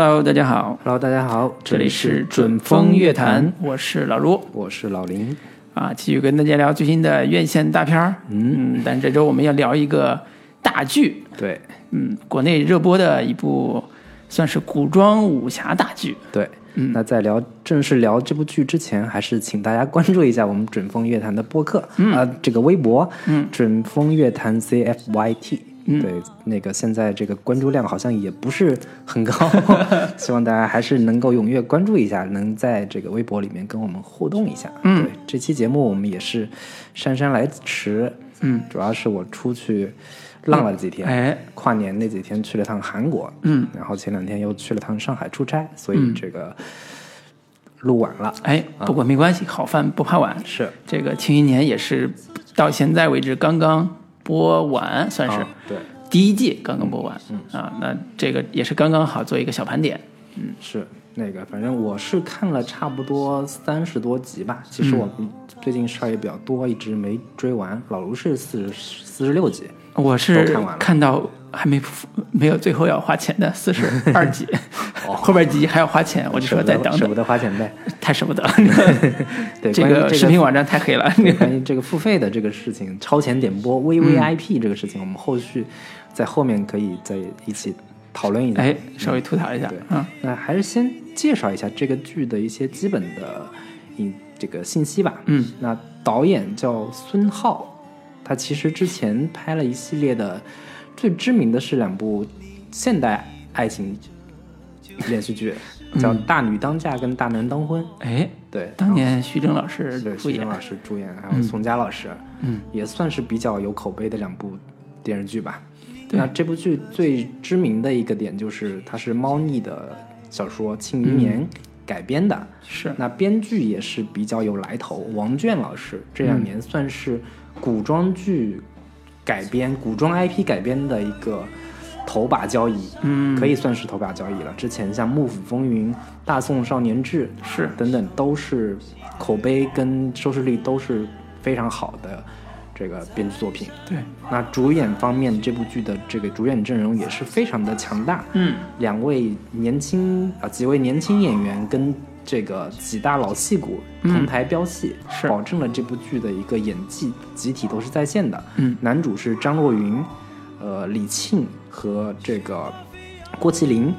Hello，大家好，Hello，大家好，这里是准风乐坛，我是老卢。我是老林。啊，继续跟大家聊最新的院线大片儿。嗯，但这周我们要聊一个大剧，对。嗯，国内热播的一部算是古装武侠大剧。对，嗯。那在聊正式聊这部剧之前，还是请大家关注一下我们准风乐坛的播客，啊、这个微博，嗯，准风乐坛 CFYT。对，那个现在这个关注量好像也不是很高，希望大家还是能够踊跃关注一下，能在这个微博里面跟我们互动一下。嗯，对，这期节目我们也是姗姗来迟，嗯，主要是我出去浪了几天，哎，跨年那几天去了趟韩国，嗯，然后前两天又去了趟上海出差，所以这个录晚了。哎，不过没关系，好饭不怕晚。是，这个《庆余年》也是到现在为止刚刚播完，算是、啊对，第一季刚刚播完。嗯啊，那这个也是刚刚好做一个小盘点。嗯是那个，反正我是看了差不多三十多集吧。其实我最近事儿也比较多，一直没追完。老卢是四十四十六集，我是都看完了看到还没没有最后要花钱的四十二集，后边几集还要花钱，我就说再等等，得舍不得花钱呗。太舍不得了。对，这个视频网站太黑了。关于这个付费的这个事情，超前点播 VVIP 这个事情，我们后续在后面可以再一起讨论一下。哎，稍微吐槽一下对，嗯，那还是先介绍一下这个剧的一些基本的影这个信息吧。嗯，那导演叫孙浩，他其实之前拍了一系列的，最知名的是两部现代爱情连续剧，叫《大女当嫁》跟《大男当婚》。哎，对，当年徐峥老师对，徐峥，老师主演，还有宋佳老师，嗯，也算是比较有口碑的两部电视剧吧。那这部剧最知名的一个点就是它是猫腻的小说《庆余年》改编的，是。那编剧也是比较有来头，王倦老师这嗯。两年算是古装剧改编、古装 IP 改编的一个头把交椅，嗯可以算是头把交椅了。之前像《幕府风云》《大宋少年志》是等等，都是口碑跟收视率都是非常好的这个编剧作品。对，那主演方面，这部剧的这个主演阵容也是非常的强大。嗯，两位年轻啊，几位年轻演员跟这个几大老戏骨同台飙戏，是。保证了这部剧的一个演技集体都是在线的。嗯，男主是张若昀，呃，李沁和这个郭麒麟，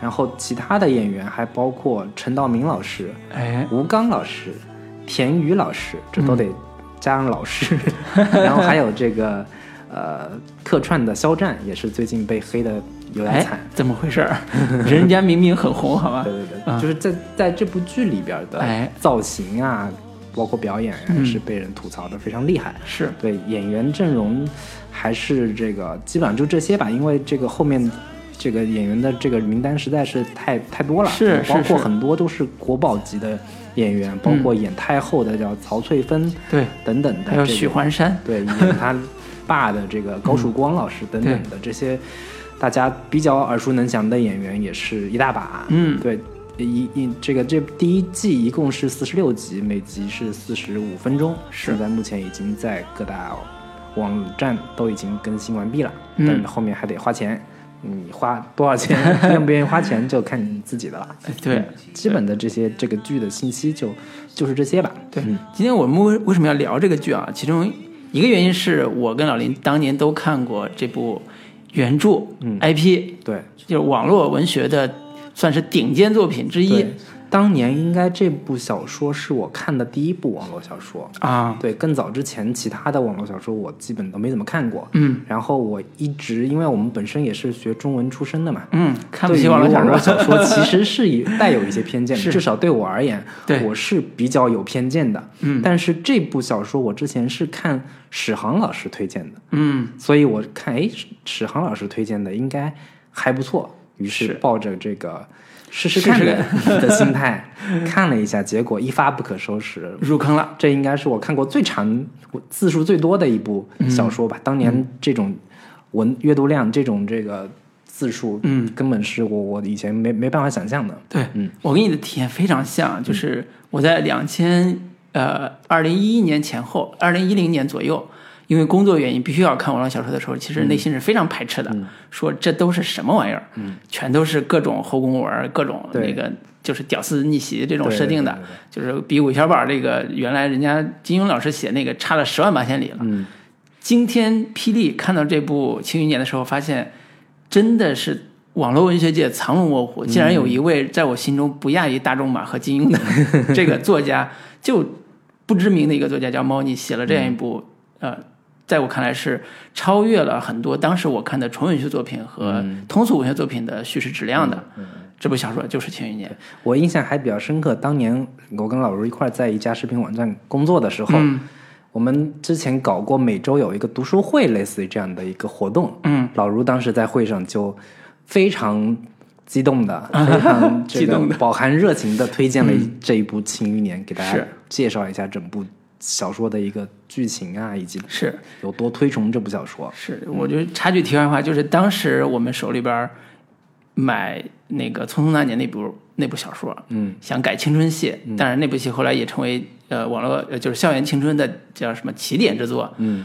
然后其他的演员还包括陈道明老师、哎，吴刚老师、田雨老师，这都得嗯。加上老师，然后还有这个呃客串的肖战，也是最近被黑的有点哎惨。，怎么回事儿？人家明明很红，好吧？对？对对，就是在在这部剧里边的哎。造型啊，包括表演啊，嗯。是被人吐槽的非常厉害。是，对演员阵容还是这个基本上就这些吧，因为这个后面这个演员的这个名单实在是太太多了，是是包括很多都是国宝级的演员，包括演太后的叫曹翠芬对，等等的，还有这个许环山，对，演他爸的这个高曙光老师 等等的这些，大家比较耳熟能详的演员也是一大把。嗯对，一一这个这第一季一共是四十六集，每集是四十五分钟，是现在目前已经在各大网站都已经更新完毕了，嗯但是后面还得花钱。你花多少钱，愿不愿意花钱就看你自己的了。哎 对嗯基本的这些这个剧的信息就就是这些吧。对嗯，今天我们为为什么要聊这个剧啊？其中一个原因是我跟老林当年都看过这部原著嗯 IP，对，就是网络文学的算是顶尖作品之一对，当年应该这部小说是我看的第一部网络小说。啊。对，更早之前其他的网络小说我基本都没怎么看过。嗯然后我一直，因为我们本身也是学中文出身的嘛，嗯，看不起对网络小说，小说其实是以 带有一些偏见的，至少对我而言，对我是比较有偏见的。嗯但是这部小说我之前是看史航老师推荐的，嗯所以我看，哎，史史航老师推荐的应该还不错，于是是抱着这个试试看 的心态看了一下，结果一发不可收拾。入坑了。这应该是我看过最长、字数最多的一部小说吧。当年这种文阅读量、这种这个字数，嗯，根本是我我以前没没办法想象的。对，嗯我跟你的体验非常像，就是我在两千呃二零一一年前后，二零一零年左右因为工作原因必须要看网络小说的时候，其实内心是非常排斥的，嗯。说这都是什么玩意儿，全都是各种后宫文，各种那个就是屌丝逆袭这种设定的，对就是比韦小宝这个原来人家金庸老师写那个差了十万八千里了。嗯。今天霹雳看到这部《庆余年》的时候，发现真的是网络文学界藏龙卧虎，竟然有一位在我心中不亚于大仲马和金庸的 这个作家，就不知名的一个作家叫猫腻，写了这样一部、呃，在我看来是超越了很多当时我看的纯文学作品和通俗文学作品的叙事质量的。嗯这部小说就是《庆余年》。我印象还比较深刻，当年我跟老卢一块儿在一家视频网站工作的时候，嗯我们之前搞过每周有一个读书会，类似于这样的一个活动。嗯，老卢当时在会上就非常激动的、非常 激动的饱含热情的推荐了这一部《庆余年》，给大家介绍一下整部小说的一个剧情啊，以及是。有多推崇这部小说。是，我觉得插句题外话，就是当时我们手里边买那个《匆匆那年》那部那部小说，嗯，想改青春戏，但是那部戏后来也成为呃网络呃就是校园青春的叫什么起点之作，嗯，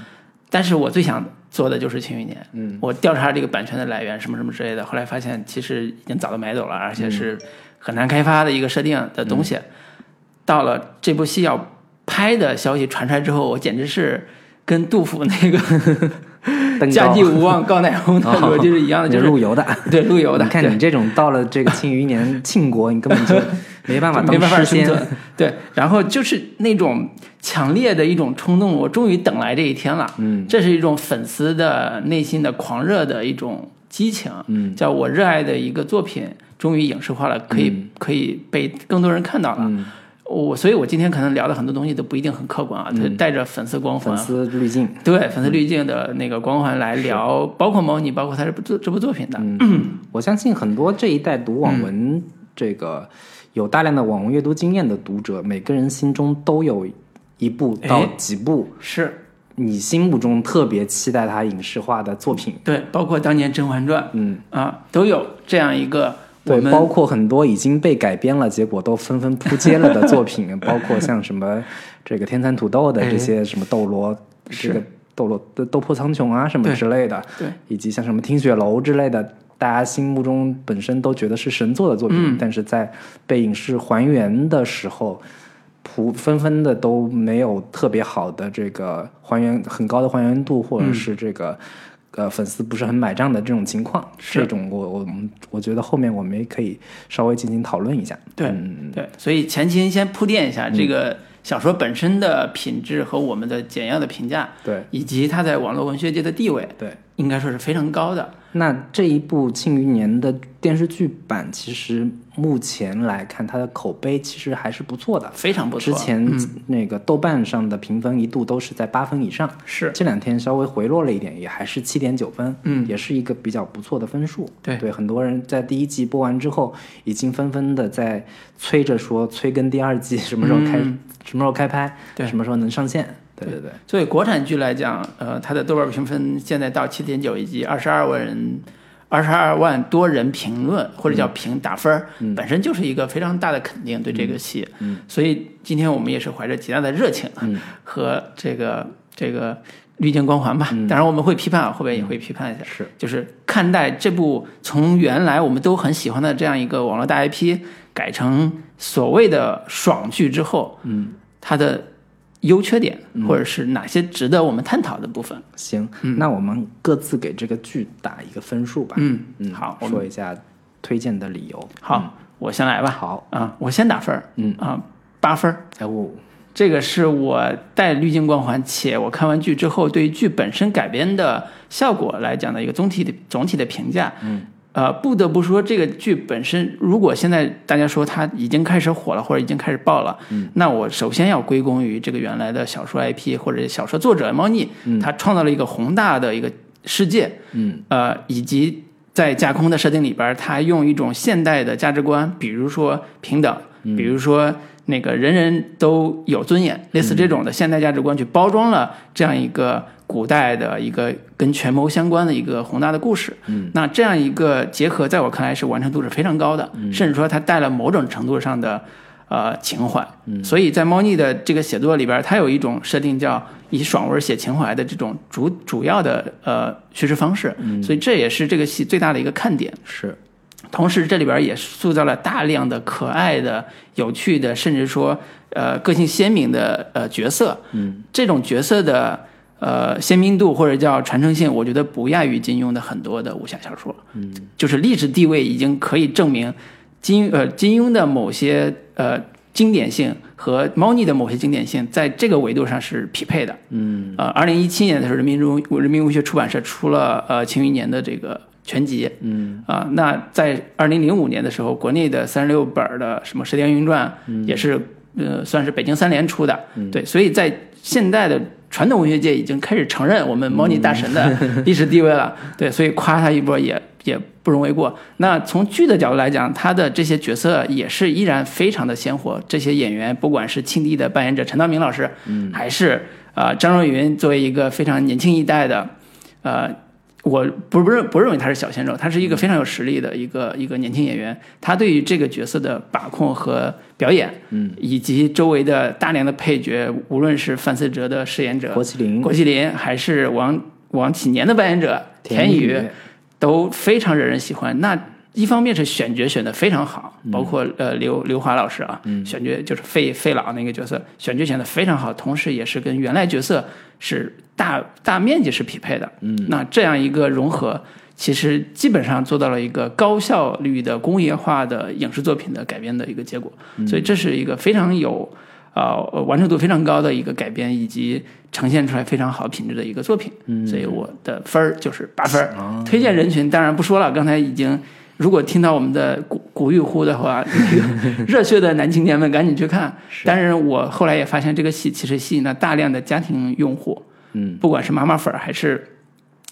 但是我最想做的就是《庆余年》，嗯，我调查这个版权的来源什么什么之类的，后来发现其实已经早都买走了，而且是很难开发的一个设定的东西。到了这部戏要拍的消息传出来之后，我简直是跟杜甫那个登 家高祭无忘告乃翁的逻辑是一样的，就是你路由的。对陆游的，你看你这种到了这个庆余年庆国，你根本就没办法当 没办法诗仙。生存。对，然后就是那种强烈的一种冲动，我终于等来这一天了。嗯，这是一种粉丝的内心的狂热的一种激情。嗯，叫我热爱的一个作品终于影视化了，可以、可以被更多人看到了。嗯我所以，我今天可能聊的很多东西都不一定很客观啊，它带着粉丝光环粉。丝滤镜。对粉丝滤镜的那个光环来聊，包括猫腻，包括他这部作这部作品的，我相信很多这一代读网文，这个有大量的网文阅读经验的读者，每个人心中都有一部到哎几部是你心目中特别期待他影视化的作品。对，包括当年《甄嬛传》嗯，啊，都有这样一个我对，包括很多已经被改编了，结果都纷纷扑街了的作品，包括像什么这个天蚕土豆的这些什么斗罗，这个斗罗的斗破苍穹啊什么之类的，对。以及像什么听雪楼之类的，大家心目中本身都觉得是神作的作品，嗯。但是在被影视还原的时候，普纷纷的都没有特别好的这个还原很高的还原度，或者嗯。是这个。呃，粉丝不是很买账的这种情况，是这种我我我觉得后面我们也可以稍微进行讨论一下。对嗯对，所以前期先铺垫一下这个小说本身的品质和我们的简要的评价，对以及它在网络文学界的地位，对。应该说是非常高的。那这一部《庆余年》的电视剧版，其实目前来看，它的口碑其实还是不错的。非常不错。之前那个豆瓣上的评分一度都是在八分以上，是这两天稍微回落了一点，也还是七点九分，嗯也是一个比较不错的分数。对对，很多人在第一季播完之后，已经纷纷的在催着说催更第二季，什么时候开，嗯什么时候开拍，对什么时候能上线。对。对对，作为国产剧来讲，呃，它的豆瓣评分现在到七点九，以及二十二万人、二十二万多人评论或者叫评打分儿，本身就是一个非常大的肯定对这个戏。嗯所以今天我们也是怀着极大的热情嗯。和这个这个滤镜光环吧。当然我们会批判啊，后边也会批判一下。是。就是看待这部从原来我们都很喜欢的这样一个网络大 IP 改成所谓的爽剧之后，嗯，它的优缺点，或者是哪些值得我们探讨的部分。行，那我们各自给这个剧打一个分数吧。嗯嗯，好我说一下推荐的理由。好，我先来吧。好，啊，我先打分儿。嗯啊，八分儿。哎我这个是我带滤镜光环，且我看完剧之后对剧本身改编的效果来讲的一个总体的总体的评价。嗯，呃，不得不说这个剧本身，如果现在大家说它已经开始火了，或者已经开始爆了，嗯，那我首先要归功于这个原来的小说 IP 或者小说作者猫腻，嗯，他创造了一个宏大的一个世界，嗯，呃，以及在架空的设定里边，他用一种现代的价值观，比如说平等，比如说那个人人都有尊严，类似这种的现代价值观，去包装了这样一个古代的一个跟权谋相关的一个宏大的故事。嗯，那这样一个结合，在我看来是完成度是非常高的，甚至说它带了某种程度上的。呃情怀。所以在猫腻的这个写作里边，它有一种设定叫以爽文写情怀的这种主主要的呃叙事方式，所以这也是这个戏最大的一个看点。是，同时这里边也塑造了大量的可爱的、有趣的，甚至说呃个性鲜明的呃角色。嗯，这种角色的呃鲜明度或者叫传承性，我觉得不亚于金庸的很多的武侠小说。嗯，就是历史地位已经可以证明金呃金庸的某些呃经典性和猫腻的某些经典性，在这个维度上是匹配的。嗯呃，二零一七年的时候，人民中人民文学出版社出了呃庆余年的这个全集。嗯啊、那在二零零五年的时候，国内的三十六本的什么《射雕英雄传》也是呃算是北京三联出的，对，所以在现代的传统文学界已经开始承认我们猫腻大神的 历史地位了，对，所以夸他一波也也不容为过。那从剧的角度来讲，他的这些角色也是依然非常的鲜活，这些演员不管是庆帝的扮演者陈道明老师，还是呃张若昀作为一个非常年轻一代的，呃。我不不认不认为他是小鲜肉，他是一个非常有实力的一个一个年轻演员。他对于这个角色的把控和表演，嗯，以及周围的大量的配角，无论是范思哲的饰演者郭麒麟郭麒麟，还是王王启年的扮演者田田宇，都非常惹人喜欢。那一方面是选角选的非常好，包括呃刘刘华老师啊，选角就是费费老那个角色，选角选的非常好，同时也是跟原来角色是大大面积是匹配的。嗯，那这样一个融合，其实基本上做到了一个高效率的工业化的影视作品的改编的一个结果。所以这是一个非常有呃完成度非常高的一个改编，以及呈现出来非常好品质的一个作品。嗯，所以我的分儿就是八分儿。推荐人群当然不说了，刚才已经。如果听到我们的古古玉呼的话，那 个热血的男青年们赶紧去看。当然，我后来也发现这个戏其实吸引了大量的家庭用户，嗯，不管是妈妈粉儿还是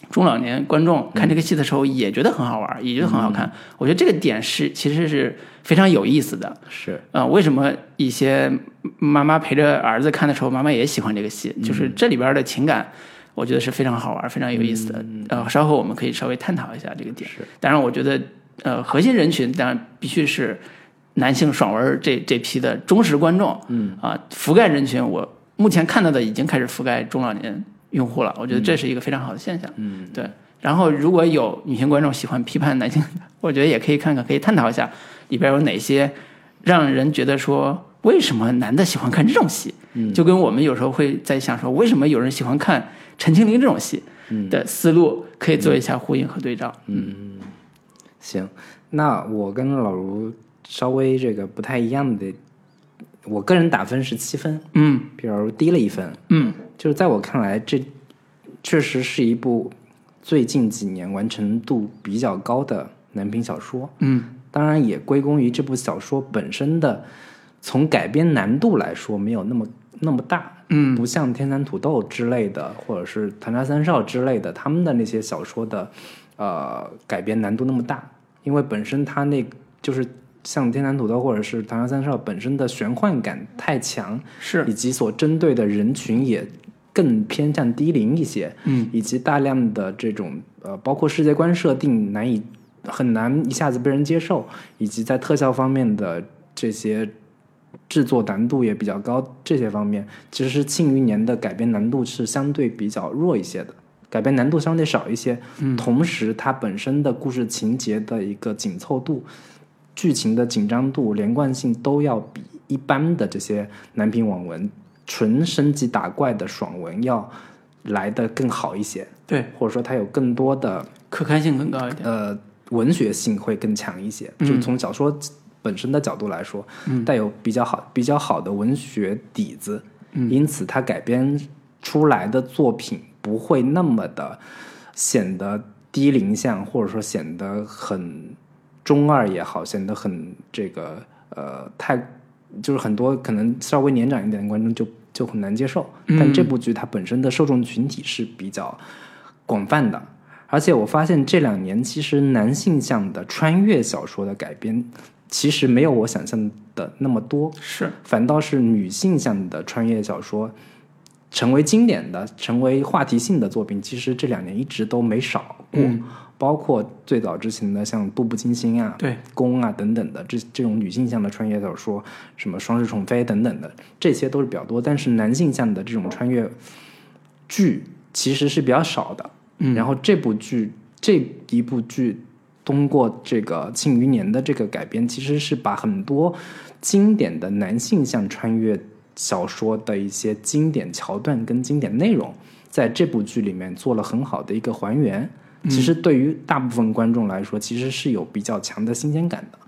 中老年观众，看这个戏的时候也觉得很好玩，也觉得很好看。我觉得这个点是其实是非常有意思的。是啊、为什么一些妈妈陪着儿子看的时候，妈妈也喜欢这个戏？就是这里边的情感，我觉得是非常好玩、非常有意思的。呃，稍后我们可以稍微探讨一下这个点。当然，我觉得呃，核心人群当然必须是男性爽文这这批的忠实观众。嗯啊，覆盖人群，我目前看到的已经开始覆盖中老年用户了。我觉得这是一个非常好的现象。嗯，对。然后，如果有女性观众喜欢批判男性，我觉得也可以看看，可以探讨一下里边有哪些让人觉得说，为什么男的喜欢看这种戏？嗯，就跟我们有时候会在想说，为什么有人喜欢看陈情令这种戏的思路，可以做一下呼应和对照。嗯，行，那我跟老卢稍微这个不太一样的，我个人打分是七分，嗯比老卢低了一分。嗯就是在我看来，这确实是一部最近几年完成度比较高的男频小说。嗯当然，也归功于这部小说本身的从改编难度来说没有那么那么大。嗯不像天蚕土豆之类的，或者是唐家三少之类的，他们的那些小说的呃改编难度那么大，因为本身它那就是像天蚕土豆或者是唐家三少本身的玄幻感太强，是。以及所针对的人群也更偏向低龄一些，嗯，以及大量的这种呃，包括世界观设定难以很难一下子被人接受，以及在特效方面的这些制作难度也比较高，这些方面其实是《庆余年》的改编难度是相对比较弱一些的。改编难度相对少一些，嗯，同时它本身的故事情节的一个紧凑度、剧情的紧张度、连贯性都要比一般的这些男频网文纯升级打怪的爽文要来的更好一些，对，或者说它有更多的可看性更高一点。呃文学性会更强一些。就从小说本身的角度来说，带有比较好比较好的文学底子，嗯。因此它改编出来的作品不会那么的显得低龄向，或者说显得很中二也好，显得很这个呃太就是很多可能稍微年长一点的观众就就很难接受。但这部剧它本身的受众群体是比较广泛的，而且我发现这两年其实男性向的穿越小说的改编，其实没有我想象的那么多，是，反倒是女性向的穿越小说成为经典的、成为话题性的作品，其实这两年一直都没少过，包括最早之前的像《步步惊心》啊、对宫啊等等的这这种女性向的穿越小说，什么《双世宠妃》等等的，这些都是比较多。但是男性向的这种穿越剧其实是比较少的。嗯然后这部剧这一部剧通过这个《庆余年》的这个改编，其实是把很多经典的男性向穿越小说的一些经典桥段跟经典内容，在这部剧里面做了很好的一个还原。其实对于大部分观众来说，其实是有比较强的新鲜感的。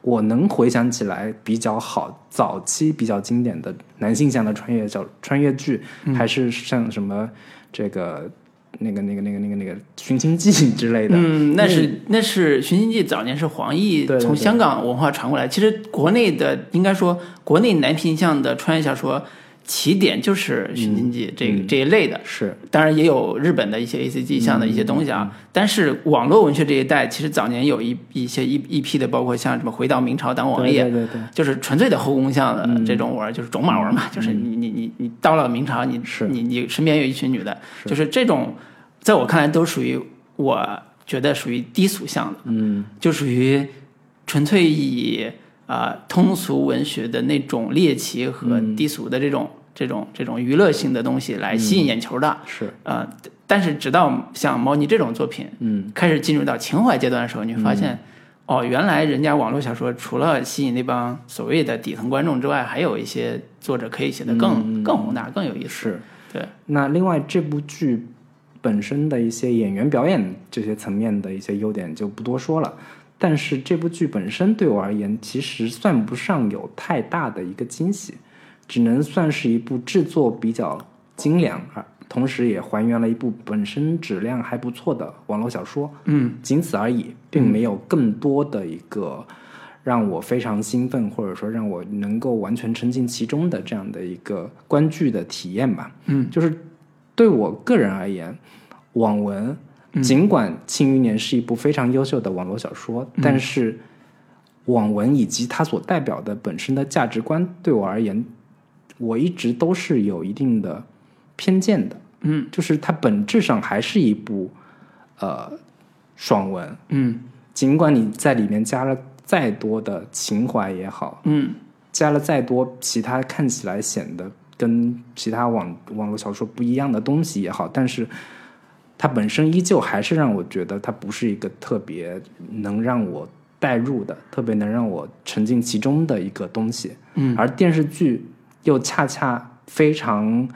我能回想起来比较好早期比较经典的男性向的穿越小穿越剧，还是像什么这个那个那个那个那个那个《寻秦记》之类的。嗯，那是那是《寻秦记》早年是黄奕从香港文化传过来。其实国内的应该说国内男频向的穿越小说起点就是《寻秦记》这嗯这一类的。是。当然也有日本的一些 A C G 像的一些东西嗯啊，但是网络文学这一代，其实早年有一一些一一批的，包括像什么回到明朝当王爷，对对就是纯粹的后宫向的这种文儿，就是种马文嘛，就是你你你你到了明朝，你嗯是。你你身边有一群女的，就是这种，在我看来都属于我觉得属于低俗向的，嗯。就属于纯粹以啊、通俗文学的那种猎奇和嗯低俗的这种、这种这种娱乐性的东西来吸引眼球的。是呃，但是直到像猫腻这种作品嗯开始进入到情怀阶段的时候，你会发现，哦，原来人家网络小说除了吸引那帮所谓的底层观众之外，还有一些作者可以写得更、更宏大、更有意思。是。对，那另外这部剧本身的一些演员表演这些层面的一些优点就不多说了，但是这部剧本身对我而言，其实算不上有太大的一个惊喜，只能算是一部制作比较精良，而同时也还原了一部本身质量还不错的网络小说，嗯，仅此而已，并没有更多的一个让我非常兴奋，或者说让我能够完全沉浸其中的这样的一个观剧的体验吧。嗯，就是对我个人而言，网文尽管《庆余年》是一部非常优秀的网络小说，但是网文以及它所代表的本身的价值观，对我而言，我一直都是有一定的偏见的。嗯，就是它本质上还是一部呃爽文，嗯。尽管你在里面加了再多的情怀也好，嗯。加了再多其他看起来显得跟其他网网络小说不一样的东西也好，但是它本身依旧还是让我觉得它不是一个特别能让我代入的、特别能让我沉浸其中的一个东西。嗯，而电视剧又恰恰非常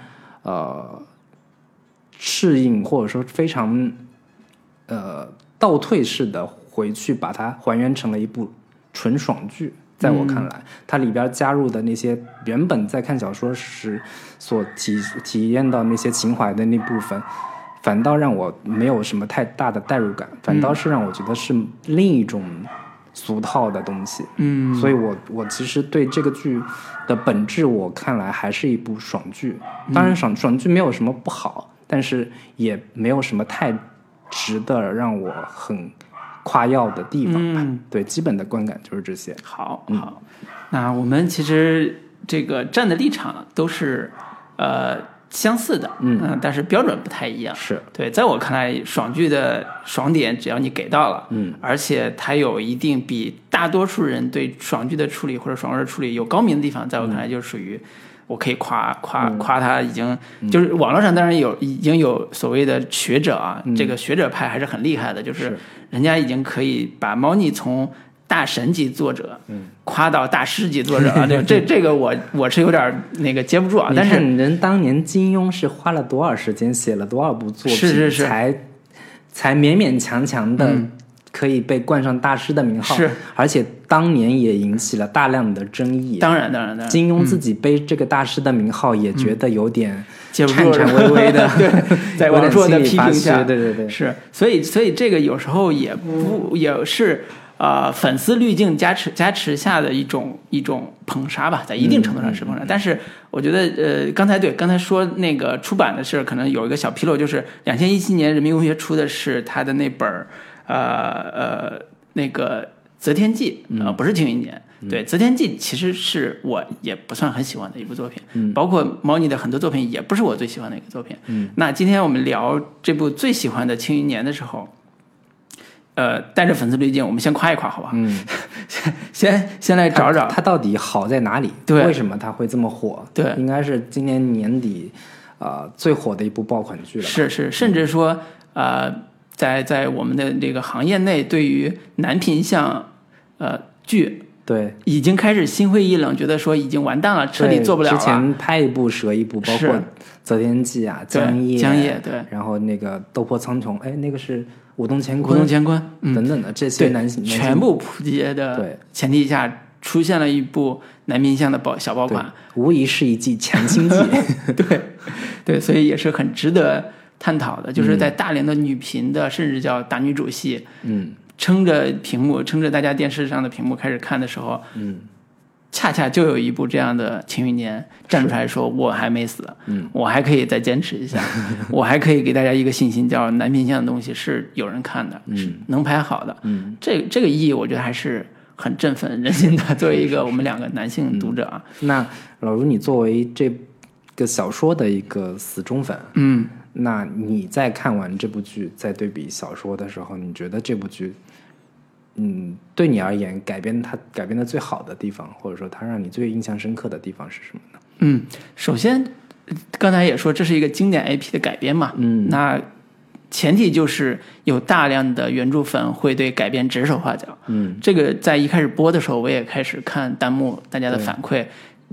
呃适应，或者说非常呃倒退式的回去把它还原成了一部纯爽剧。在我看来，它里边加入的那些原本在看小说时所体体验到那些情怀的那部分，反倒让我没有什么太大的代入感，反倒是让我觉得是另一种俗套的东西。嗯所以我我其实对这个剧的本质，我看来还是一部爽剧。当然爽，爽剧没有什么不好，但是也没有什么太值得让我很夸耀的地方吧。嗯对，基本的观感就是这些。好好，那我们其实这个站的立场都是呃相似的，嗯。但是标准不太一样。是，对，在我看来，爽剧的爽点只要你给到了，嗯，而且它有一定比大多数人对爽剧的处理或者爽文的处理有高明的地方，在我看来就属于。我可以夸夸夸他已经，就是网络上当然有已经有所谓的学者啊，这个学者派还是很厉害的，就是是。人家已经可以把猫腻从大神级作者，夸到大师级作者啊，这，这这个我我是有点那个接不住啊，但是看人当年金庸是花了多少时间写了多少部作品，是是是。才才勉勉强强的嗯。可以被冠上大师的名号，是，而且当年也引起了大量的争议。当然当然当然，金庸自己背这个大师的名号，也觉得有点颤接不住了。颤巍巍的，对，在王朔的批评下，对对对，是，所以所以这个有时候也不也是呃粉丝滤镜加持加持下的一种一种捧杀吧，在一定程度上是捧杀。但是我觉得呃刚才对刚才说那个出版的事儿，可能有一个小纰漏，就是两千一七年人民文学出的是他的那本儿呃呃那个《择天记》呃不是《庆余年》。对《择天记》其实是我也不算很喜欢的一部作品，嗯包括猫腻的很多作品也不是我最喜欢的一个作品。嗯，那今天我们聊这部最喜欢的《庆余年》的时候，呃，带着粉丝滤镜，我们先夸一夸，好吧？嗯，先先先来找找它到底好在哪里？对为什么它会这么火？对应该是今年年底呃最火的一部爆款剧了。是是，甚至说呃，在在我们的这个行业内，对于男频向呃剧对，已经开始心灰意冷，觉得说已经完蛋了，彻底做不了了。之前拍一部折一部，包括择天记啊、对江夜、江夜对然后那个斗破苍穹，哎，那个是武动乾武坤动乾坤，嗯，等等的这些对，男性全部扑街的对。前提下，出现了一部男明星的爆小爆款，，无疑是一剂强心剂。对，对，所以也是很值得探讨的，嗯就是在大连的女频的，甚至叫大女主戏，嗯。撑着屏幕，撑着大家电视上的屏幕开始看的时候，嗯恰恰就有一部这样的《庆余年》站出来说：“我还没死，嗯，我还可以再坚持一下，我还可以给大家一个信心，叫男频向的东西是有人看的，是能拍好的。嗯，这这个意义，我觉得还是很振奋人心的。作为一个 我们两个男性读者啊，那老卢，你作为这个小说的一个死忠粉，嗯，那你在看完这部剧，再对比小说的时候，你觉得这部剧，嗯，对你而言改编它改编的最好的地方，或者说它让你最印象深刻的地方是什么呢？嗯，首先刚才也说这是一个经典 IP 的改编嘛，嗯，那前提就是有大量的原著粉会对改编指手画脚。嗯这个在一开始播的时候，我也开始看弹幕大家的反馈。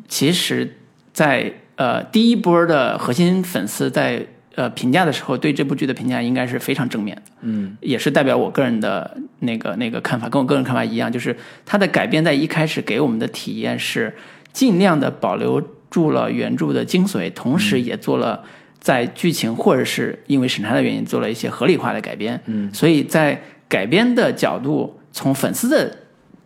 其实在，呃第一波的核心粉丝在呃评价的时候，对这部剧的评价应该是非常正面的。嗯也是代表我个人的那个那个看法，跟我个人看法一样，就是它的改编在一开始给我们的体验是尽量的保留住了原著的精髓，同时也做了在剧情或者是因为审查的原因做了一些合理化的改编。嗯，所以在改编的角度，从粉丝的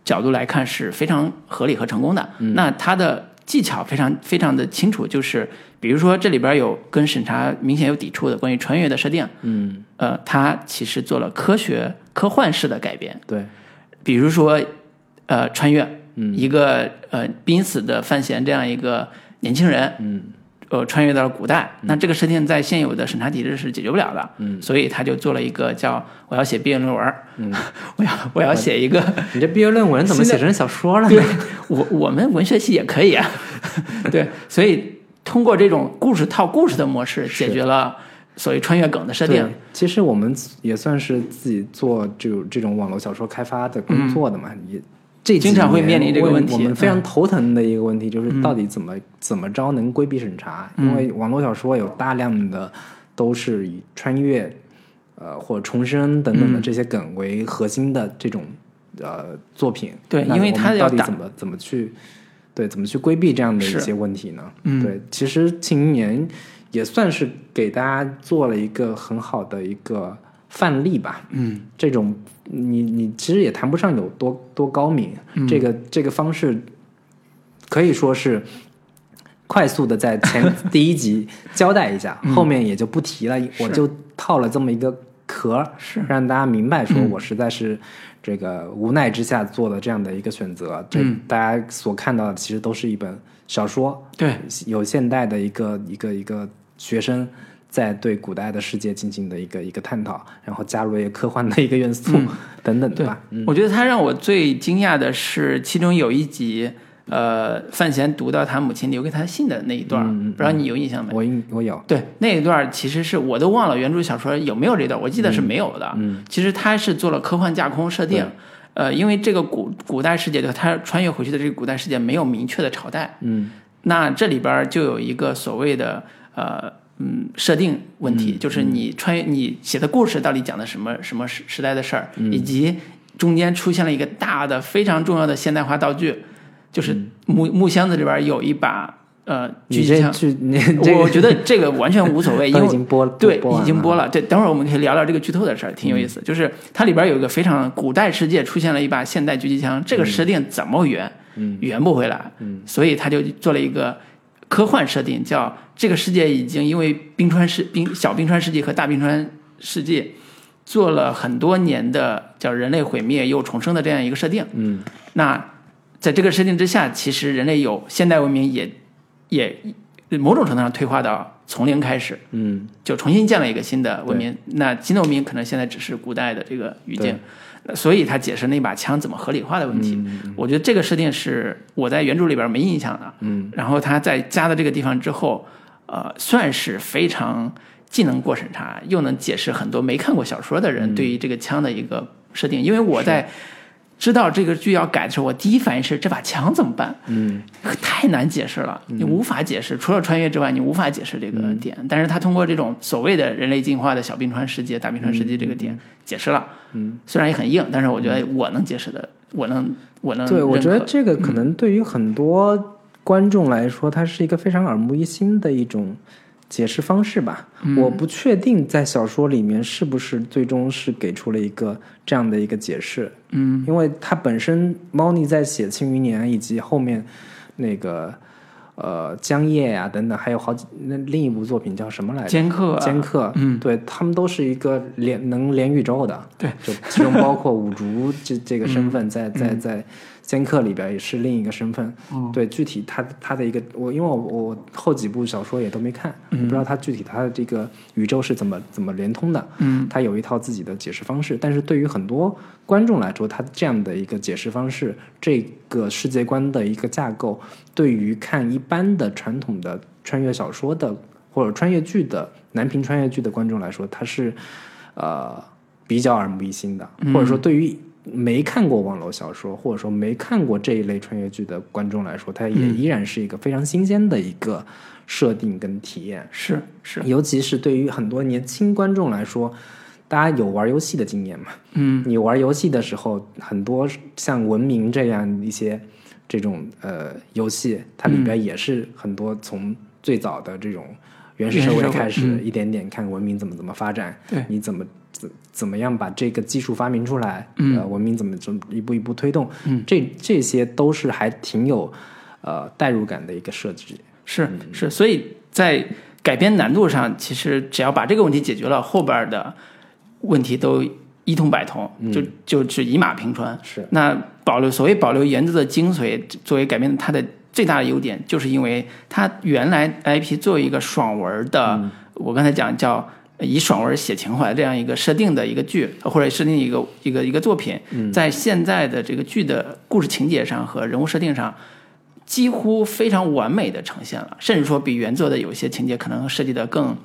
角度来看是非常合理和成功的。那它的技巧非常非常的清楚，就是比如说这里边有跟审查明显有抵触的关于穿越的设定，嗯，呃，它其实做了科学科幻式的改编，对，比如说，呃，穿越，嗯。一个呃濒死的范闲这样一个年轻人，嗯。呃，穿越到了古代，那这个设定在现有的审查体制是解决不了的，嗯，所以他就做了一个叫我要写毕业论文，嗯，我要我要写一个，你这毕业论文怎么写成小说了对呢？我我们文学系也可以啊，对，所以通过这种故事套故事的模式，解决了所谓穿越梗的设定，，其实我们也算是自己做这种这种网络小说开发的工作的嘛，也这经常会面临这个问题我们非常嗯。头疼的一个问题就是到底怎么、怎么着能规避审查？因为网络小说有大量的都是以穿越、呃或者重生等等的这些梗为核心的这种呃作品。对因为它到底怎么怎么去对怎么去规避这样的一些问题呢？嗯。对，其实《庆余年》也算是给大家做了一个很好的一个范例吧。嗯，这种你你其实也谈不上有多多高明，嗯。这个这个方式可以说是快速的在前 第一集交代一下，嗯。后面也就不提了，我就套了这么一个壳，是。让大家明白说嗯。我实在是这个无奈之下做的这样的一个选择。这嗯大家所看到的其实都是一本小说，对，有现代的一个一个一个学生在对古代的世界进行的一个一个探讨，然后加入了一个科幻的一个元素、嗯等等对吧。嗯，我觉得他让我最惊讶的是，其中有一集，呃，范闲读到他母亲留给他信的那一段不知道你有印象没？我应我有，对，那一段儿其实是我都忘了原著小说有没有这段，我记得是没有的。嗯，其实他是做了科幻架空设定，呃，因为这个古古代世界，就他穿越回去的这个古代世界没有明确的朝代，嗯。那这里边儿就有一个所谓的呃嗯设定问题，嗯就是你穿越你写的故事到底讲的什么什么时时代的事儿，嗯。以及中间出现了一个大的非常重要的现代化道具，就是木木箱子里边有一把呃狙击枪。你这个 我觉得这个完全无所谓，因为已经播了，对。已经播了。这等会儿我们可以聊聊这个剧透的事儿，挺有意思。就是它里边有一个非常古代世界出现了一把现代狙击枪，这个设定怎么圆？嗯圆不回来。嗯，所以他就做了一个科幻设定，叫这个世界已经因为冰川世冰小冰川世纪和大冰川世纪做了很多年的叫人类毁灭又重生的这样一个设定。嗯那在这个设定之下，其实人类有现代文明也也某种程度上退化到从零开始，嗯就重新建了一个新的文明。那新的文明可能现在只是古代的这个语境，所以他解释那把枪怎么合理化的问题。我觉得这个设定是我在原著里边没印象的。嗯，然后他在加到这个地方之后，呃，算是非常既能过审查，又能解释很多没看过小说的人对于这个枪的一个设定。因为我在知道这个剧要改的时候，我第一反应是这把枪怎么办？嗯太难解释了，你无法解释，除了穿越之外，你无法解释这个点。但是他通过这种所谓的人类进化的小冰川世界、大冰川世界这个点解释了。嗯，虽然也很硬，但是我觉得我能解释的，我能，我能对，我觉得这个可能对于很多观众来说，它是一个非常耳目一新的一种解释方式吧。我不确定在小说里面是不是最终是给出了一个这样的一个解释。嗯，因为他本身猫腻在写《庆余年》以及后面那个呃江夜呀、等等，还有好几那另一部作品叫什么来着？剑客啊，剑客，嗯，对他们都是一个连能连宇宙的，对，就其中包括五竹这这个身份，在在 嗯。在剑客里边也是另一个身份，嗯。对，具体他他的一个我因为我我后几部小说也都没看，我不知道他具体他的这个宇宙是怎么怎么连通的，嗯，他有一套自己的解释方式，但是对于很多观众来说，他这样的一个解释方式，这个世界观的一个架构，对于看一般的传统的穿越小说的或者穿越剧的男频穿越剧的观众来说，他是呃比较耳目一新的，或者说对于没看过网络小说或者说没看过这一类穿越剧的观众来说，它也依然是一个非常新鲜的一个设定跟体验。是是，尤其是对于很多年轻观众来说，大家有玩游戏的经验嘛？嗯，你玩游戏的时候，很多像《文明》这样一些这种呃游戏，它里边也是很多从最早的这种原始社会开始，嗯。一点点看文明怎么怎么发展，对。你怎么怎怎么样把这个技术发明出来，嗯。呃，文明怎么怎么一步一步推动，嗯。这这些都是还挺有呃代入感的一个设计。是是，所以在改编难度上，其实只要把这个问题解决了，后边的问题都一通百通，就就是一马平川。是。那保留所谓保留原著的精髓，作为改编它的最大的优点，就是因为它原来 IP 作为一个爽文的，我刚才讲叫以爽文写情怀这样一个设定的一个剧，或者设定一个一个一个作品，在现在的这个剧的故事情节上和人物设定上。几乎非常完美的呈现了，甚至说比原作的有些情节可能设计的更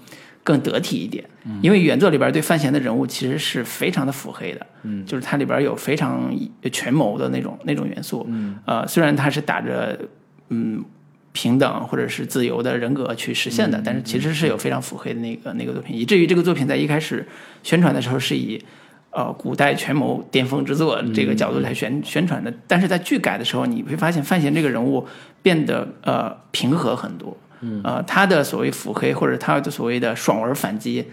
更得体一点。因为原作里边对范闲的人物其实是非常的腹黑的，嗯，就是它里边有非常权谋的那种那种元素。嗯，呃，虽然它是打着嗯平等或者是自由的人格去实现的，但是其实是有非常腹黑的那个那个作品，以至于这个作品在一开始宣传的时候是以。呃，古代权谋巅峰之作这个角度来宣宣传的，但是在剧改的时候，你会发现范闲这个人物变得呃平和很多，嗯，呃，他的所谓腹黑或者他的所谓的爽文反击，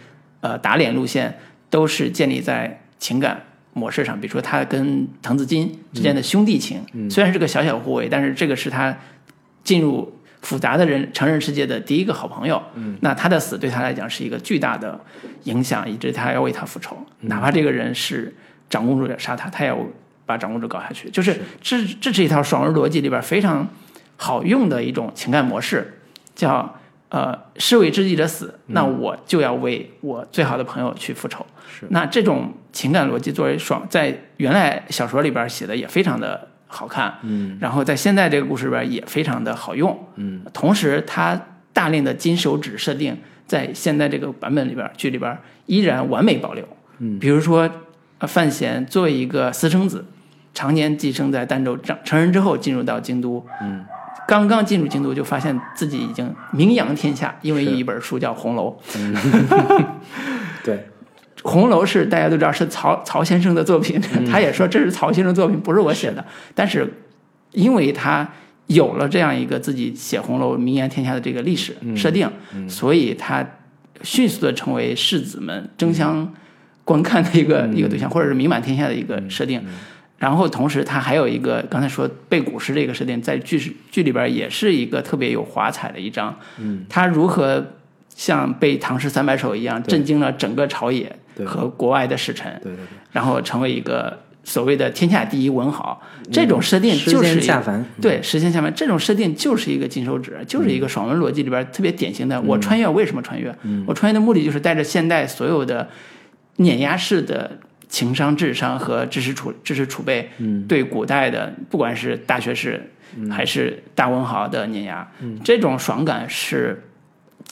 呃，打脸路线都是建立在情感模式上，比如说他跟滕子京之间的兄弟情，虽然是个小小护卫，但是这个是他进入复杂的人成人世界的第一个好朋友，嗯，那他的死对他来讲是一个巨大的影响，以致他要为他复仇，哪怕这个人是长公主要杀他，他也要把长公主搞下去。就是这这是一套爽文逻辑里边非常好用的一种情感模式，叫呃士为知己者死，那我就要为我最好的朋友去复仇。是。那这种情感逻辑作为爽，在原来小说里边写的也非常的好看，嗯，然后在现在这个故事里边也非常的好用，嗯，同时它大量的金手指设定在现在这个版本里边剧里边依然完美保留，嗯，比如说呃范闲作为一个私生子，常年寄生在儋州，长成人之后进入到京都，嗯，刚刚进入京都就发现自己已经名扬天下，因为有一本书叫《红楼》，对，红楼是大家都知道是曹曹先生的作品，嗯 他也说这是曹先生作品，不是我写的。但是因为他有了这样一个自己写红楼名扬天下的这个历史嗯设定，所以他迅速的成为世子们争相观看的一个、嗯一个对象，或者是名满天下的一个设定。然后同时，他还有一个刚才说背古诗这个设定，在剧是剧里边也是一个特别有华彩的一章。嗯，他如何像背唐诗三百首一样，震惊了整个朝野对和国外的使臣，对对对，然后成为一个所谓的天下第一文豪，这种设定就是下凡，对，实现下凡这种设定就是一个金手指，就是一个爽文逻辑里边特别典型的。我穿越为什么穿越？我穿越的目的就是带着现代所有的碾压式的情商、智商和知识储知识储备，对古代的不管是大学士还是大文豪的碾压，这种爽感是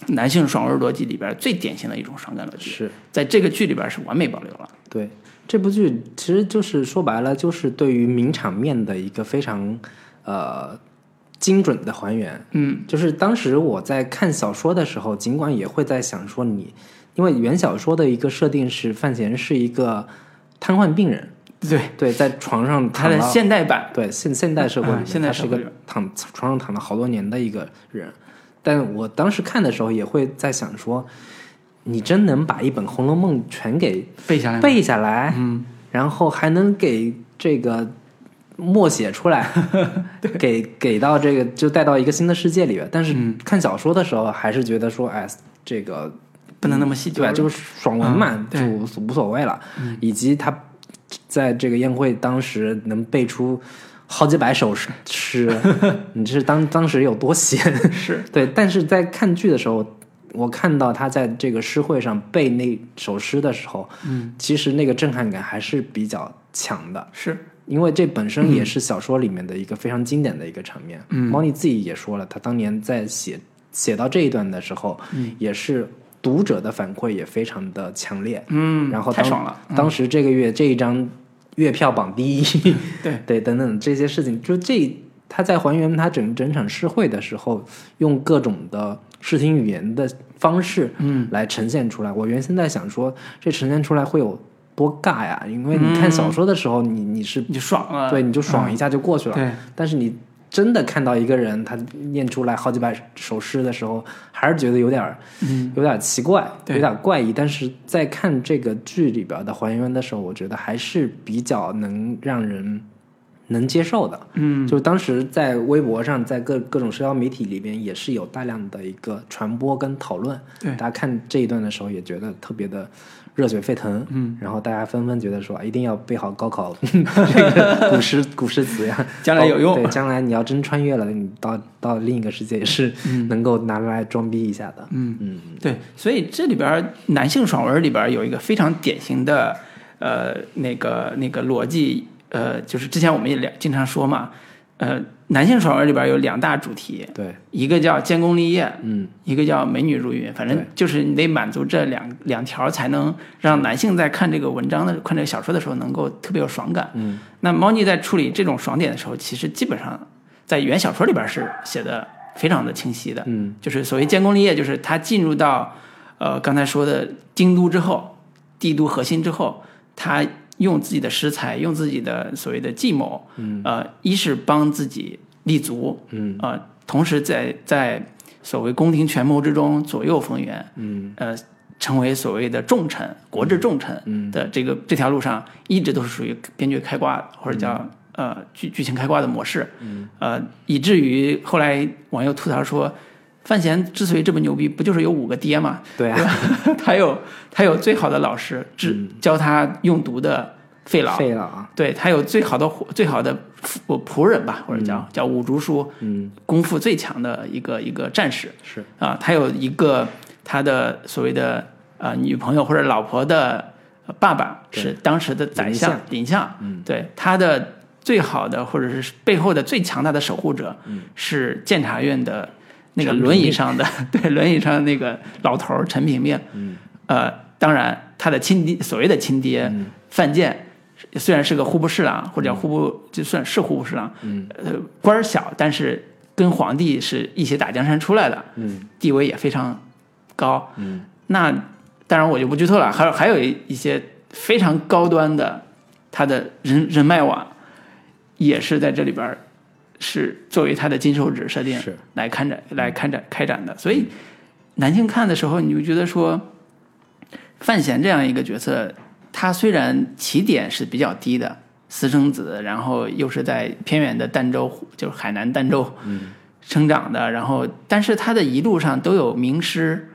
男性爽文逻辑里边最典型的一种爽感逻辑，是。在这个剧里边是完美保留了。对这部剧，其实就是说白了，就是对于名场面的一个非常呃精准的还原。嗯，就是当时我在看小说的时候，尽管也会在想说你，因为原小说的一个设定是范闲是一个瘫痪病人，对，对，在床上他的现代版，对现现代社会里，嗯现代他是一个躺床上躺了好多年的一个人，但我当时看的时候也会在想说，你真能把一本《红楼梦》全给背下来，背下来，嗯，然后还能给这个默写出来，给给到这个就带到一个新的世界里边。但是嗯看小说的时候，还是觉得说，哎，这个不能那么细对吧？就就是爽文嘛，嗯就无所无所谓了。以及他在这个宴会当时能背出好几百首诗。诗，你这是当当时有多闲？是。对，但是在看剧的时候，我看到他在这个诗会上背那首诗的时候，嗯，其实那个震撼感还是比较强的。是，因为这本身也是小说里面的一个非常经典的一个场面。嗯，猫腻自己也说了，他当年在写写到这一段的时候，嗯，也是读者的反馈也非常的强烈。嗯，然后当太爽了，当时这个月这一张月票榜第一，对。对等等这些事情，就这他在还原他整整场诗会的时候，用各种的视听语言的方式，嗯，来呈现出来。我原先在想说，这呈现出来会有多尬呀？因为你看小说的时候，你你是你就爽了，对你就爽一下就过去了，对，但是你真的看到一个人他念出来好几百首诗的时候，还是觉得有点儿，嗯，有点儿奇怪，有点儿怪异。但是在看这个剧里边的还原的时候，我觉得还是比较能让人能接受的。嗯，就是当时在微博上，在各各种社交媒体里边，也是有大量的一个传播跟讨论。对大家看这一段的时候，也觉得特别的热血沸腾。嗯，然后大家纷纷觉得说，一定要背好高考这 个 古诗古诗词呀，将来有用对，将来你要真穿越了，你到到另一个世界也是能够拿来装逼一下的。嗯嗯，对，所以这里边男性爽文里边有一个非常典型的呃那个那个逻辑，呃，就是之前我们也两经常说嘛，呃，男性爽文里边有两大主题，对，一个叫建功立业，嗯，一个叫美女如云，反正就是你得满足这两两条，才能让男性在看这个文章的看这个小说的时候能够特别有爽感。嗯，那猫腻在处理这种爽点的时候，其实基本上在原小说里边是写的非常的清晰的。嗯，就是所谓建功立业，就是他进入到呃刚才说的京都之后，帝都核心之后，他用自己的食材，用自己的所谓的计谋，嗯，呃，一是帮自己立足，嗯，呃，同时在在所谓宫廷权谋之中左右逢源，嗯，呃，成为所谓的重臣、国之重臣的这个、这条路上，一直都是属于编剧开挂或者叫、呃剧剧情开挂的模式，嗯，呃，以至于后来网友吐槽说。范闲之所以这么牛逼，不就是有五个爹吗？对啊，他有他有最好的老师，只教他用毒的费老，废了啊，对他有最好的最好的仆仆人吧，或者叫、叫五竹叔，嗯，功夫最强的一个一个战士是，啊，他有一个他的所谓的呃女朋友或者老婆的呃爸爸是当时的宰相林相。嗯，对他的最好的或者是背后的最强大的守护者，嗯。是监察院的那个轮椅上的 对轮椅上的那个老头陈平平，嗯，呃，当然他的亲爹所谓的亲爹、嗯。范建。虽然是个户部侍郎，或者叫户部，就算是户部侍郎，嗯，呃，官儿小，但是跟皇帝是一起打江山出来的，嗯，地位也非常高，嗯，那当然我就不剧透了，还有还有一一些非常高端的，他的人人脉网，也是在这里边儿是作为他的金手指设定是。来看展来开展开展的，所以男性看的时候，你就觉得说，范闲这样一个角色，他虽然起点是比较低的，私生子，然后又是在偏远的儋州，就是海南儋州生长的，然后但是他的一路上都有名师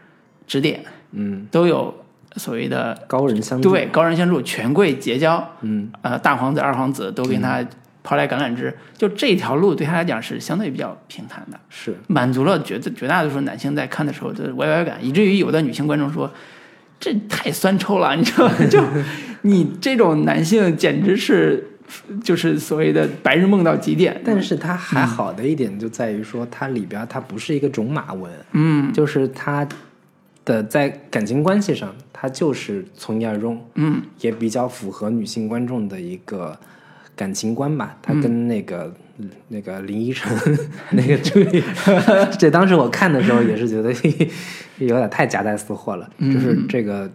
指点，嗯，都有所谓的高人相助，对高人相助，权贵结交，嗯，呃，大皇子、二皇子都跟他抛来橄榄枝，就这条路对他来讲是相对比较平坦的，是满足了绝绝大多数男性在看的时候的歪歪感，以至于有的女性观众说。这太酸臭了，你知道吗？就 你这种男性简直是，就是所谓的白日梦到极点。但是它还好的一点就在于说，它里边它不是一个种马文，嗯，就是它的在感情关系上，它就是从一而终，嗯，也比较符合女性观众的一个感情观吧。他跟那个那个林依晨那个朱莉，这当时我看的时候也是觉得。有点太夹带私货了，就是这个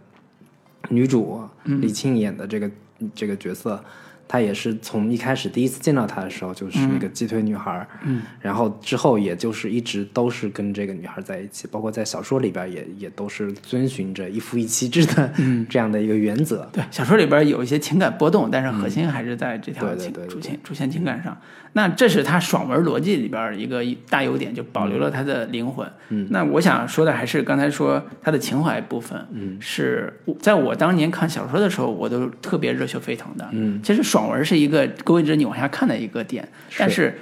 女主李沁演的这个这个角色。她也是从一开始第一次见到他的时候就是那个鸡腿女孩，嗯，然后之后也就是一直都是跟这个女孩在一起，包括在小说里边也也都是遵循着一夫一妻制的 这样的一个原则。对，小说里边有一些情感波动，但是核心还是在这条情主线主线情感上。那这是他爽文逻辑里边一个大优点，就保留了他的灵魂。嗯，那我想说的还是刚才说他的情怀部分，嗯，是在我当年看小说的时候，我都特别热血沸腾的。嗯，其实。爽文是一个勾引着你往下看的一个点，但是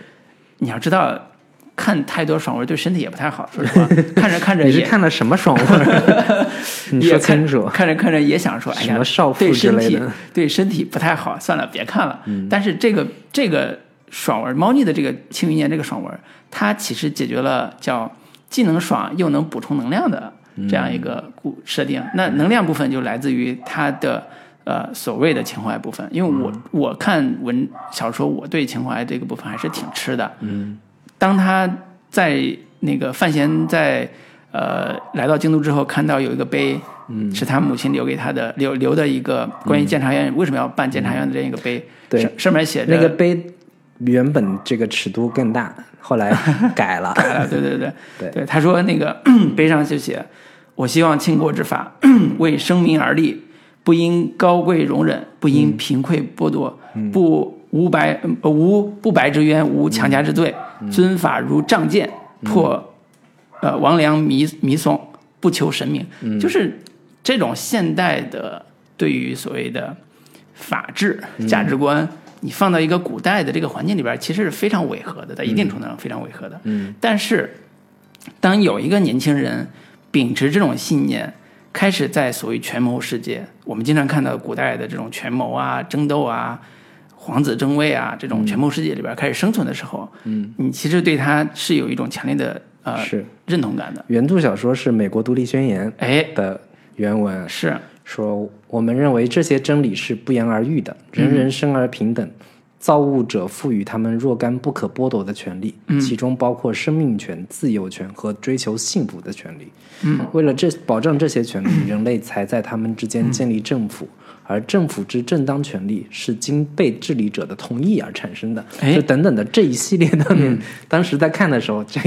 你要知道，看太多爽文对身体也不太好。说实话，看着看着 你是看了什么爽文？你说清楚。看着看着也想说，哎呀，对身体对身体不太好，算了，别看了。但是这个这个爽文，猫腻的这个《庆余年》这个爽文，它其实解决了叫既能爽又能补充能量的这样一个故设定。那能量部分就来自于它的。呃，所谓的情怀部分，因为我我看文小说，我对情怀这个部分还是挺吃的。嗯，当他在那个范闲在呃来到京都之后，看到有一个碑，嗯，是他母亲留给他的，留留的一个关于监察院为什么要办监察院的这样一个碑，对，上面写着那个碑原本这个尺度更大，后来 改了，改了，对对对。对。对，他说那个 碑上就写，我希望倾国之法 为生民而立。不因高贵容忍，不因贫困剥夺，不无白无不白之冤，无强加之罪，尊法如仗剑，破呃王良迷迷松，不求神明，就是这种现代的对于所谓的法治价值观，你放到一个古代的这个环境里边，其实是非常违和的，在一定程度上非常违和的。嗯。但是当有一个年轻人秉持这种信念。开始在所谓权谋世界，我们经常看到古代的这种权谋啊、争斗啊、皇子争位啊这种权谋世界里边开始生存的时候，嗯，你其实对他是有一种强烈的呃是。认同感的。原著小说是《美国独立宣言》哎。的原文。是说，我们认为这些真理是不言而喻的，人人生而平等。造物者赋予他们若干不可剥夺的权利，其中包括生命权、自由权和追求幸福的权利。为了这保障这些权利，人类才在他们之间建立政府。而政府之正当权利是经被治理者的同意而产生的，就等等的这一系列的。嗯，当时在看的时候，这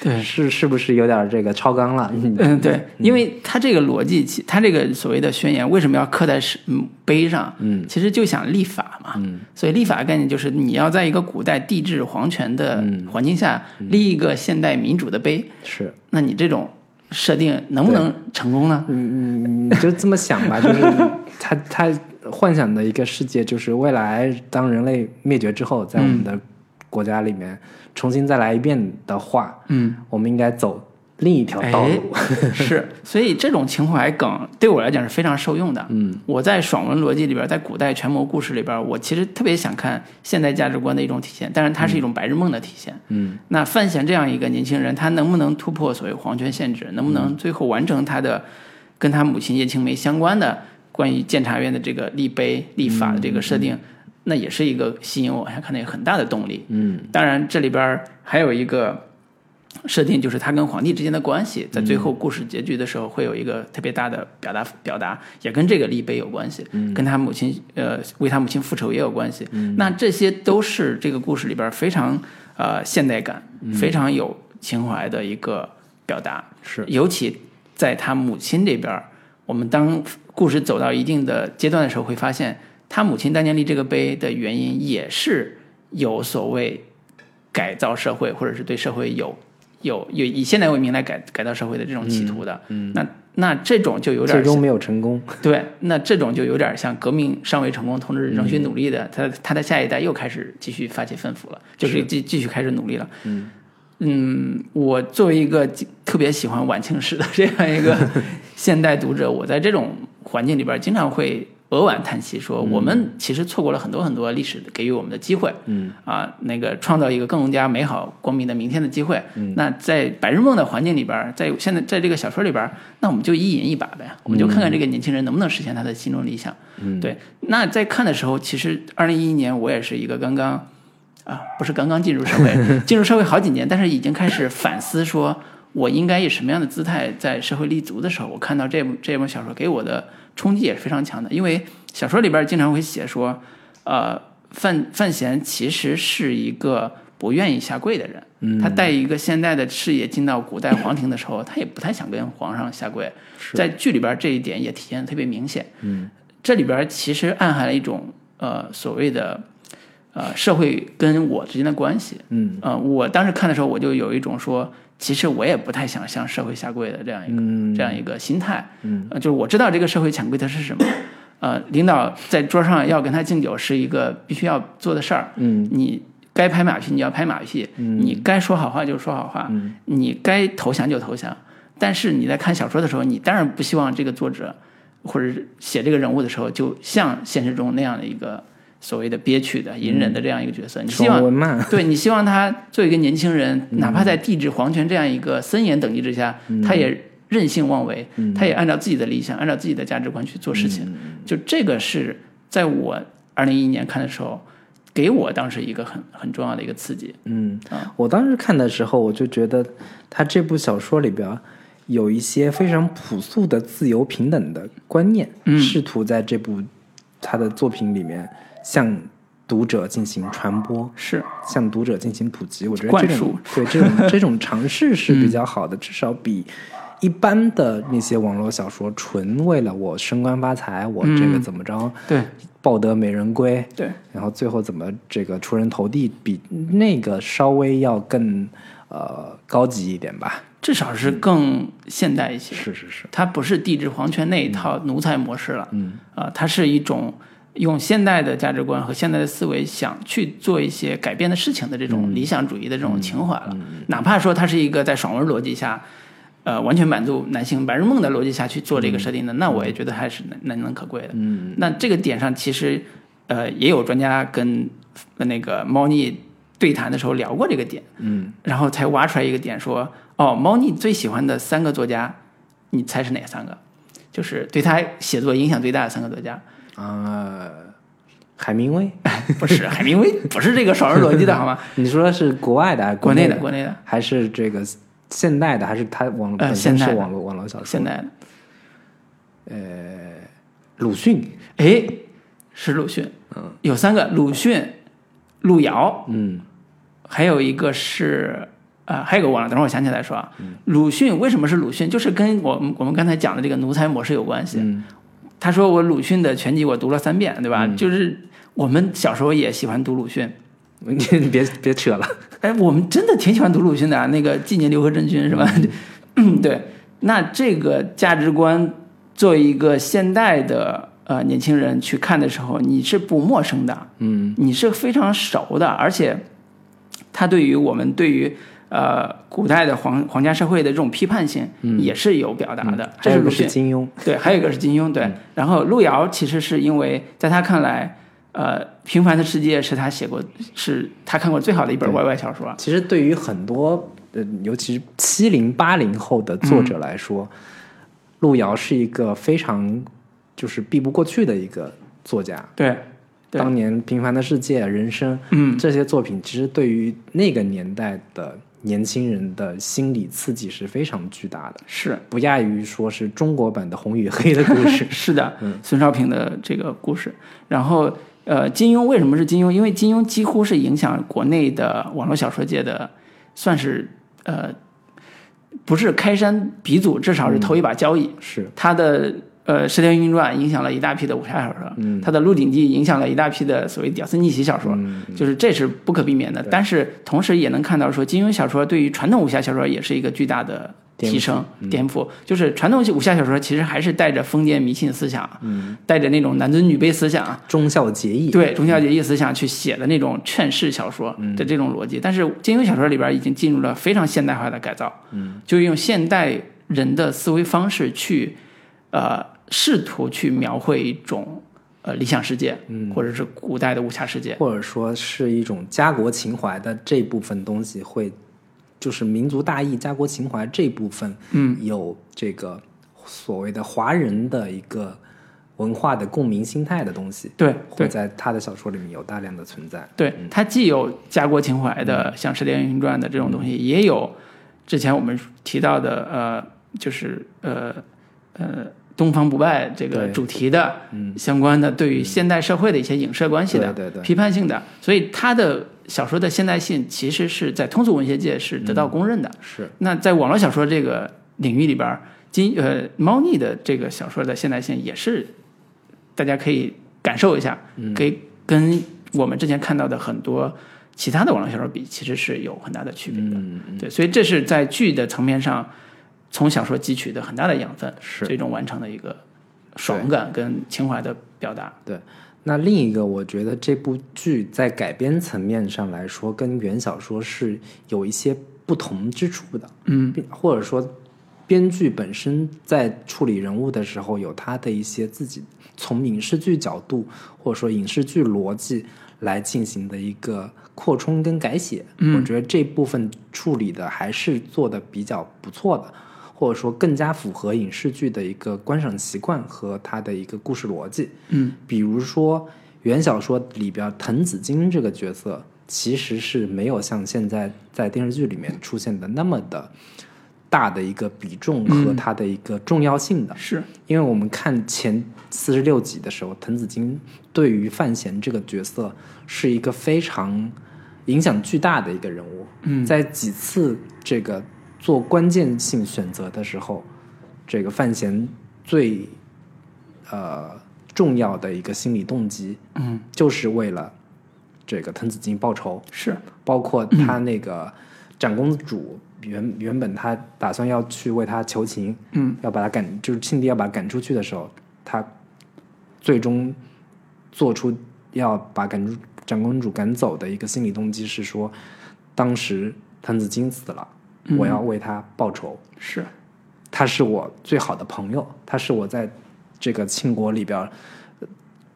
对 是是不是有点这个超纲了？嗯，对，因为他这个逻辑，他这个所谓的宣言为什么要刻在是碑上？嗯，其实就想立法嘛。嗯，所以立法概念就是你要在一个古代帝制皇权的环境下立一个现代民主的碑。是，那你这种。设定能不能成功呢？嗯嗯，你就这么想吧，就是他他幻想的一个世界，就是未来当人类灭绝之后，在我们的国家里面重新再来一遍的话，嗯，我们应该走。另一条道路是，所以这种情怀梗对我来讲是非常受用的。嗯，我在爽文逻辑里边，在古代权谋故事里边，我其实特别想看现代价值观的一种体现，但是它是一种白日梦的体现。嗯，那范闲这样一个年轻人，他能不能突破所谓皇权限制？能不能最后完成他的跟他母亲叶青梅相关的关于监察院的这个立碑立法的这个设定？那也是一个吸引我往下看的一个很大的动力。嗯，当然这里边还有一个。设定就是他跟皇帝之间的关系，在最后故事结局的时候会有一个特别大的表达表达，也跟这个立碑有关系，跟他母亲呃为他母亲复仇也有关系。那这些都是这个故事里边非常呃现代感、非常有情怀的一个表达。是，尤其在他母亲这边，我们当故事走到一定的阶段的时候，会发现他母亲当年立这个碑的原因也是有所谓改造社会，或者是对社会有。有有以现代为名来改改造社会的这种企图的，嗯，那那这种就有点最终没有成功。对，那这种就有点像革命尚未成功，同志仍需努力的，他他的下一代又开始继续发起奋 fut 了，就是继继续开始努力了。嗯嗯，我作为一个特别喜欢晚清史的这样一个 现代读者，我在这种环境里边经常会扼腕叹息，说我们其实错过了很多很多历史给予我们的机会。嗯啊，那个创造一个更加美好、光明的明天的机会。嗯那在白日梦的环境里边，在现在在这个小说里边，那我们就一饮一把呗，我们就看看这个年轻人能不能实现他的心中理想。嗯，对，那在看的时候，其实二零一一年我也是一个刚刚啊，不是刚刚进入社会，进入社会好几年，但是已经开始反思说，我应该以什么样的姿态在社会立足的时候，我看到这部这部小说给我的冲击也是非常强的，因为小说里边经常会写说，呃，范范闲其实是一个不愿意下跪的人。嗯他带一个现代的视野进到古代皇庭的时候，他也不太想跟皇上下跪。在剧里边这一点也体现的特别明显。嗯，这里边其实暗含了一种呃所谓的呃社会跟我之间的关系。嗯呃，我当时看的时候，我就有一种说，其实我也不太想向社会下跪的这样一个、嗯这样一个心态。嗯呃，就是我知道这个社会潜规则是什么。呃，领导在桌上要跟他敬酒是一个必须要做的事儿。嗯你该拍马屁你要拍马屁，嗯你该说好话就说好话，嗯你该投降就投降。但是你在看小说的时候，你当然不希望这个作者或者写这个人物的时候，就像现实中那样的一个所谓的憋屈的隐忍的这样一个角色。你希望 对你希望他作为一个年轻人，哪怕在帝制皇权这样一个森严等级之下，他也任性妄为，他也按照自己的理想，按照自己的价值观去做事情。就这个是在我二零一一年看的时候，给我当时一个很很重要的一个刺激。嗯。啊，我当时看的时候，我就觉得他这部小说里边有一些非常朴素的自由平等的观念，嗯。试图在这部他的作品里面向读者进行传播，是，向读者进行普及。我觉得这种 对这种 这种尝试是比较好的，至少比。一般的那些网络小说，纯为了我升官发财，我这个嗯怎么着，对抱得美人归，对，然后最后怎么这个出人头地，比那个稍微要更呃高级一点吧。至少是更现代一些。是是是，它不是帝制皇权那一套奴才模式了，嗯啊、它是一种用现代的价值观和现代的思维想去做一些改变的事情的这种理想主义的这种情怀了。哪怕说他是一个在爽文逻辑下，呃，完全满足男性白日梦的逻辑下去做这个设定的，那我也觉得还是难难能可贵的。嗯。那这个点上，其实呃也有专家跟跟那个猫腻对谈的时候聊过这个点，嗯。然后才挖出来一个点说，哦，猫腻最喜欢的三个作家，你猜是哪三个？就是对他写作影响最大的三个作家，啊、海明威，不是海明威，不是这个少人逻辑的好吗？你说的是国外的？国内的，国内的，还是这个现代的，还是他网呃现代网络网络小说？现代的，呃鲁迅，哎，是鲁迅，嗯。有三个，鲁迅、路遥，嗯。还有一个是。呃，还有个忘了，等会儿我想起来说啊，鲁迅为什么是鲁迅？就是跟我们我们刚才讲的这个奴才模式有关系。嗯他说我鲁迅的全集我读了三遍，对吧？就是我们小时候也喜欢读鲁迅，你别别扯了，哎，我们真的挺喜欢读鲁迅的啊，那个纪念刘和珍君是吧？嗯，对。那这个价值观，作为一个现代的呃年轻人去看的时候，你是不陌生的，嗯你是非常熟的，而且他对于我们对于呃古代的皇皇家社会的这种批判性也是有表达的。这还有一个是鲁迅。是金庸，对，还有一个是金庸，对。然后路遥其实是因为在他看来，呃，《平凡的世界》是他写过，是他看过最好的一本对 YY 小说。其实对于很多呃，尤其是七零八零后的作者来说，路遥是一个非常就是避不过去的一个作家。对，对当年《平凡的世界》《人生》嗯，这些作品，其实对于那个年代的年轻人的心理刺激是非常巨大的，是。不亚于说是中国版的《红与黑》的故事 是的，孙少平的这个故事。然后，呃，金庸为什么是金庸？因为金庸几乎是影响国内的网络小说界的，算是呃，不是开山鼻祖，至少是头一把交椅。是，他的呃《射雕英雄传》影响了一大批的武侠小说，嗯他的《鹿鼎记》影响了一大批的所谓屌丝逆袭小说，嗯就是这是不可避免的。但是同时也能看到说，金庸小说对于传统武侠小说也是一个巨大的提升、颠覆。就是传统武侠小说其实还是带着封建迷信思想，嗯，带着那种男尊女卑思想，忠孝节义，对忠孝节义思想去写的那种劝世小说的这种逻辑。但是金庸小说里边已经进入了非常现代化的改造，嗯，就用现代人的思维方式去，呃，试图去描绘一种呃理想世界，嗯，或者是古代的武侠世界，或者说是一种家国情怀的这部分东西会。就是民族大义、家国情怀这部分，嗯，有这个所谓的华人的一个文化的共鸣心态的东西，对，会在他的小说里面有大量的存在。对，他既有家国情怀的，像《射雕英雄传》的这种东西，也有之前我们提到的，呃，就是呃呃东方不败这个主题的相关的，对于现代社会的一些影射关系的，对对批判性的，所以他的。小说的现代性其实是在通俗文学界是得到公认的。是。那在网络小说这个领域里边，金呃猫腻的这个小说的现代性也是，大家可以感受一下，可以跟我们之前看到的很多其他的网络小说比，其实是有很大的区别的。嗯嗯。对，所以这是在剧的层面上，从小说汲取的很大的养分，是最终完成的一个爽感跟情怀的表达。对。那另一个，我觉得这部剧在改编层面上来说，跟原小说是有一些不同之处的。嗯，或者说，编剧本身在处理人物的时候，有他的一些自己从影视剧角度，或者说影视剧逻辑来进行的一个扩充跟改写。嗯，我觉得这部分处理的还是做的比较不错的。或者说更加符合影视剧的一个观赏习惯和它的一个故事逻辑。嗯，比如说原小说里边滕子京这个角色，其实是没有像现在在电视剧里面出现的那么的大的一个比重和它的一个重要性的。是因为我们看前四十六集的时候，滕子京对于范闲这个角色是一个非常影响巨大的一个人物。嗯，在几次这个。做关键性选择的时候，这个范闲最呃重要的一个心理动机，嗯，就是为了这个滕子京报仇。是，包括他那个长公主原原本他打算要去为他求情，嗯，要把他赶，就是庆帝要把他赶出去的时候，他最终做出要把赶出长公主赶走的一个心理动机是说，当时滕子京死了。我要为他报仇，是，他是我最好的朋友，他是我在这个庆国里边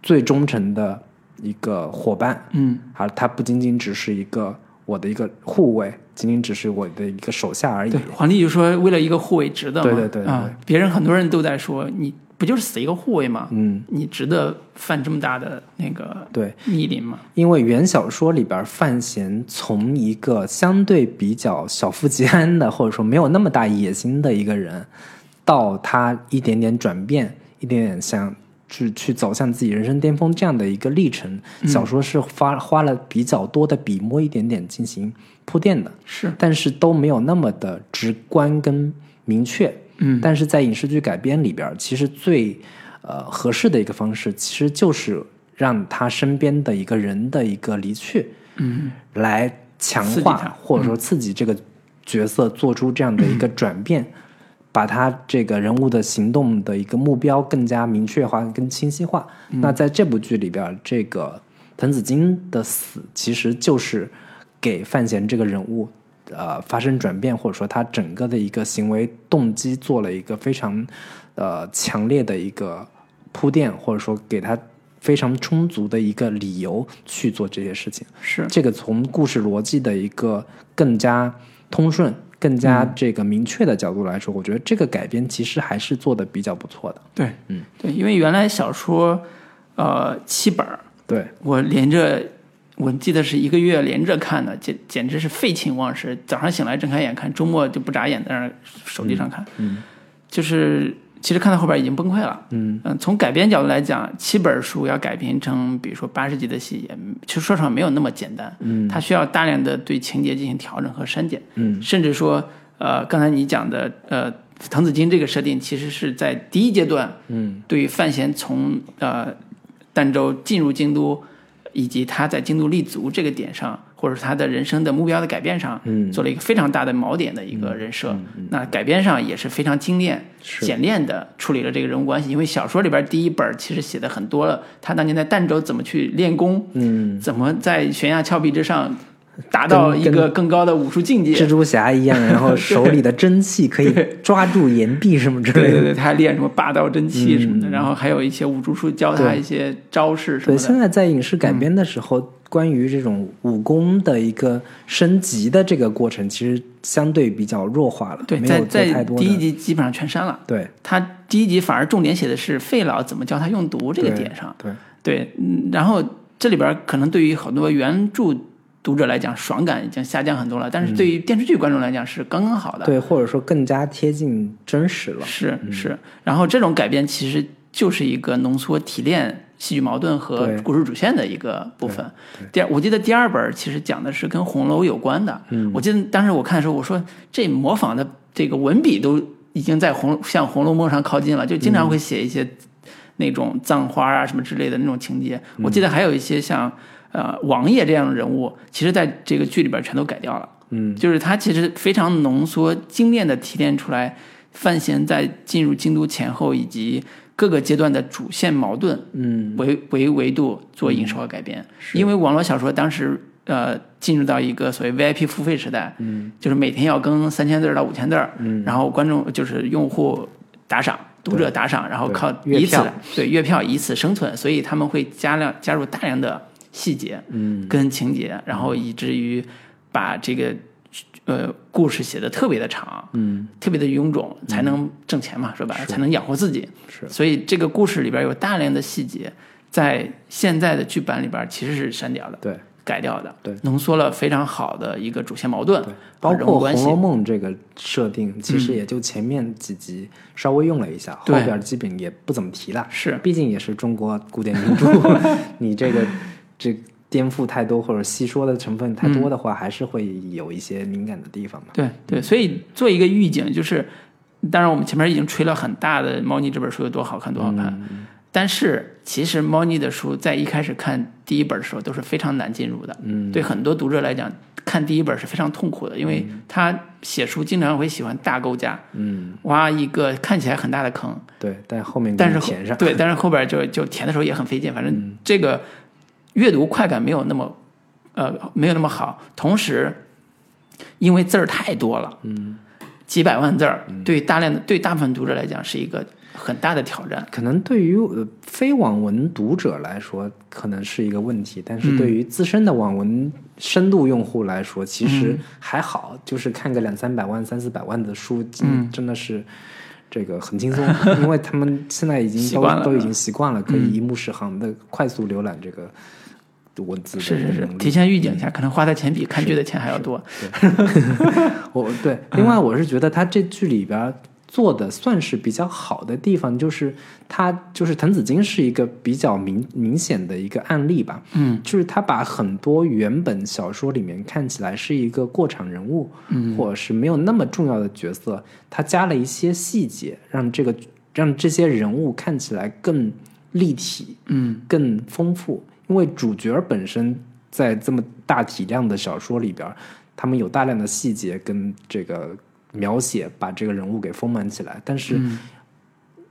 最忠诚的一个伙伴，嗯，而他不仅仅只是一个我的一个护卫，仅仅只是我的一个手下而已。对，皇帝就说为了一个护卫值得，对对对啊，别人很多人都在说你。不就是死一个护卫吗？嗯，你值得犯这么大的那个对逆鳞吗？因为原小说里边范闲从一个相对比较小富即安的，或者说没有那么大野心的一个人，到他一点点转变，一点点想去去走向自己人生巅峰这样的一个历程，小说是花花了比较多的笔墨，一点点进行铺垫的，是，但是都没有那么的直观跟明确。嗯，但是在影视剧改编里边，其实最呃合适的一个方式，其实就是让他身边的一个人的一个离去，嗯，来强化或者说刺激这个角色做出这样的一个转变，把他这个人物的行动的一个目标更加明确化、更清晰化。那在这部剧里边，这个滕子京的死，其实就是给范闲这个人物。呃，发生转变，或者说他整个的一个行为动机做了一个非常呃强烈的一个铺垫，或者说给他非常充足的一个理由去做这些事情。是这个从故事逻辑的一个更加通顺、更加这个明确的角度来说，我觉得这个改编其实还是做的比较不错的。对，嗯，对，因为原来小说呃七本儿，对我连着。我记得是一个月连着看的，简简直是废寝忘食。早上醒来睁开眼看，周末就不眨眼在那手机上看。嗯，就是其实看到后边已经崩溃了。嗯嗯，从改编角度来讲，七本书要改编成比如说八十集的戏，也其实说实话没有那么简单。嗯，它需要大量的对情节进行调整和删减。嗯，甚至说，呃，刚才你讲的，呃，滕子京这个设定，其实是在第一阶段，嗯，对于范闲从呃儋州进入京都。以及他在京都立足这个点上，或者是他的人生的目标的改变上，嗯做了一个非常大的锚点的一个人设。那改编上也是非常精炼、简练的处理了这个人物关系。因为小说里边第一本其实写的很多了，他当年在儋州怎么去练功，嗯，怎么在悬崖峭壁之上达到一个更高的武术境界。蜘蛛侠一样，然后手里的真气可以抓住岩壁什么之类的。对对对，他还练什么霸道真气什么的，然后还有一些武术书教他一些招式什，么的。现在在影视改编的时候，关于这种武功的一个升级的这个过程，其实相对比较弱化了，对，在在。第一集基本上全删了。对他第一集反而重点写的是费老怎么教他用毒这个点上。对，对，嗯，然后这里边可能对于很多原著读者来讲，爽感已经下降很多了，但是对于电视剧观众来讲是刚刚好的。对，或者说更加贴近真实了。是嗯是，然后这种改编其实就是一个浓缩提炼戏剧矛盾和故事主线的一个部分。第二，我记得第二本其实讲的是跟红楼有关的。嗯，我记得当时我看的时候，我说这模仿的这个文笔都已经在红向《红楼梦》上靠近了，就经常会写一些那种葬花啊什么之类的那种情节。我记得还有一些像呃王爷这样的人物，其实在这个剧里边全都改掉了。嗯，就是他其实非常浓缩、精炼的提炼出来范闲在进入京都前后以及各个阶段的主线矛盾嗯，为为维度做影视化改编。因为网络小说当时呃进入到一个所谓 VIP 付费时代，嗯，就是每天要更三千字儿到五千字，嗯，然后观众就是用户打赏。读者打赏，然后靠以此对月票以此生存，所以他们会加量加入大量的细节，嗯，跟情节，然后以至于把这个呃故事写的特别的长，嗯，特别的臃肿，才能挣钱嘛，说白了才能养活自己。是所以这个故事里边有大量的细节，在现在的剧版里边其实是删掉的、对，改掉的，对，浓缩了非常好的一个主线矛盾，包括《红楼。梦》这个设定，其实也就前面几集稍微用了一下，后边基本也不怎么提了。是毕竟也是中国古典名著，你这个这颠覆太多或者细说的成分太多的话，还是会有一些敏感的地方嘛。对对，所以做一个预警，就是当然我们前面已经吹了很大的《猫腻》这本书有多好看多好看，但是其实《猫腻》的书在一开始看第一本的时候都是非常难进入的，嗯，对很多读者来讲，看第一本是非常痛苦的，因为他写书经常会喜欢大构架，嗯，挖一个看起来很大的坑，对，但后面但是填上，对，但是后边就就填的时候也很费劲，反正这个阅读快感没有那么呃没有那么好，同时因为字儿太多了，嗯，几百万字儿，对大量的对大部分读者来讲是一个很大的挑战。可能对于呃非网文读者来说，可能是一个问题，但是对于资深的网文深度用户来说，其实还好，就是看个两三百万、三四百万的书，嗯。真的是。这个很轻松，因为他们现在已经都习惯了。都已经习惯了，可以一目十行的快速浏览这个文字是是是提前预警一下，可能花的钱比看剧的钱还要多。我对，另外我是觉得他这剧里边做的算是比较好的地方，就是他就是滕子京是一个比较明明显的一个案例吧，嗯，就是他把很多原本小说里面看起来是一个过场人物，嗯，或者是没有那么重要的角色，他加了一些细节，让这个让这些人物看起来更立体，嗯，更丰富。因为主角本身在这么大体量的小说里边，他们有大量的细节跟这个描写，把这个人物给丰满起来。但是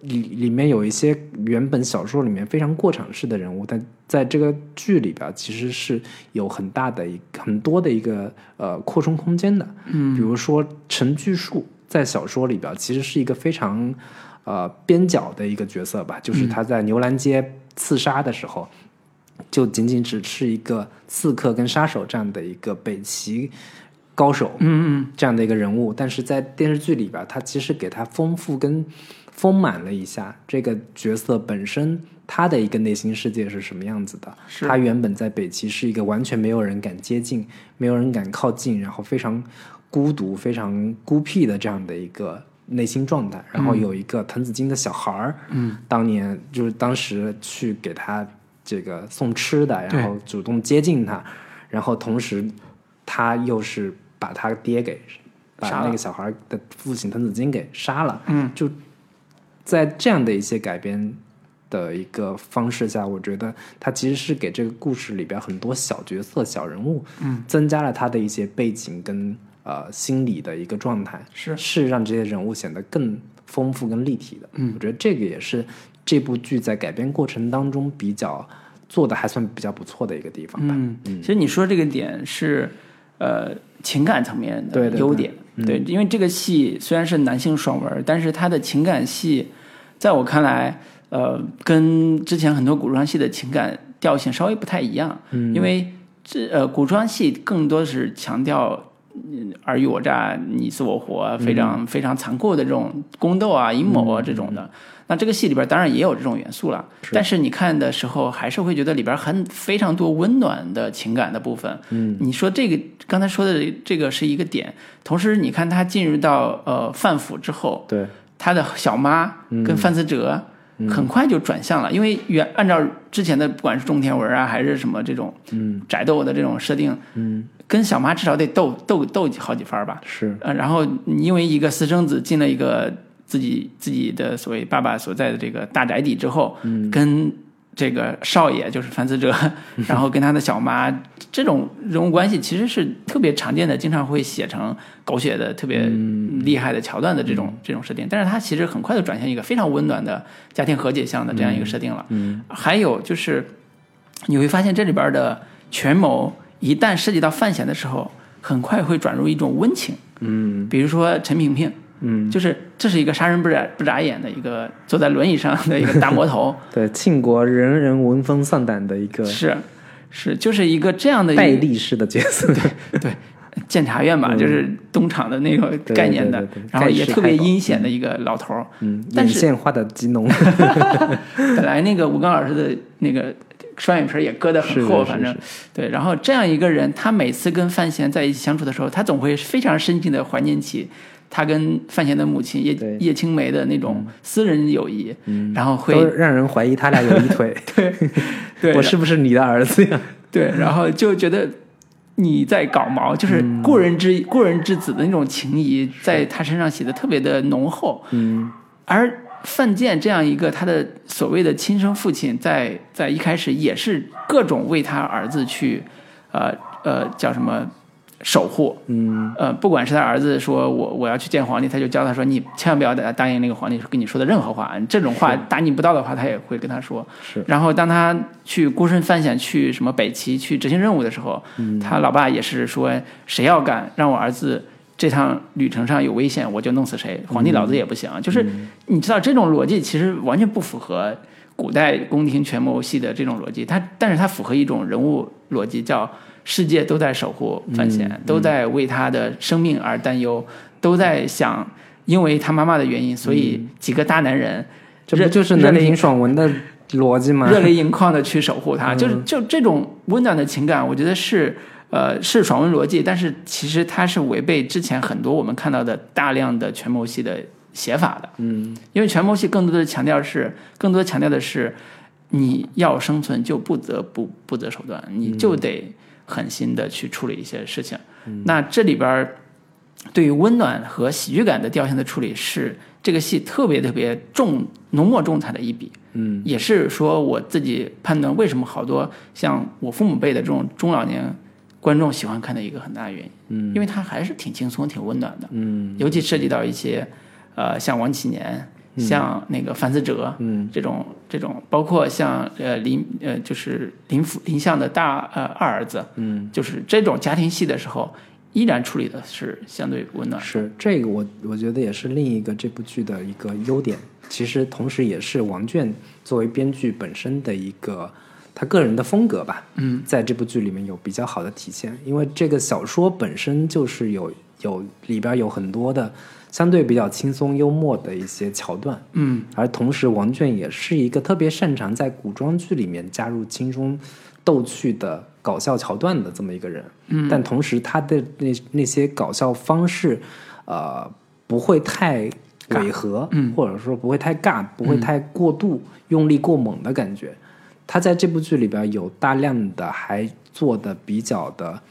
里里面有一些原本小说里面非常过场式的人物，但在这个剧里边其实是有很大的一很多的一个呃扩充空间的。嗯，比如说陈巨树在小说里边其实是一个非常呃边角的一个角色吧，就是他在牛栏街刺杀的时候。就仅仅只是一个刺客跟杀手这样的一个北齐高手，嗯嗯，这样的一个人物，但是在电视剧里边，他其实给他丰富跟丰满了一下这个角色本身他的一个内心世界是什么样子的。是他原本在北齐是一个完全没有人敢接近、没有人敢靠近，然后非常孤独、非常孤僻的这样的一个内心状态。然后有一个滕子京的小孩儿，嗯，当年就是当时去给他这个送吃的，然后主动接近他，然后同时他又是把他爹给把杀那个小孩的父亲滕子京给杀了，嗯，就在这样的一些改编的一个方式下，我觉得他其实是给这个故事里边很多小角色、小人物，嗯，增加了他的一些背景跟呃心理的一个状态，是。是让这些人物显得更丰富、跟立体的。嗯。我觉得这个也是这部剧在改编过程当中比较做的还算比较不错的一个地方吧。嗯，其实你说这个点是呃情感层面的优点，对，因为这个戏虽然是男性爽文，但是它的情感戏，在我看来，呃，跟之前很多古装戏的情感调性稍微不太一样，嗯因为这呃古装戏更多是强调。嗯尔虞我诈、你死我活，非常非常残酷的这种宫斗啊、阴谋啊这种的。那这个戏里边当然也有这种元素了，但是你看的时候还是会觉得里边很非常多温暖的情感的部分。嗯，你说这个刚才说的这个是一个点，同时你看他进入到呃范府之后，对，他的小妈跟范思哲很快就转向了，因为原按照之前的不管是种田文啊还是什么这种嗯。宅斗的这种设定，嗯，跟小妈至少得斗斗斗好几番吧。是，呃，然后你因为一个私生子进了一个自己自己的所谓爸爸所在的这个大宅邸之后，嗯。跟这个少爷就是樊思哲，然后跟他的小妈这种人物关系其实是特别常见的，经常会写成狗血的特别嗯。厉害的桥段的这种、这种设定，但是他其实很快就转向一个非常温暖的家庭和解向的这样一个设定了。嗯。还有就是你会发现这里边的权谋一旦涉及到范闲的时候，很快会转入一种温情。嗯。比如说陈萍萍，嗯，就是这是一个杀人不眨不眨眼的一个坐在轮椅上的一个大魔头，对，庆国人人闻风丧胆的一个是是就是一个这样的一戴笠式的角色。对 对监察院吧，就是东厂的那个概念的然后也特别阴险的一个老头儿。嗯，但是眼线画的极浓。本来那个吴刚老师的那个双眼皮也割得很厚，反正对。然后这样一个人，他每次跟范闲在一起相处的时候，他总会非常深情的怀念起他跟范闲的母亲叶叶青梅的那种私人友谊，嗯。然后会让人怀疑他俩有一腿。对对。我是不是你的儿子呀？对，然后就觉得你在搞毛，就是嗯。故人之、故人之子的那种情谊，在他身上写的特别的浓厚。嗯。而范建这样一个他的所谓的亲生父亲在，在一开始也是各种为他儿子去，呃呃叫什么守护，嗯。呃，不管是他儿子说我我要去见皇帝，他就教他说你千万不要答答应那个皇帝跟你说的任何话，这种话答应不到的话，他也会跟他说。是。然后当他去孤身犯险去什么北齐去执行任务的时候，他老爸也是说谁要敢让我儿子这趟旅程上有危险，我就弄死谁，皇帝老子也不行。就是你知道这种逻辑其实完全不符合古代宫廷权谋系的这种逻辑，它但是它符合一种人物逻辑，叫世界都在守护范闲，都在为他的生命而担忧，都在想。因为他妈妈的原因，所以几个大男人这不就是南屏爽文的逻辑吗？热泪盈眶的去守护他，就是就这种温暖的情感，我觉得是呃是爽文逻辑，但是其实它是违背之前很多我们看到的大量的权谋戏的写法的，嗯。因为权谋戏更多的强调是更多强调的是你要生存就不得不不择手段，你就得狠心的去处理一些事情。那这里边儿对于温暖和喜剧感的调性的处理是这个戏特别特别重浓墨重彩的一笔。嗯也是说我自己判断为什么好多像我父母辈的这种中老年观众喜欢看的一个很大的原因，嗯因为它还是挺轻松、挺温暖的，嗯尤其涉及到一些呃像王启年、像那个樊思哲嗯。这种这种，包括像呃林呃就是林福林相的大呃二儿子，嗯，就是这种家庭戏的时候，依然处理的是相对温暖。是这个我我觉得也是另一个这部剧的一个优点，其实同时也是王倦作为编剧本身的一个他个人的风格吧。嗯，在这部剧里面有比较好的体现，因为这个小说本身就是有有里边有很多的相对比较轻松幽默的一些桥段，嗯。而同时王倦也是一个特别擅长在古装剧里面加入轻松逗趣的搞笑桥段的这么一个人，嗯，但同时他的那那些搞笑方式，呃，不会太违和，嗯。或者说不会太尬，不会太过度、用力过猛的感觉。他在这部剧里边有大量的还做的比较的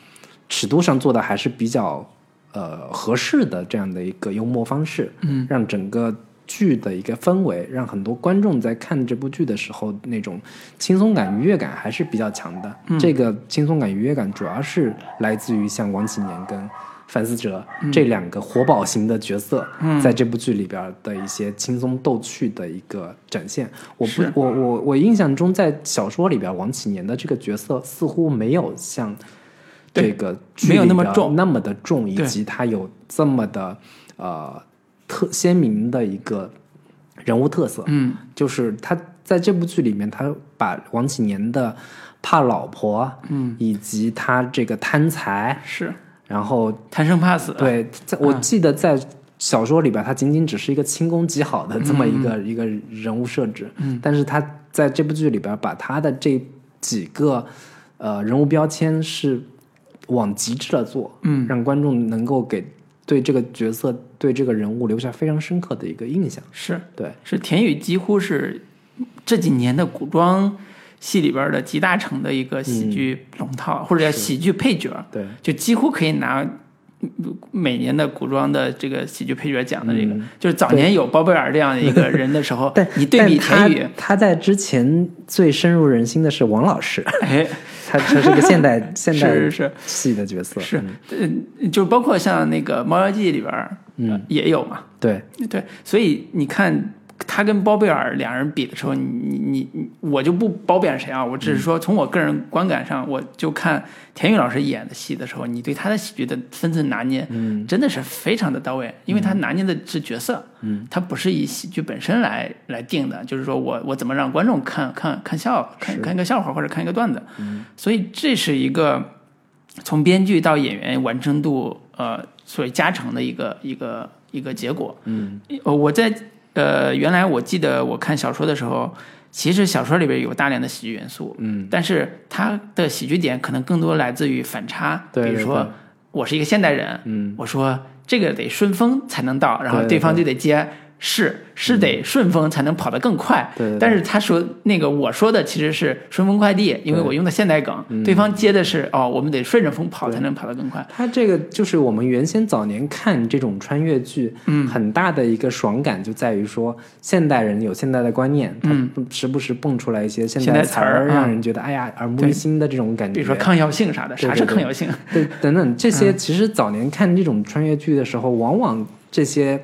尺度上做的还是比较呃合适的这样的一个幽默方式，嗯，让整个剧的一个氛围，让很多观众在看这部剧的时候，那种轻松感、愉悦感还是比较强的。这个轻松感、愉悦感主要是来自于像王启年跟范思哲这两个活宝型的角色，在这部剧里边的一些轻松逗趣的一个展现。我不，我我我印象中，在小说里边，王启年的这个角色似乎没有像这个没有那么重，那么的重，以及他有这么的呃。特鲜明的一个人物特色，嗯，就是他在这部剧里面，他把王启年的怕老婆，嗯，以及他这个贪财是，然后贪生怕死，对，在我记得在小说里边，他仅仅只是一个轻功极好的这么一个一个人物设置，嗯，但是他在这部剧里边把他的这几个呃人物标签是往极致的做，嗯，让观众能够给。对这个角色，对这个人物留下非常深刻的一个印象。是对，是田雨几乎是这几年的古装戏里边的集大成的一个喜剧龙套，或者叫喜剧配角。对，就几乎可以拿每年的古装的这个喜剧配角奖的这个。就是早年有包贝尔这样的一个人的时候，对你对比田雨，他在之前最深入人心的是王老师。哎。他他是个现代 现代是是戏的角色，是嗯，就包括像那个《猫妖记》里边嗯也有嘛，对。对，所以你看他跟包贝尔两人比的时候，你你你我就不褒贬谁啊，我只是说从我个人观感上，我就看田雨老师演的戏的时候，你对他的喜剧的分寸拿捏，嗯，真的是非常的到位，因为他拿捏的是角色，嗯，他不是以喜剧本身来来定的，就是说我我怎么让观众看看看笑看看一个笑话或者看一个段子，嗯，所以这是一个从编剧到演员完成度呃所谓加成的一个一个一个结果，嗯，呃我在。呃，原来我记得我看小说的时候，其实小说里边有大量的喜剧元素，嗯，但是它的喜剧点可能更多来自于反差，比如说我是一个现代人，嗯，我说这个得顺风才能到，然后对方就得接。是是得顺丰才能跑得更快，对。但是他说那个我说的其实是顺丰快递，因为我用的现代梗，对方接的是哦，我们得顺着风跑才能跑得更快。他这个就是我们原先早年看这种穿越剧，嗯，很大的一个爽感就在于说现代人有现代的观念，嗯，时不时蹦出来一些现代词儿，让人觉得哎呀耳目一新的这种感觉。比如说抗药性啥的，啥是抗药性？对，等等这些，其实早年看这种穿越剧的时候，往往这些。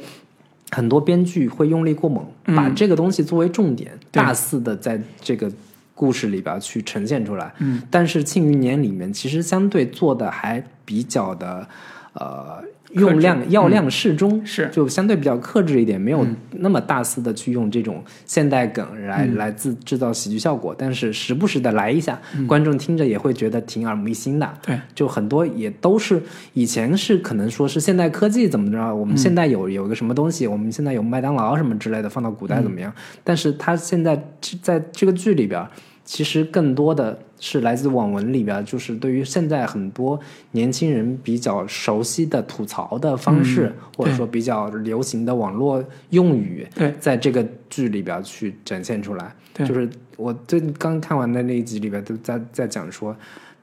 很多编剧会用力过猛，把这个东西作为重点，大肆的在这个故事里边去呈现出来。嗯，但是《庆余年》里面其实相对做的还比较的，呃。用量药量适中，是。就相对比较克制一点，没有那么大肆的去用这种现代梗来来自制造喜剧效果，但是时不时的来一下，观众听着也会觉得挺耳目一新的。对，就很多也都是以前是可能说是现代科技怎么着，我们现在有有个什么东西，我们现在有麦当劳什么之类的，放到古代怎么样？但是他现在在这个剧里边。其实更多的是来自网文里边，就是对于现在很多年轻人比较熟悉的吐槽的方式，或者说比较流行的网络用语，对，在这个剧里边去展现出来。就是我最刚看完的那一集里边，都在在讲说，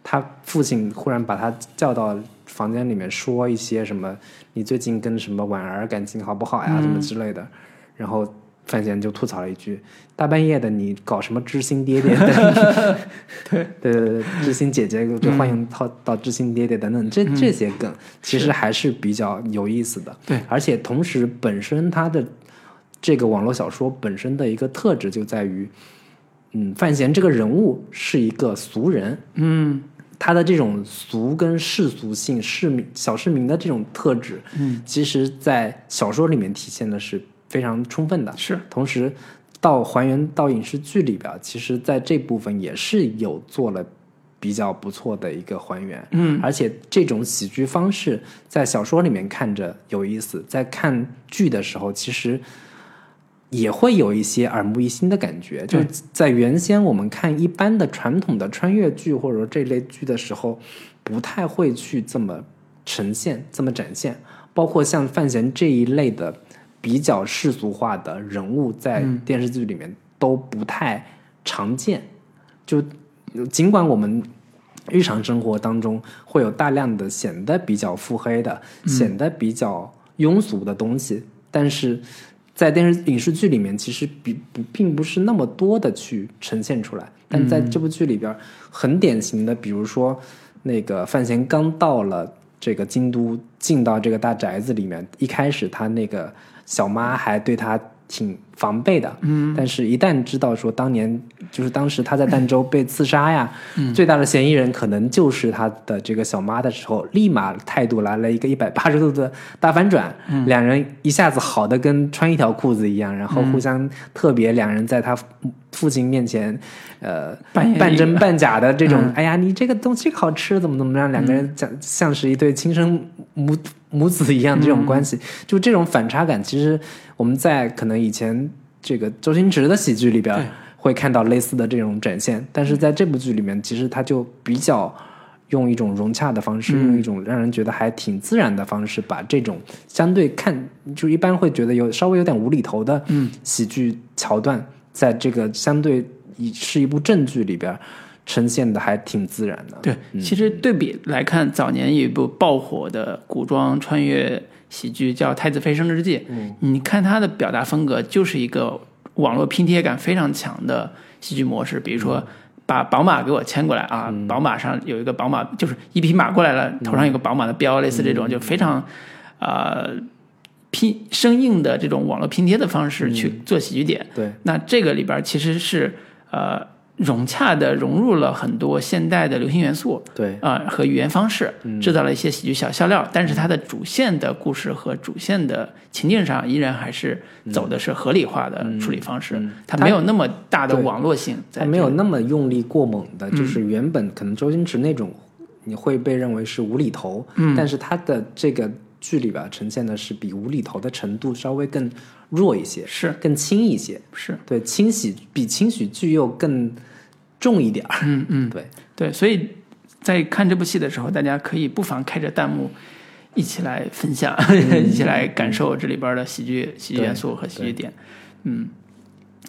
他父亲忽然把他叫到房间里面，说一些什么，你最近跟什么婉儿感情好不好呀，什么之类的，然后。范闲就吐槽了一句：“大半夜的，你搞什么知心爹爹？”对对对对，知心姐姐就欢迎到到知心爹爹等等，这这些梗其实还是比较有意思的。对，而且同时本身它的这个网络小说本身的一个特质就在于，嗯，范闲这个人物是一个俗人，嗯，他的这种俗跟世俗性、市民小市民的这种特质，嗯，其实在小说里面体现的是。非常充分的是，同时到还原到影视剧里边，其实在这部分也是有做了比较不错的一个还原，嗯，而且这种喜剧方式在小说里面看着有意思，在看剧的时候其实也会有一些耳目一新的感觉。就在原先我们看一般的传统的穿越剧或者说这类剧的时候，不太会去这么呈现、这么展现，包括像范闲这一类的。比较世俗化的人物在电视剧里面都不太常见，就尽管我们日常生活当中会有大量的显得比较腹黑的、显得比较庸俗的东西，但是在电视影视剧里面，其实比不并不是那么多的去呈现出来，但在这部剧里边，很典型的，比如说那个范闲刚到了这个京都，进到这个大宅子里面，一开始他那个小妈还对他挺防备的，嗯，但是一旦知道说当年就是当时他在儋州被刺杀呀，最大的嫌疑人可能就是他的这个小妈的时候，立马态度来了一个一百八十度的大反转，嗯。两人一下子好的跟穿一条裤子一样，然后互相特别，两人在他父亲面前，呃，半真半假的这种，哎呀，你这个东西好吃，怎么怎么样，两个人像像是一对亲生母母子一样这种关系，就这种反差感，其实我们在可能以前这个周星驰的喜剧里边会看到类似的这种展现，但是在这部剧里面，其实他就比较用一种融洽的方式，用一种让人觉得还挺自然的方式，把这种相对看就一般会觉得有稍微有点无厘头的喜剧桥段。在这个相对以是一部正剧里边呈现的还挺自然的。对，其实对比来看，早年有一部爆火的古装穿越喜剧叫《太子妃升职记》，嗯，你看它的表达风格就是一个网络拼贴感非常强的喜剧模式。比如说，把宝马给我牵过来啊，宝马上有一个宝马，就是一匹马过来了，头上有个宝马的标，类似这种，就非常呃。拼生硬的这种网络拼贴的方式去做喜剧点，对，那这个里边其实是呃融洽的融入了很多现代的流行元素，对，啊和语言方式，制造了一些喜剧小笑料，但是它的主线的故事和主线的情境上依然还是走的是合理化的处理方式，它没有那么大的网络性，它没有那么用力过猛的，就是原本可能周星驰那种你会被认为是无厘头，嗯，但是他的这个。剧里边呈现的是比无厘头的程度稍微更弱一些，是。更轻一些，是。对轻喜比轻喜剧又更重一点嗯嗯，对。对，所以在看这部戏的时候，大家可以不妨开着弹幕一起来分享，一起来感受这里边的喜剧喜剧元素和喜剧点。嗯，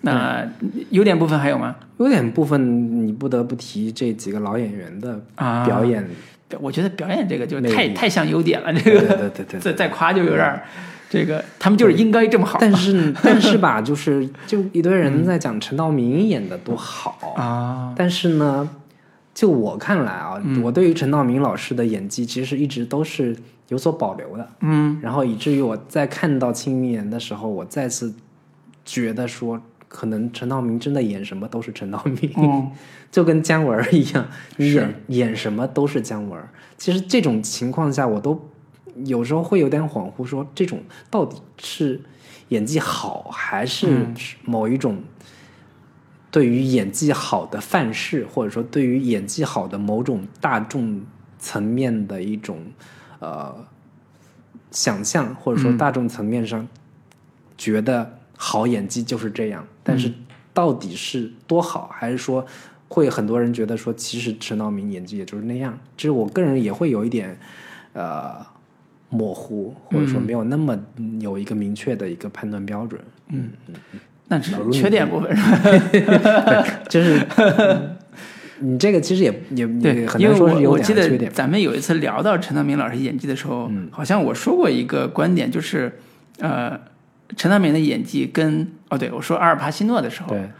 那优点部分还有吗？优点部分你不得不提这几个老演员的表演。我觉得表演这个就太太像优点了，这个对对对，再再夸就有点这个他们就是应该这么好。但是 但是吧，就是就一堆人在讲陈道明演的多好啊，但是呢，就我看来啊，我对于陈道明老师的演技其实一直都是有所保留的，嗯，然后以至于我在看到《清明年》的时候，我再次觉得说。可能陈道明真的演什么都是陈道明，就跟姜文一样，你演演什么都是姜文。其实这种情况下，我都有时候会有点恍惚，说这种到底是演技好，还是某一种对于演技好的范式，或者说对于演技好的某种大众层面的一种呃想象，或者说大众层面上觉得。好演技就是这样，但是到底是多好，还是说会很多人觉得说，其实陈道明演技也就是那样？其实我个人也会有一点呃模糊，或者说没有那么有一个明确的一个判断标准。嗯嗯，那是缺点部分是吧？就是你这个其实也也也很难说是有点缺点。咱们有一次聊到陈道明老师演技的时候，好像我说过一个观点，就是呃。陈道明的演技跟哦，对我说阿尔帕西诺的时候，对，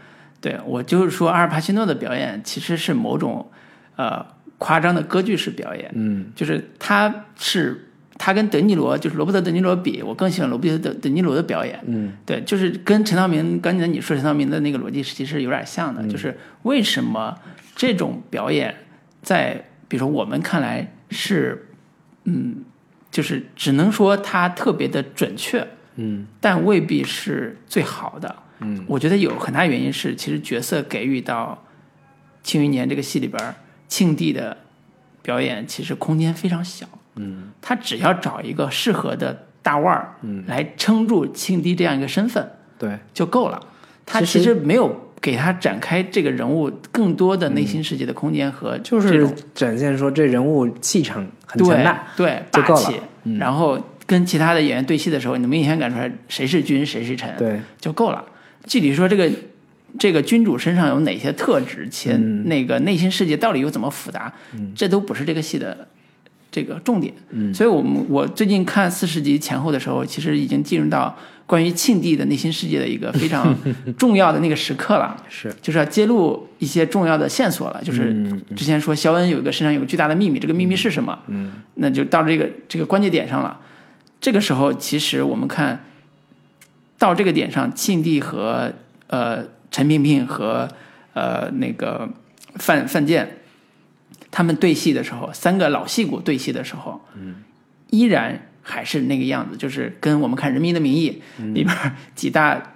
对我就是说阿尔帕西诺的表演其实是某种呃夸张的歌剧式表演，嗯，就是他是他跟德尼罗就是罗伯特德尼罗比，我更喜欢罗伯特德德尼罗的表演，嗯，对，就是跟陈道明刚才你说陈道明的那个逻辑其实有点像的，就是为什么这种表演在比如说我们看来是嗯，就是只能说他特别的准确。嗯，但未必是最好的。嗯，我觉得有很大原因是，其实角色给予到《庆余年》这个戏里边，庆帝的表演其实空间非常小。嗯，他只要找一个适合的大腕儿，嗯，来撑住庆帝这样一个身份，对，就够了。他其实没有给他展开这个人物更多的内心世界的空间和就是展现说这人物气场很强大，对，霸气，然后。跟其他的演员对戏的时候，你明显感出来谁是君谁是臣，对，就够了。具体说这个这个君主身上有哪些特质，且那个内心世界到底又怎么复杂，这都不是这个戏的这个重点。嗯，所以我们我最近看四十集前后的时候，其实已经进入到关于庆帝的内心世界的一个非常 重要的那个时刻了。是，就是要揭露一些重要的线索了。就是嗯之前说肖恩有一个身上有个巨大的秘密，这个秘密是什么？嗯，那就到这个这个关键点上了。这个时候，其实我们看到这个点上，庆帝和呃陈萍萍和呃那个范范建他们对戏的时候，三个老戏骨对戏的时候，嗯，依然还是那个样子，就是跟我们看《人民的名义》里边几大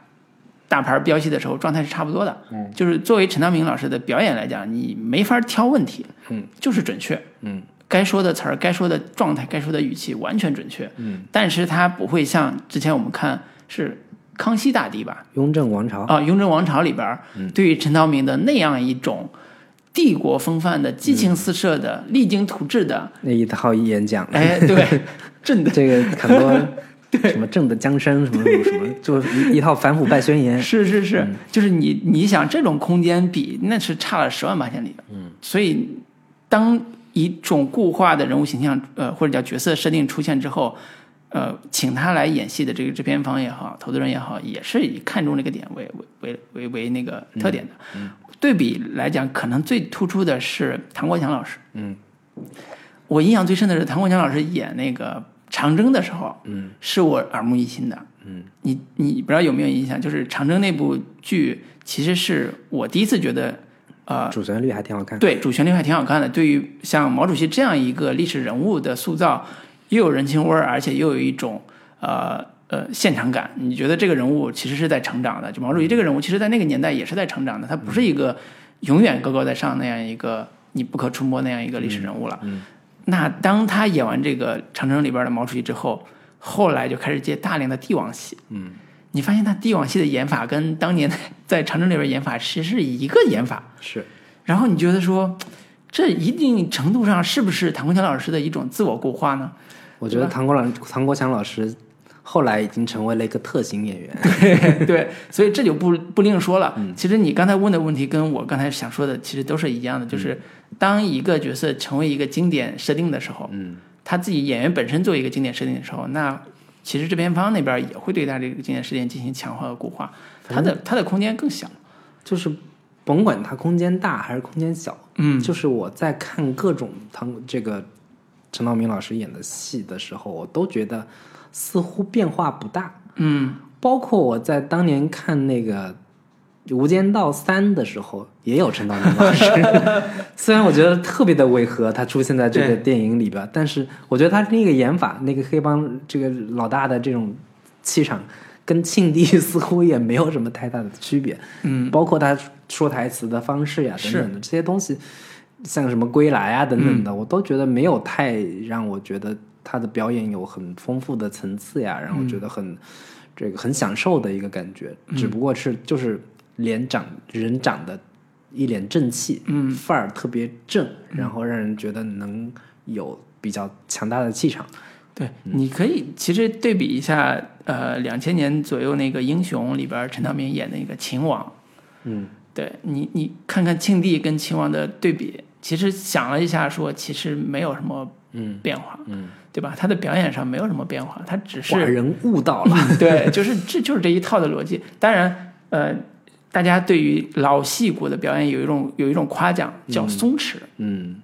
大牌飙戏的时候状态是差不多的。嗯，就是作为陈道明老师的表演来讲，你没法挑问题，嗯，就是准确，嗯，该说的词儿、该说的状态、该说的语气完全准确，嗯，但是他不会像之前我们看是康熙大帝吧，雍正王朝，啊，《雍正王朝》里边儿对于陈道明的那样一种帝国风范的、激情四射的、励精图治的，那一套演讲，哎，对，朕的。这个很多 什么朕的江山什么什么什么，就是一一套反腐败宣言。是是是，就是你你想这种空间比那是差了十万八千里的。嗯，所以当一种固化的人物形象，呃，或者叫角色设定出现之后，呃，请他来演戏的这个制片方也好，投资人也好，也是以看中这个点为为为为为那个特点的。对比来讲，可能最突出的是唐国强老师。嗯，我印象最深的是唐国强老师演那个长征的时候，嗯，是我耳目一新的。嗯，你你不知道有没有印象？就是长征那部剧，其实是我第一次觉得，呃，主旋律还挺好看。对主旋律还挺好看的。对于像毛主席这样一个历史人物的塑造，又有人情味儿，而且又有一种呃呃现场感。你觉得这个人物其实是在成长的？就毛主席这个人物，其实在那个年代也是在成长的。他不是一个永远高高在上那样一个你不可触摸那样一个历史人物了。嗯那当他演完这个长城里边的毛主席之后，后来就开始接大量的帝王戏。嗯，你发现他帝王戏的演法跟当年 在长征里边演法其实是一个演法。是，然后你觉得说，这一定程度上是不是唐国强老师的一种自我固化呢？我觉得唐国老唐国强老师后来已经成为了一个特型演员。对 对，所以这就不不另说了。其实你刚才问的问题跟我刚才想说的其实都是一样的，就是当一个角色成为一个经典设定的时候，嗯，他自己演员本身做一个经典设定的时候，那其实制片方那边也会对他这个经典事件进行强化和固化，他的他的空间更小。就是甭管它空间大还是空间小，嗯，就是我在看各种唐这个陈道明老师演的戏的时候，我都觉得似乎变化不大。嗯包括我在当年看那个《无间道三》的时候，也有陈道明老师。虽然我觉得特别的违和，他出现在这个电影里边，但是我觉得他那个演法，那个黑帮这个老大的这种气场，跟庆帝似乎也没有什么太大的区别。嗯，包括他说台词的方式呀等等的这些东西，像什么归来啊等等的，我都觉得没有太让我觉得他的表演有很丰富的层次呀，然后觉得很、这个很享受的一个感觉。只不过是就是脸长人长得一脸正气，嗯，范儿特别正，然后让人觉得能有比较强大的气场。对，你可以其实对比一下，呃，两千年左右那个《英雄》里边陈道明演的那个秦王，嗯，对你，你看看庆帝跟秦王的对比，其实想了一下说，其实没有什么嗯变化，嗯，对吧？他的表演上没有什么变化，他只是寡人悟到了。对，就是这就是这一套的逻辑。当然，呃，大家对于老戏骨的表演有一种有一种夸奖，叫松弛。嗯，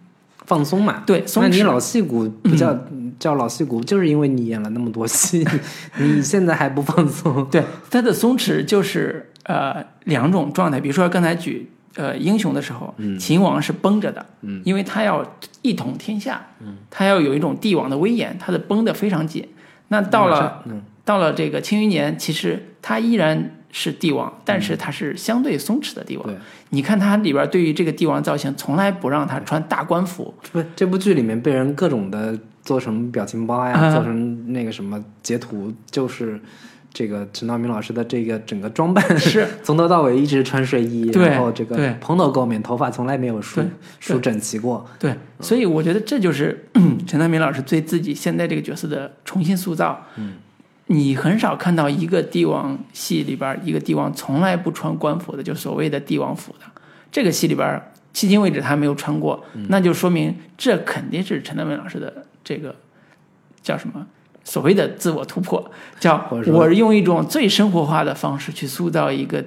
放松嘛。对，松弛。那你老戏骨不叫、叫老戏骨，就是因为你演了那么多戏，你现在还不放松？对，他的松弛就是呃两种状态。比如说刚才举呃英雄的时候，秦王是绷着的，嗯，因为他要一统天下，嗯，他要有一种帝王的威严，他的绷得非常紧。那到了、嗯到了这个庆余年，其实他依然是帝王，但是他是相对松弛的帝王。对。你看他里边对于这个帝王造型，从来不让他穿大官服，不，这部剧里面被人各种的做成表情包呀，啊。做成那个什么截图，就是这个陈道明老师的这个整个装扮是。从头到尾一直穿睡衣，然后这个蓬头垢面，头发从来没有梳梳整齐过。对，所以我觉得这就是 陈道明老师对自己现在这个角色的重新塑造。嗯，你很少看到一个帝王戏里边一个帝王从来不穿官服的，就所谓的帝王服的。这个戏里边迄今为止他没有穿过，那就说明这肯定是陈德文老师的这个叫什么所谓的自我突破，叫我用一种最生活化的方式去塑造一个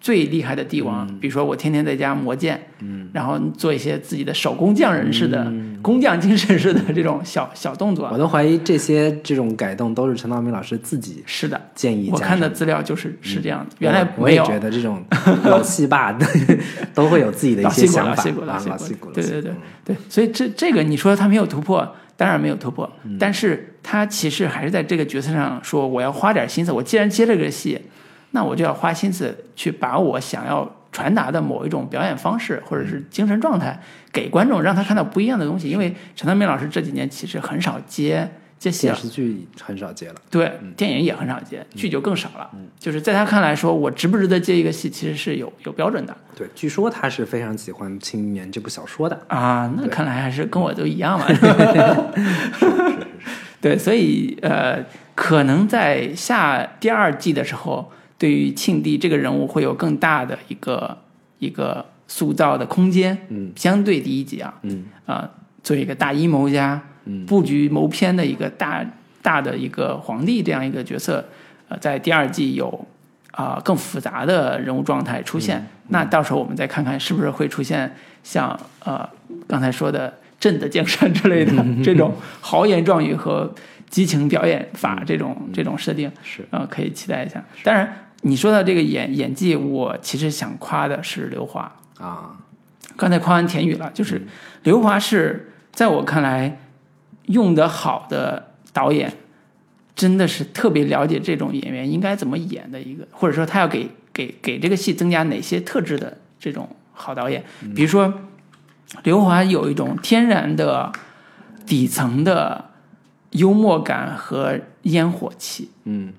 最厉害的帝王。比如说我天天在家磨剑，嗯，然后做一些自己的手工匠人式的、工匠精神式的这种小小动作。我。都怀疑这些这种改动都是陈道明老师自己是的，建议我看的资料就是是这样的，原来我也没有。觉得这种老戏霸的 都会有自己的一些想法。老戏骨，老戏骨，对对对对，所以这这个你说他没有突破，当然没有突破，嗯。但是他其实还是在这个角色上说，我要花点心思。我既然接了这个戏，那我就要花心思去把我想要传达的某一种表演方式或者是精神状态给观众，让他看到不一样的东西。因为陈道明老师这几年其实很少接接戏了电，视剧很少接了，对，电影也很少接，剧就更少了。就是在他看来说，我值不值得接一个戏，其实是有有标准的。对，据说他是非常喜欢《庆余年》这部小说的，啊，那看来还是跟我都一样嘛。对，所以呃，可能在下第二季的时候，对于庆帝这个人物会有更大的一个一个塑造的空间。嗯，相对第一集啊，嗯啊、做一个大阴谋家，嗯布局谋篇的一个大大的一个皇帝这样一个角色，呃，在第二季有啊、更复杂的人物状态出现。那到时候我们再看看是不是会出现像呃刚才说的朕的江山之类的 这种豪言壮语和激情表演法这种这种设定，是呃可以期待一下。当然，你说到这个演演技，我其实想夸的是刘华。啊，刚才夸完田雨了，就是刘华是在我看来用得好的导演，真的是特别了解这种演员应该怎么演的一个，或者说他要给给给这个戏增加哪些特质的这种好导演。比如说，刘华有一种天然的底层的幽默感和烟火气。嗯，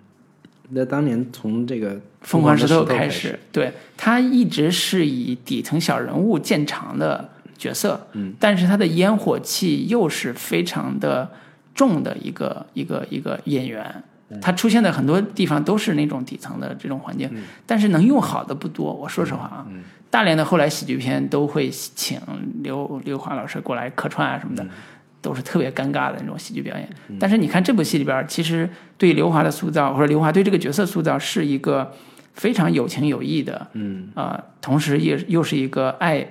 那当年从这个疯狂石头开开始，对他一直是以底层小人物见长的角色，嗯，但是他的烟火气又是非常的重的一个一个一个演员，他出现在很多地方都是那种底层的这种环境，但是能用好的不多，我说实话啊，大连的后来喜剧片都会请刘刘华老师过来客串啊什么的。都是特别尴尬的那种喜剧表演，但是你看这部戏里边，其实对刘华的塑造，或者刘华对这个角色塑造，是一个非常有情有义的，嗯。啊、同时也又是一个爱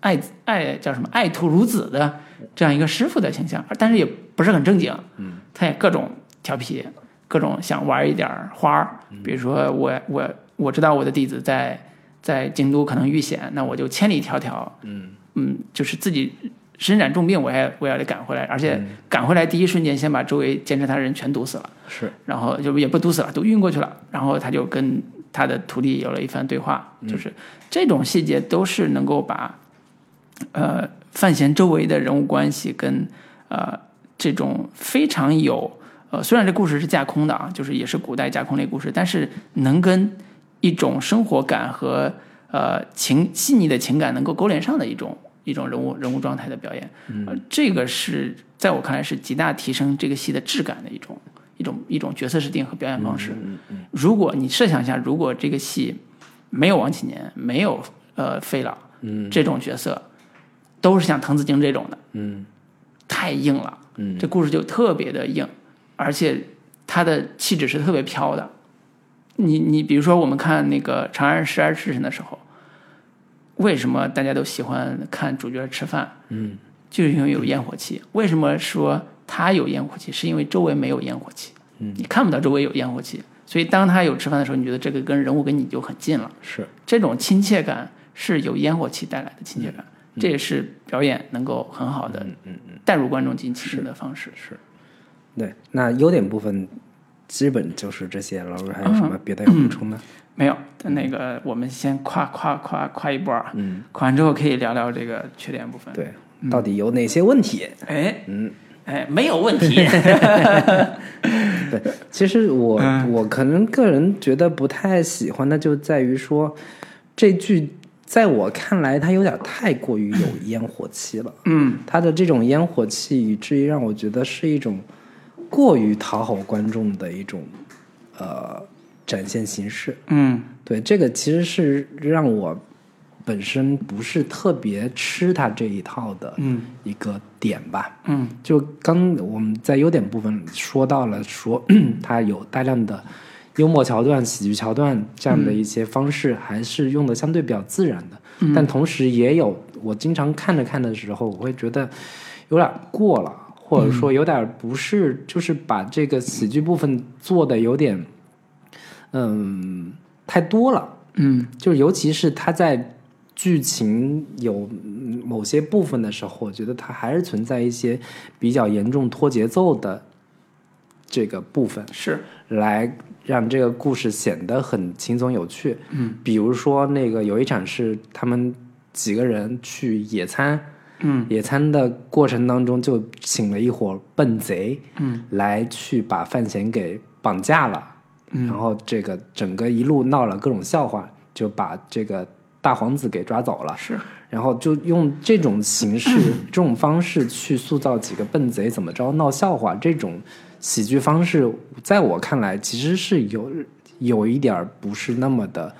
爱爱叫什么爱徒如子的这样一个师傅的形象，但是也不是很正经，嗯，他也各种调皮，各种想玩一点花儿，比如说我我我知道我的弟子在在京都可能遇险，那我就千里迢迢，嗯。嗯，就是自己身染重病，我也我也得赶回来，而且赶回来第一瞬间先把周围监视他的人全毒死了。是然后就也不毒死了，都晕过去了。然后他就跟他的徒弟有了一番对话，就是这种细节都是能够把呃范闲周围的人物关系跟呃这种非常有呃虽然这故事是架空的啊，就是也是古代架空类故事，但是能跟一种生活感和呃情细腻的情感能够勾连上的一种一种人物人物状态的表演，呃，这个是在我看来是极大提升这个戏的质感的一种一种一种角色设定和表演方式。如果你设想一下，如果这个戏没有王启年，没有呃费老，嗯这种角色，都是像滕子京这种的，嗯太硬了，嗯这故事就特别的硬，而且他的气质是特别飘的。你你比如说，我们看那个《长安十二时辰》的时候，为什么大家都喜欢看主角吃饭？嗯就是因为有烟火气。为什么说他有烟火气？是因为周围没有烟火气，嗯你看不到周围有烟火气，所以当他有吃饭的时候，你觉得这个跟人物跟你就很近了。是这种亲切感是有烟火气带来的亲切感，这也是表演能够很好的嗯嗯嗯带入观众进情的方式。是，对，那优点部分基本就是这些，老师还有什么别的要补充的？没有，那个我们先夸夸夸夸一波啊，嗯，夸完之后可以聊聊这个缺点部分。，对，到底有哪些问题？哎，嗯，哎，没有问题。对，其实我、嗯我可能个人觉得不太喜欢的就在于说，这剧在我看来它有点太过于有烟火气了。嗯它的这种烟火气，以至于让我觉得是一种过于讨好观众的一种呃展现形式。嗯对，这个其实是让我本身不是特别吃他这一套的嗯一个点吧。嗯就刚我们在优点部分说到了说，他有大量的幽默桥段、喜剧桥段这样的一些方式，还是用的相对比较自然的。但同时也有我经常看着看的时候，我会觉得有点过了，或者说有点不是，就是把这个喜剧部分做的有点，嗯，太多了。嗯就尤其是他在剧情有嗯某些部分的时候，我觉得他还是存在一些比较严重拖节奏的这个部分，是来让这个故事显得很轻松有趣。嗯，比如说那个有一场是他们几个人去野餐，嗯野餐的过程当中就请了一伙笨贼，嗯，来去把范闲给绑架了。嗯然后这个整个一路闹了各种笑话，就把这个大皇子给抓走了。是然后就用这种形式、这种方式去塑造几个笨贼怎么着闹笑话，这种喜剧方式，在我看来其实是有有一点儿不是那么的，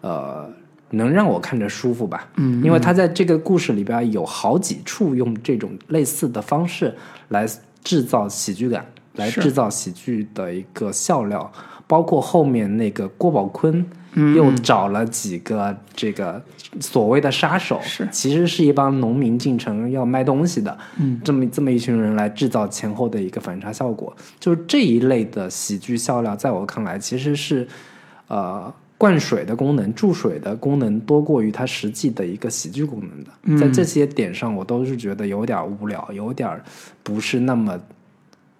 呃，能让我看着舒服吧。嗯因为他在这个故事里边有好几处用这种类似的方式来制造喜剧感，来制造喜剧的一个笑料。包括后面那个郭宝坤嗯。又找了几个这个所谓的杀手，是。其实是一帮农民进城要卖东西的，嗯，这么这么一群人来制造前后的一个反差效果，就是这一类的喜剧笑料，在我看来其实是呃灌水的功能、注水的功能多过于它实际的一个喜剧功能的，嗯。在这些点上，我都是觉得有点无聊，有点不是那么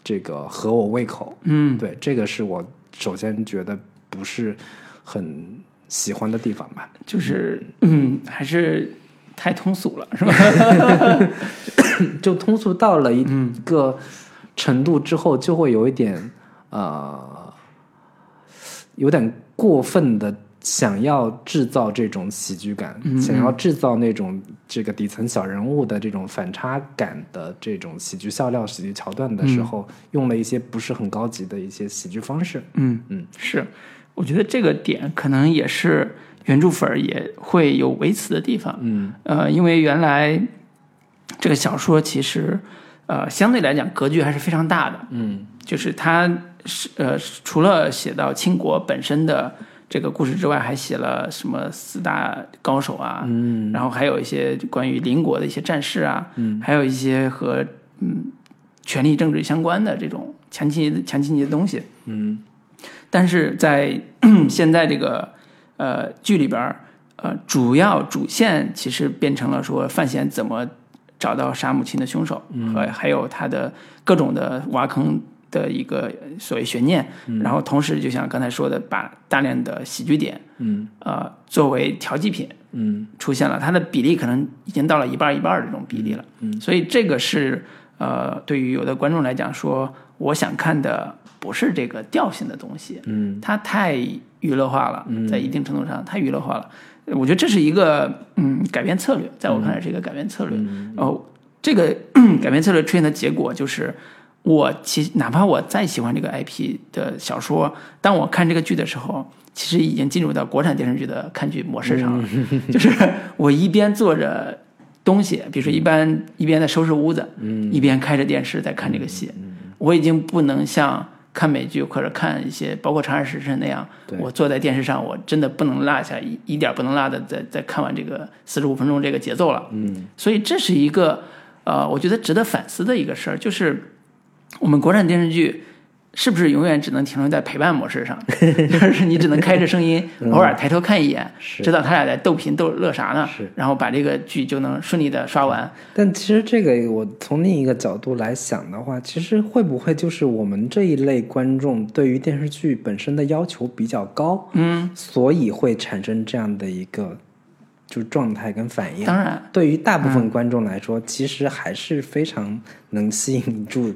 这个合我胃口。嗯。对，这个是我首先觉得不是很喜欢的地方吧。就是嗯还是太通俗了是吧？就通俗到了一个程度之后，就会有一点呃，有点过分的想要制造这种喜剧感，想要制造那种这个底层小人物的这种反差感的这种喜剧笑料、喜剧桥段的时候，用了一些不是很高级的一些喜剧方式。嗯嗯，是，我觉得这个点可能也是原著粉也会有微词的地方。嗯。呃，因为原来这个小说其实呃相对来讲格局还是非常大的，嗯。就是它是呃除了写到清国本身的这个故事之外，还写了什么四大高手啊，嗯。然后还有一些关于邻国的一些战事啊，嗯。还有一些和嗯权力政治相关的这种强情节强情节的东西。嗯。但是在 现在这个呃剧里边主要主线其实变成了说范闲怎么找到杀母亲的凶手，和还有他的各种的挖坑的一个所谓悬念。然后同时，就像刚才说的，把大量的喜剧点嗯呃作为调剂品嗯出现了，它的比例可能已经到了一半一半的这种比例了。嗯所以这个是呃，对于有的观众来讲说，我想看的不是这个调性的东西，嗯它太娱乐化了，在一定程度上太娱乐化了。我觉得这是一个嗯改变策略，在我看来是一个改变策略。然后这个 改变策略出现的结果就是，我其实哪怕我再喜欢这个 IP 的小说，当我看这个剧的时候，其实已经进入到国产电视剧的看剧模式上了，就是我一边做着东西，比如说一般一边在收拾屋子，一边开着电视在看这个戏，我已经不能像看美剧或者看一些包括《长安时辰》那样，我坐在电视上，我真的不能落下一一点不能落的，在在看完这个四十五分钟这个节奏了。嗯。所以这是一个呃，我觉得值得反思的一个事儿，就是我们国产电视剧是不是永远只能停留在陪伴模式上？就是你只能开着声音，偶尔抬头看一眼，是。知道他俩在逗贫逗乐啥呢？是，然后把这个剧就能顺利的刷完。但其实这个我从另一个角度来想的话，其实会不会就是我们这一类观众对于电视剧本身的要求比较高，嗯，所以会产生这样的一个就是状态跟反应。当然，对于大部分观众来说，其实还是非常能吸引住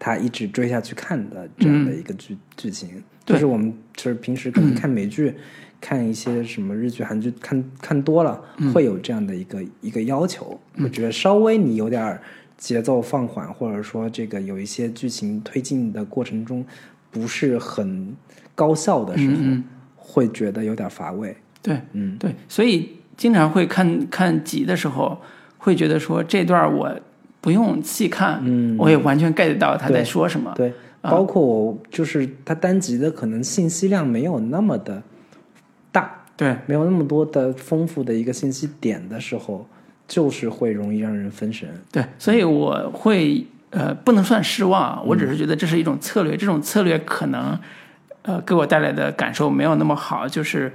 他一直追下去看的这样的一个剧、剧情。就是我们就是平时可能看美剧、看一些什么日剧、韩剧，看看多了，会有这样的一个一个要求，我觉得稍微你有点节奏放缓，或者说这个有一些剧情推进的过程中不是很高效的时候，会觉得有点乏味。对嗯。对，所以经常会看看集的时候，会觉得说这段我不用细看，嗯我也完全 get 到他在说什么。对，包括我就是他单集的可能信息量没有那么的大，对没有那么多的丰富的一个信息点的时候，就是会容易让人分神。对，所以我会呃不能算失望啊，我嗯只是觉得这是一种策略，这种策略可能呃给我带来的感受没有那么好，就是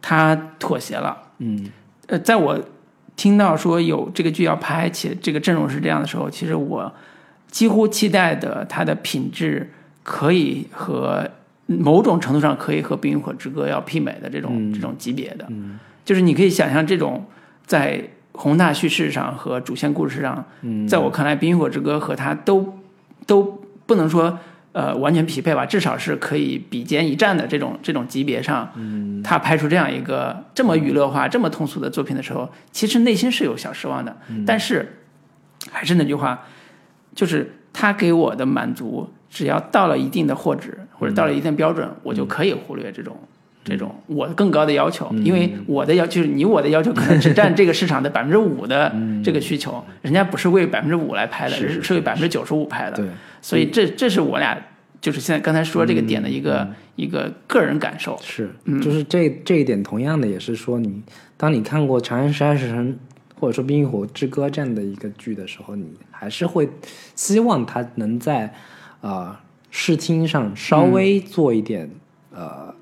他妥协了。嗯呃，在我听到说有这个剧要拍，且这个阵容是这样的时候，其实我几乎期待的它的品质可以和某种程度上可以和《冰与火之歌》要媲美的这种、这种级别的，嗯。就是你可以想象这种在宏大叙事上和主线故事上，嗯。在我看来，《冰与火之歌》和它都都不能说呃完全匹配吧，至少是可以比肩一战的这种这种级别上。嗯，他拍出这样一个这么娱乐化、这么通俗的作品的时候，其实内心是有小失望的。但是还是那句话，就是他给我的满足，只要到了一定的货值或者到了一定标准，我就可以忽略这种。这种我更高的要求，因为我的要就是你我的要求可能只占这个市场的 百分之五的这个需求，人家不是为百分之五来拍的，是为百分之九十五拍的。对，所以这这是我俩就是现在刚才说这个点的一个、嗯一个个人感受。是，就是这这一点，同样的也是说你，当你看过《长安十二时辰》或者说《冰与火之歌》这样的一个剧的时候，你还是会希望它能在呃视听上稍微做一点、呃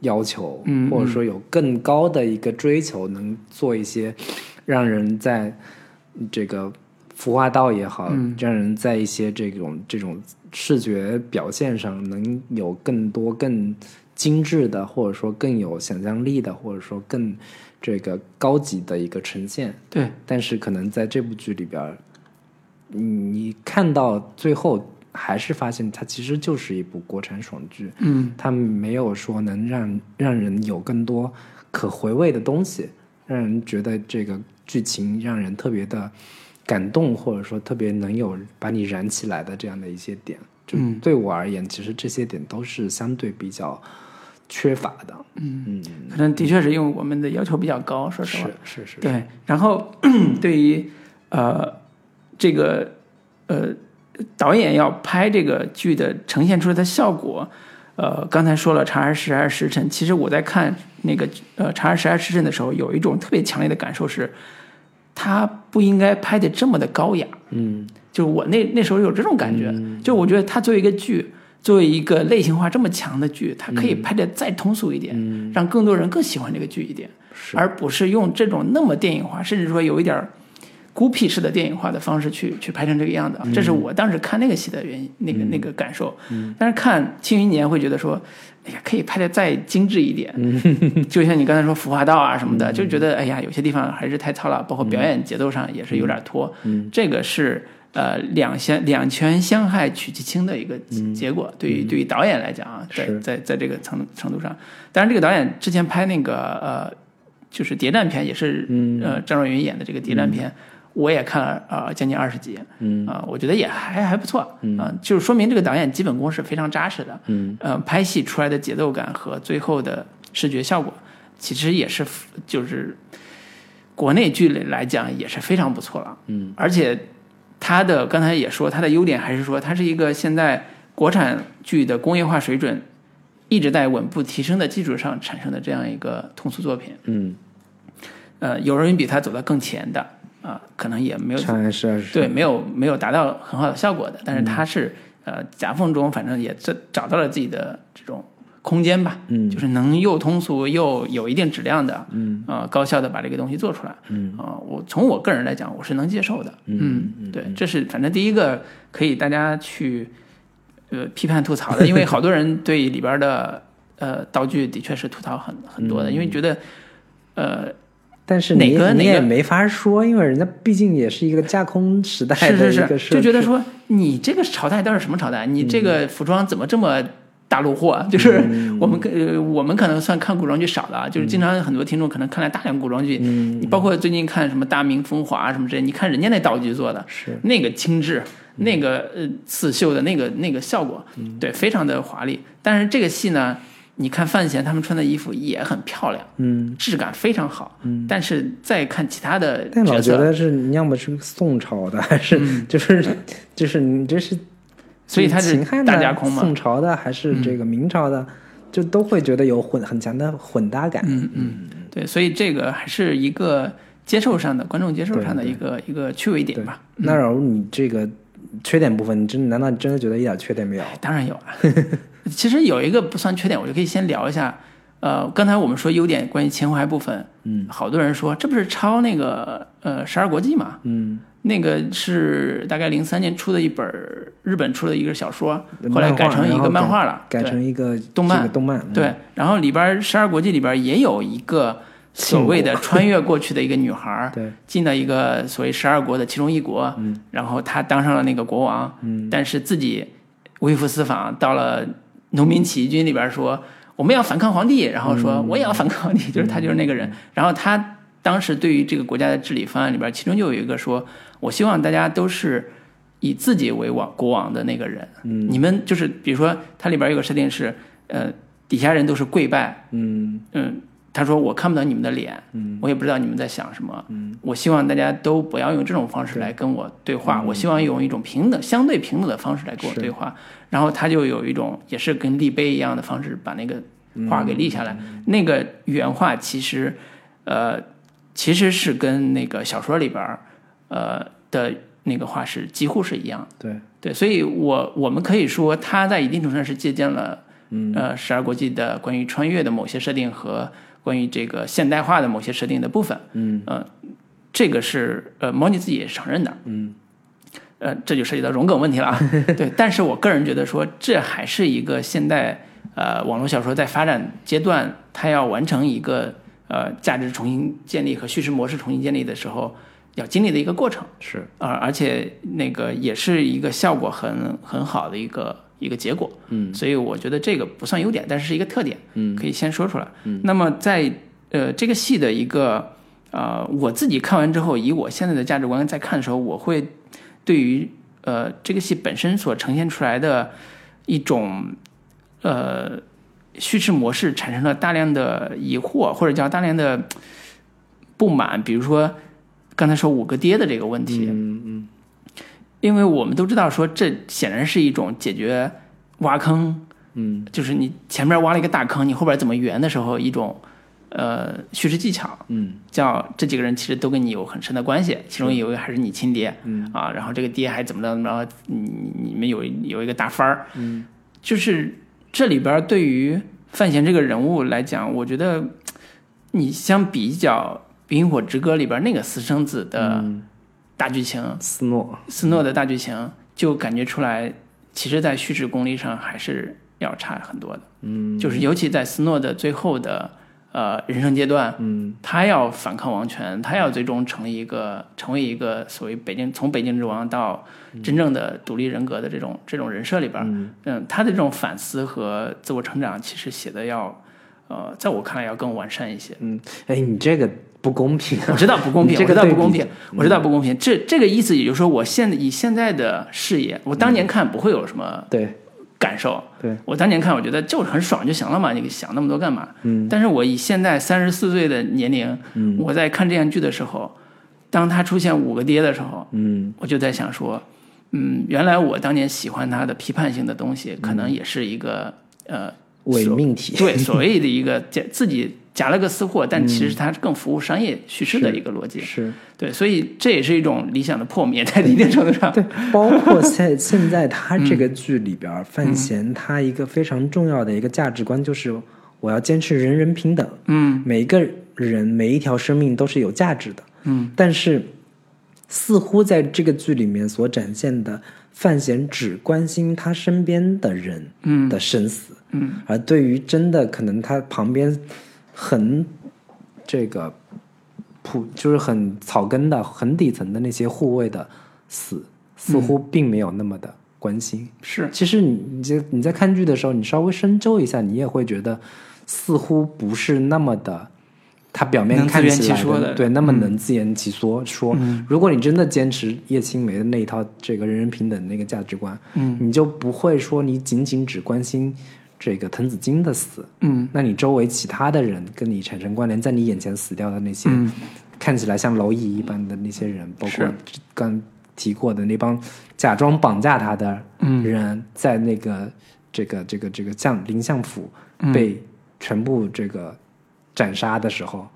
要求，嗯。或者说有更高的一个追求，能做一些让人在这个服化道也好，让人在一些这种这种视觉表现上能有更多更精致的，或者说更有想象力的，或者说更这个高级的一个呈现。对，但是可能在这部剧里边，你你看到最后，还是发现它其实就是一部国产爽剧。嗯，它没有说能让让人有更多可回味的东西，让人觉得这个剧情让人特别的感动，或者说特别能有把你燃起来的这样的一些点。就嗯对我而言，其实这些点都是相对比较缺乏的。嗯可能的确是因为我们的要求比较高，说实话。是是是，对，然后 对于呃这个呃导演要拍这个剧的呈现出来的效果，呃，刚才说了《长安十二时辰》，其实我在看那个呃《长安十二时辰》的时候，有一种特别强烈的感受是，他不应该拍的这么的高雅。嗯。就我那那时候有这种感觉，就我觉得他作为一个剧，作为一个类型化这么强的剧，它可以拍的再通俗一点，让更多人更喜欢这个剧一点，而不是用这种那么电影化，甚至说有一点儿孤僻式的电影化的方式去去拍成这个样子啊。这是我当时看那个戏的原因，那个那个感受。但是看《庆余年》会觉得说，哎呀，可以拍的再精致一点，就像你刚才说服化道啊什么的，就觉得哎呀，有些地方还是太糙了，包括表演节奏上也是有点拖。这个是呃两相两全相害取其轻的一个结果。对于对于导演来讲啊，在在在这个程程度上，当然这个导演之前拍那个呃就是谍战片，也是呃张若昀演的这个谍战片。我也看了呃将近二十集，嗯。啊、我觉得也还还不错，啊、就是说明这个导演基本功是非常扎实的，嗯，呃，拍戏出来的节奏感和最后的视觉效果，其实也是就是国内剧里来讲也是非常不错了，嗯，而且他的刚才也说他的优点还是说他是一个现在国产剧的工业化水准一直在稳步提升的基础上产生的这样一个通俗作品，嗯，呃，有人比他走得更前的啊、可能也没有长安十二时对，没有没有达到很好的效果的，但是他是、呃夹缝中，反正也这找到了自己的这种空间吧，嗯。就是能又通俗又有一定质量的，嗯，呃，高效的把这个东西做出来，嗯。啊、我从我个人来讲，我是能接受的，嗯，对，这是反正第一个可以大家去呃批判吐槽的，因为好多人对里边的呃道具的确是吐槽很很多的，因为觉得呃但是哪个你也没法说，因为人家毕竟也是一个架空时代是的一个是是，就觉得说你这个朝代到底什么朝代？你这个服装怎么这么大陆货？就是我们可呃我们可能算看古装剧少的啊，就是经常很多听众可能看了大量古装剧，你包括最近看什么《大明风华》什么之类，你看人家那道具做的，是。那个精致，那个呃刺绣的那个那个效果，对，非常的华丽。但是这个戏呢，你看范闲他们穿的衣服也很漂亮，嗯，质感非常好，嗯，但是再看其他的但老，觉得是你要么是宋朝的，还是、嗯。就是就是你这是，所以他是秦汉的、大架空嘛宋朝的还是这个明朝的，就都会觉得有混很强的混搭感。嗯。嗯，对，所以这个还是一个接受上的观众接受上的一个一个趣味点吧。那假如你这个缺点部分，你真难道你真的觉得一点缺点没有？当然有啊，其实有一个不算缺点，我就可以先聊一下。呃，刚才我们说优点关于情怀部分，嗯，好多人说这不是抄那个呃《十二国记》嘛？嗯，那个是大概零三年出的一本日本出的一个小说，后来改成一个漫画了，改对成一个动漫。动漫，嗯。对，然后里边《十二国记》里边也有一个所谓的穿越过去的一个女孩，对，进到一个所谓十二国的其中一国，嗯，然后她当上了那个国王，嗯，但是自己微服私访到了农民起义军里边说我们要反抗皇帝，然后嗯。说我也要反抗皇帝，就是他就是那个人，然后他当时对于这个国家的治理方案里边，其中就有一个说，我希望大家都是以自己为王国王的那个人，嗯。你们就是比如说它里边有个设定是，呃，底下人都是跪拜，嗯。嗯，他说我看不到你们的脸，嗯。我也不知道你们在想什么，嗯。我希望大家都不要用这种方式来跟我对话，我希望用一种平等、相对平等的方式来跟我对话。然后他就有一种也是跟立碑一样的方式把那个画给立下来。那个原画其实，呃，其实是跟那个小说里边儿，呃的那个画是几乎是一样。的。对，对，所以我我们可以说他在一定程度上是借鉴了，嗯。呃，十二国际的关于穿越的某些设定和关于这个现代化的某些设定的部分。嗯呃，这个是呃，模拟自己也是承认的。嗯呃，这就涉及到荣梗问题了啊。对，但是我个人觉得说，这还是一个现代呃网络小说在发展阶段，它要完成一个呃价值重新建立和叙事模式重新建立的时候，要经历的一个过程。是，呃，而且那个也是一个效果很很好的一个一个结果。嗯。所以我觉得这个不算优点，但是是一个特点，嗯。可以先说出来。嗯，那么在呃这个戏的一个呃我自己看完之后，以我现在的价值观在看的时候，我会对于呃这个戏本身所呈现出来的一种呃叙事模式产生了大量的疑惑，或者叫大量的不满，比如说刚才说五个爹的这个问题，嗯嗯因为我们都知道说这显然是一种解决挖坑，嗯。就是你前面挖了一个大坑，你后边怎么圆的时候一种呃叙事技巧，嗯。叫这几个人其实都跟你有很深的关系，其中有一个还是你亲爹，嗯。啊，然后这个爹还怎么着怎么着，你你们有有一个大翻儿，嗯。就是这里边对于范闲这个人物来讲，我觉得你相比较《冰与火之歌》里边那个私生子的嗯，大剧情，斯诺，斯诺的大剧情，就感觉出来，其实在叙事功力上还是要差很多的。嗯。就是尤其在斯诺的最后的呃人生阶段，嗯。他要反抗王权，他要最终成立一个成为一个所谓北京从北京之王到真正的独立人格的这种这种人设里边，嗯。嗯，他的这种反思和自我成长，其实写的要呃，在我看来要更完善一些。嗯，哎，你这个不公平。啊，我知道不公平，这我知道不公平，我知道不公平。这这个意思，也就是说，我现在以现在的视野，我当年看不会有什么对。感受。对，我当年看，我觉得就是很爽就行了嘛，你想那么多干嘛？嗯。但是我以现在三十四岁的年龄，嗯。我在看这样剧的时候，当他出现五个爹的时候，嗯。我就在想说，嗯，原来我当年喜欢他的批判性的东西，可能也是一个、呃伪命题，对所谓的一个夹 自己夹了个私货，但其实它更服务商业叙事的一个逻辑。是。对，所以这也是一种理想的破灭，在一定程度上。对，包括在 现在他这个剧里边儿，范闲他一个非常重要的一个价值观就是我要坚持人人平等，嗯。每一个人每一条生命都是有价值的，嗯。但是似乎在这个剧里面所展现的范闲只关心他身边的人嗯。的生死，嗯。而对于真的可能他旁边很这个普就是很草根的、很底层的那些护卫的死，似乎并没有那么的关心。是其实你你在你在看剧的时候，你稍微深究一下，你也会觉得似乎不是那么的。他表面看起来其说的对，那么能自圆其说。说，如果你真的坚持叶青梅的那一套这个人人平等的那个价值观，嗯你就不会说你仅仅只关心这个藤子京的死，嗯。那你周围其他的人跟你产生关联，在你眼前死掉的那些、嗯。看起来像蝼蚁一般的那些人，包括刚提过的那帮假装绑架他的嗯。人，在那个这个这个这个将林相府嗯。被全部这个斩杀的时候，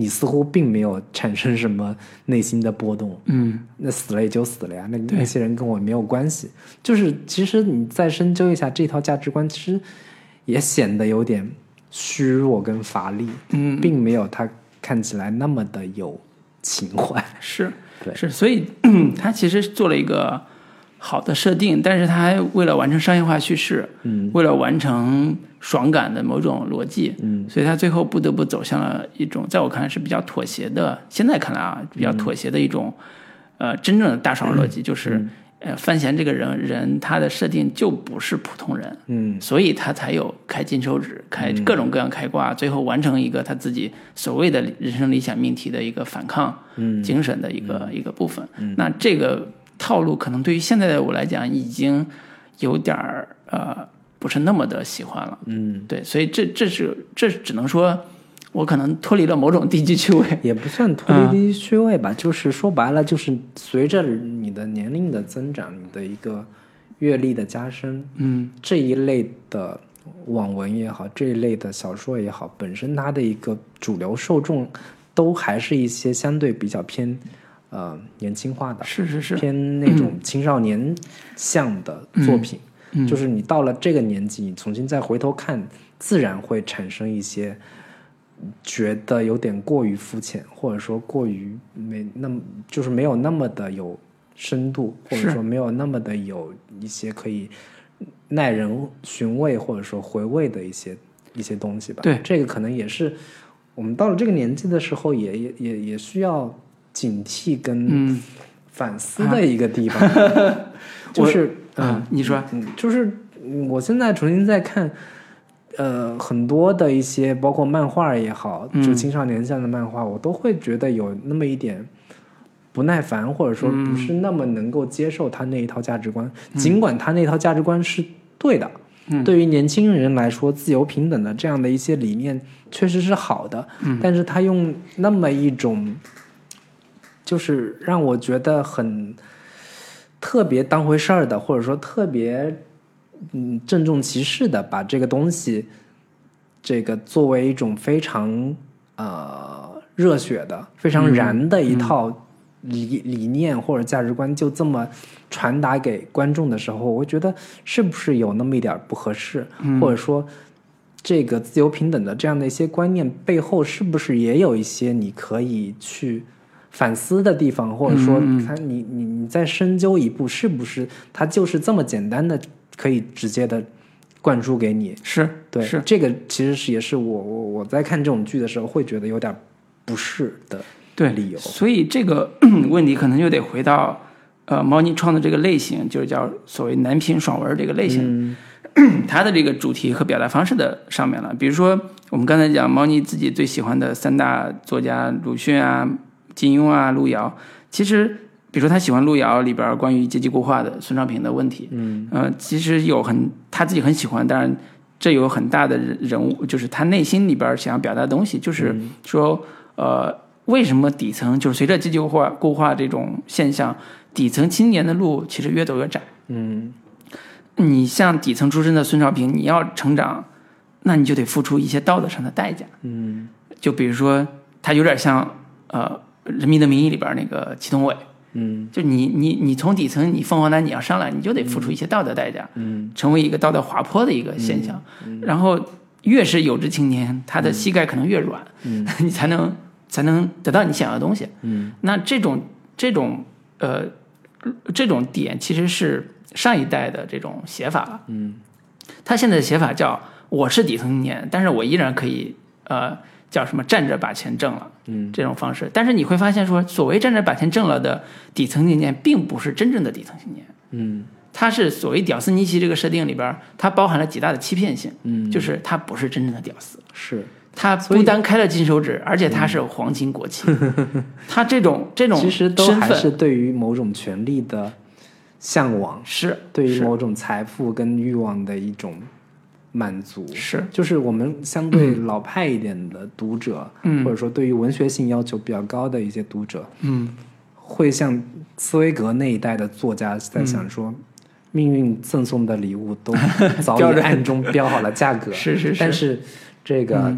你似乎并没有产生什么内心的波动。嗯那死了也就死了呀，那那些人跟我没有关系。就是其实你再深究一下这套价值观，其实也显得有点虚弱跟乏力，嗯，并没有他看起来那么的有情怀。是对是，所以 他其实做了一个好的设定，但是他还为了完成商业化叙事，嗯。为了完成爽感的某种逻辑，嗯。所以他最后不得不走向了一种在我看来是比较妥协的，现在看来啊比较妥协的一种，呃，真正的大爽逻辑就是，呃，范闲这个人人他的设定就不是普通人，嗯。所以他才有开金手指、开各种各样开挂，最后完成一个他自己所谓的人生理想命题的一个反抗嗯。精神的一个、一个部分。那这个套路可能对于现在的我来讲，已经有点儿呃不是那么的喜欢了。嗯，对，所以这这是这只能说，我可能脱离了某种低级趣味。也不算脱离低级趣味吧，就是说白了，就是随着你的年龄的增长，你的一个阅历的加深，嗯这一类的网文也好，这一类的小说也好，本身它的一个主流受众都还是一些相对比较偏呃年轻化的，是是是，偏那种青少年向的作品。就是你到了这个年纪，你重新再回头看，自然会产生一些觉得有点过于肤浅，或者说过于没那么就是没有那么的有深度，或者说没有那么的有一些可以耐人寻味或者说回味的一些一些东西吧。对这个可能也是我们到了这个年纪的时候也，也也也需要警惕跟嗯。反思的一个地方，就是嗯，你说，嗯，就是嗯我现在重新再看，呃，很多的一些包括漫画也好，嗯。就青少年向的漫画，我都会觉得有那么一点不耐烦，或者说嗯。不是那么能够接受他那一套价值观，尽管他那套价值观是对的。嗯。对于年轻人来说，自由平等的这样的一些理念确实是好的，嗯。但是他用那么一种，就是让我觉得很特别当回事儿的，或者说特别嗯郑重其事的把这个东西，这个作为一种非常呃热血的、非常燃的一套理、理念或者价值观，就这么传达给观众的时候，我觉得是不是有那么一点不合适，或者说。这个自由平等的这样的一些观念背后，是不是也有一些你可以去反思的地方，或者说，看你你你再深究一步，是不是它就是这么简单的可以直接的灌输给你？是对，是，这个其实是也是我我我在看这种剧的时候会觉得有点不适的对理由。所以这个 问题可能就得回到呃猫腻创的这个类型，就是叫所谓男频爽文这个类型，他的这个主题和表达方式的上面了。比如说我们刚才讲猫腻自己最喜欢的三大作家鲁迅啊、金庸啊、路遥，其实比如说他喜欢路遥里边关于阶级固化的孙少平的问题，嗯，呃，其实有很他自己很喜欢，当然。这有很大的人人物，就是他内心里边想要表达的东西，就是说，呃，为什么底层就是随着阶级固化固化这种现象，底层青年的路其实越走越窄。嗯你像底层出身的孙少平，你要成长，那你就得付出一些道德上的代价。嗯就比如说，他有点像呃《人民的名义》里边那个祁同伟，嗯。就你你你从底层你凤凰男你要上来，你就得付出一些道德代价，嗯。成为一个道德滑坡的一个现象。然后越是有志青年，他的膝盖可能越软，嗯。你才能才能得到你想要的东西。嗯。那这种这种呃这种点其实是上一代的这种写法了。嗯。他现在的写法叫我是底层青年，但是我依然可以呃叫什么站着把钱挣了。嗯。这种方式，但是你会发现说，所谓站着把钱挣了的底层青年，并不是真正的底层青年，嗯。它是所谓屌丝尼奇这个设定里边，它包含了极大的欺骗性，嗯，就是他不是真正的屌丝，是，他不单开了金手指，而且他是皇亲国戚，他 这种这种其实都还是对于某种权利的向往，是对于某种财富跟欲望的一种满足。是，就是我们相对老派一点的读者，嗯。或者说对于文学性要求比较高的一些读者，嗯。会像茨威格那一代的作家在想说，嗯。命运赠送的礼物都早已 暗中标好了价格，是是是。但是这个。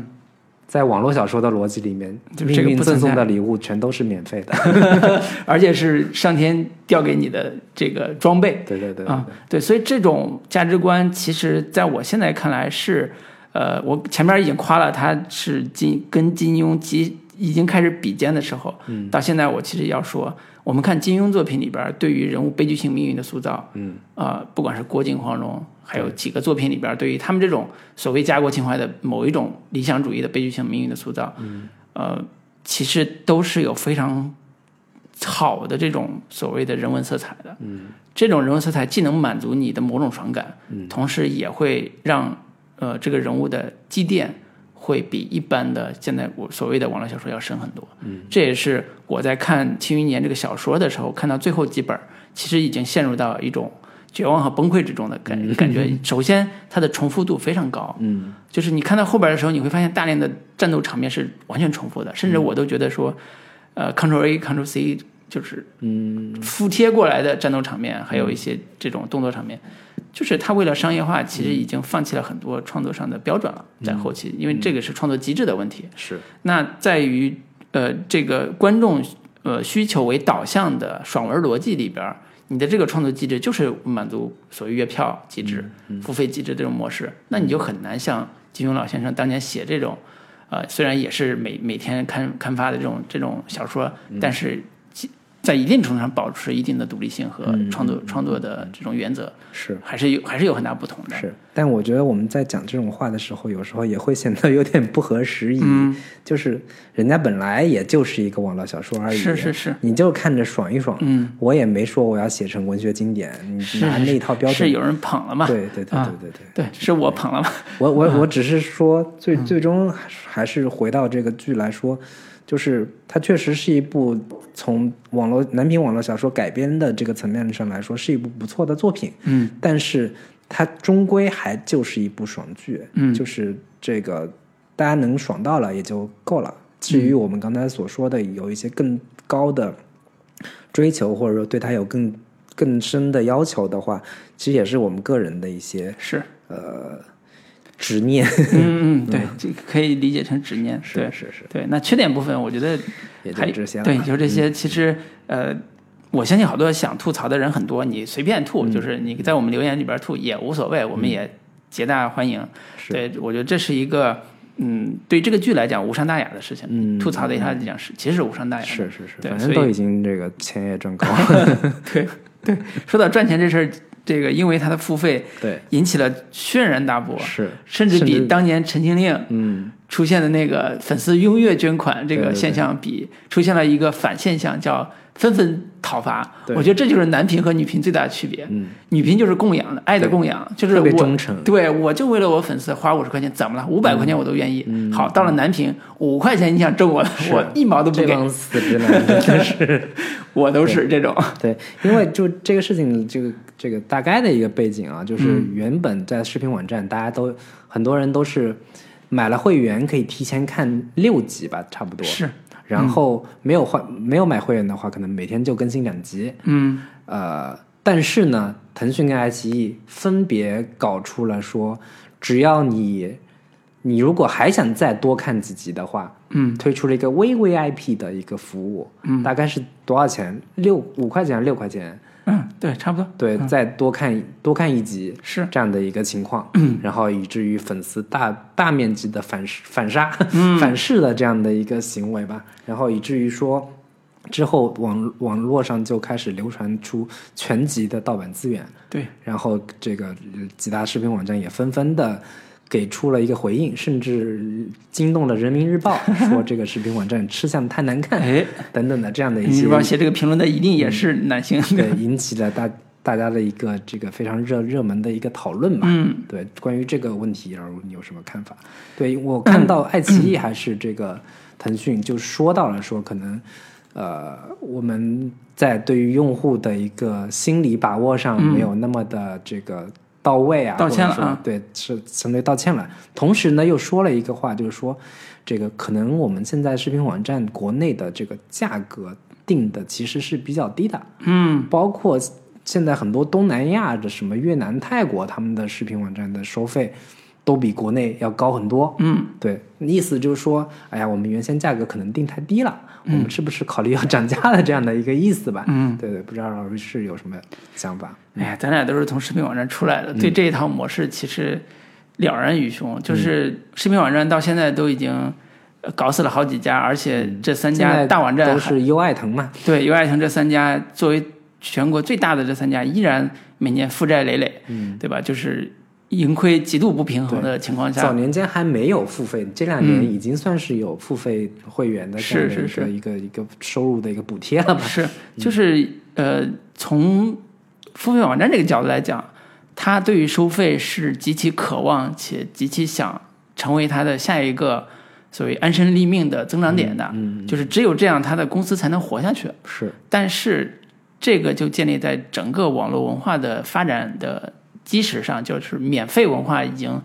嗯在网络小说的逻辑里面，就是这个命运不赠送的礼物全都是免费的。而且是上天掉给你的这个装备。对对对对啊，对，所以这种价值观，其实在我现在看来是，呃，我前面已经夸了他是金跟金庸及已经开始比肩的时候，嗯，到现在我其实要说，我们看金庸作品里边对于人物悲剧性命运的塑造，嗯，呃，不管是郭靖、黄蓉，还有几个作品里边对于他们这种所谓家国情怀的某一种理想主义的悲剧性命运的塑造，嗯，呃，其实都是有非常好的这种所谓的人文色彩的，嗯，这种人文色彩既能满足你的某种爽感，嗯，同时也会让呃这个人物的积淀会比一般的现在我所谓的网络小说要深很多，嗯，这也是我在看《庆余年》这个小说的时候，看到最后几本，其实已经陷入到一种绝望和崩溃之中的感感觉。首先，它的重复度非常高，嗯，就是你看到后边的时候，你会发现大量的战斗场面是完全重复的，甚至我都觉得说，呃，Ctrl A Ctrl C 就是嗯。复贴过来的战斗场面，还有一些这种动作场面，就是他为了商业化，其实已经放弃了很多创作上的标准了，在后期，因为这个是创作机制的问题。是。那在于呃这个观众呃需求为导向的爽文逻辑里边儿，你的这个创作机制就是满足所谓月票机制、付费机制这种模式，那你就很难像金庸老先生当年写这种，呃虽然也是每每天刊刊发的这种这种小说，但是其在一定程度上保持一定的独立性和创作、创作的这种原则，是还是有还是有很大不同的。是，但我觉得我们在讲这种话的时候，有时候也会显得有点不合时宜。嗯就是人家本来也就是一个网络小说而已，是是是，你就看着爽一爽。嗯，我也没说我要写成文学经典，你拿那一套标准，是有人捧了嘛？对对对啊对对对。对，是我捧了嘛？我我我只是说，最最终还是还是回到这个剧来说，就是它确实是一部从网络男频网络小说改编的这个层面上来说，是一部不错的作品。嗯，但是它终归还就是一部爽剧。嗯就是这个大家能爽到了也就够了。至于我们刚才所说的有一些更高的追求，或者说对它有更更深的要求的话，其实也是我们个人的一些是，执念。嗯 嗯，对，这个可以理解成执念。是是是，对，那缺点部分，我觉得也就还这些了嗯对，就这些。其实呃，我相信好多想吐槽的人很多，你随便吐，嗯就是你在我们留言里边吐也无所谓，我们也皆大欢迎。是对，我觉得这是一个。嗯，对这个剧来讲无伤大雅的事情，嗯吐槽对他来讲是其实是无伤大雅的。是是是，反正都已经这个钱也挣够了。对对，说到赚钱这事儿，这个因为他的付费对，引起了轩然大波，是，甚至比当年《陈情令》嗯。出现的那个粉丝踊跃捐款这个现象比，出现了一个反现象，叫纷纷讨伐。我觉得这就是男频和女频最大的区别。嗯，女频就是供养的，爱的供养，就是我忠诚对我就为了我粉丝花五十块钱，怎么了？五百块钱我都愿意。嗯好，到了男频，五块钱你想挣我，我一毛都不给，这帮死直男真的是。我都是这种。对，因为就这个事情，这个这个大概的一个背景啊，就是嗯原本在视频网站，大家都很多人都是买了会员可以提前看六集吧，差不多。是，然后没有换没有买会员的话，可能每天就更新两集。嗯呃，但是呢，腾讯跟爱奇艺分别搞出了说，只要你你如果还想再多看几集的话，嗯，推出了一个 VVIP 的一个服务，嗯，大概是多少钱？六五块钱还是六块钱？嗯，对，差不多。对，再多看多看一集是。这样的一个情况，然后以至于粉丝大大面积的反反杀、嗯。反噬的这样的一个行为吧，然后以至于说之后网网络上就开始流传出全集的盗版资源，对，然后这个呃几大视频网站也纷纷的给出了一个回应，甚至惊动了人民日报，说这个视频网站吃相太难看，哎，等等的这样的一些你吧写这个评论的一定也是男性。对，引起了大大家的一个这个非常热热门的一个讨论吧。嗯，对，关于这个问题，然后你有什么看法？对我看到爱奇艺还是这个腾讯就说到了说可能。呃，我们在对于用户的一个心理把握上嗯没有那么的这个到位啊，道歉了啊对，是相对道歉了。同时呢，又说了一个话，就是说这个可能我们现在视频网站国内的这个价格定的其实是比较低的，嗯，包括现在很多东南亚的什么越南、泰国，他们的视频网站的收费都比国内要高很多。嗯，对，意思就是说，哎呀，我们原先价格可能定太低了，嗯我们是不是考虑要涨价的这样的一个意思吧？嗯，对对，不知道老师有什么想法？哎呀，咱俩都是从视频网站出来嗯的，对这一套模式其实了然于胸。就是视频网站到现在都已经呃搞死了好几家，而且这三家大网站还都是优爱腾嘛，对优爱腾这三家作为全国最大的这三家，依然每年负债累累，嗯，对吧？就是盈亏极度不平衡的情况下，早年间还没有付费，这两年已经算是有付费会员的这样的一个是是是一个一个收入的一个补贴了吧？是，就是呃，从付费网站这个角度来讲，他对于收费是极其渴望且极其想成为他的下一个所谓安身立命的增长点的，嗯，就是只有这样，他的公司才能活下去。是，但是这个就建立在整个网络文化的发展的基石上，就是免费文化已经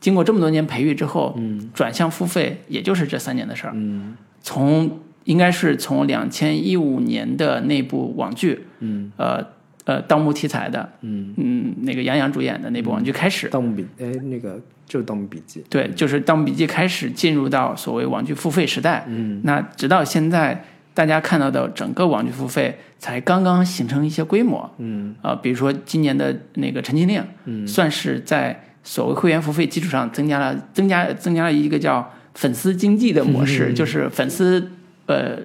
经过这么多年培育之后，嗯，转向付费，也就是这三年的事儿。嗯。从应该是从两千一五年的那部网剧，嗯。呃呃，盗墓题材的，嗯，嗯，那个杨洋主演的那部网剧开始，盗墓笔，哎，那个就是盗墓笔记，对，就是《盗墓笔记》开始进入到所谓网剧付费时代。嗯，那直到现在，大家看到的整个网剧付费才刚刚形成一些规模。嗯。啊、比如说今年的那个《陈情令》，嗯，算是在所谓会员付费基础上增加了增加增加了一个叫粉丝经济的模式，就是粉丝呃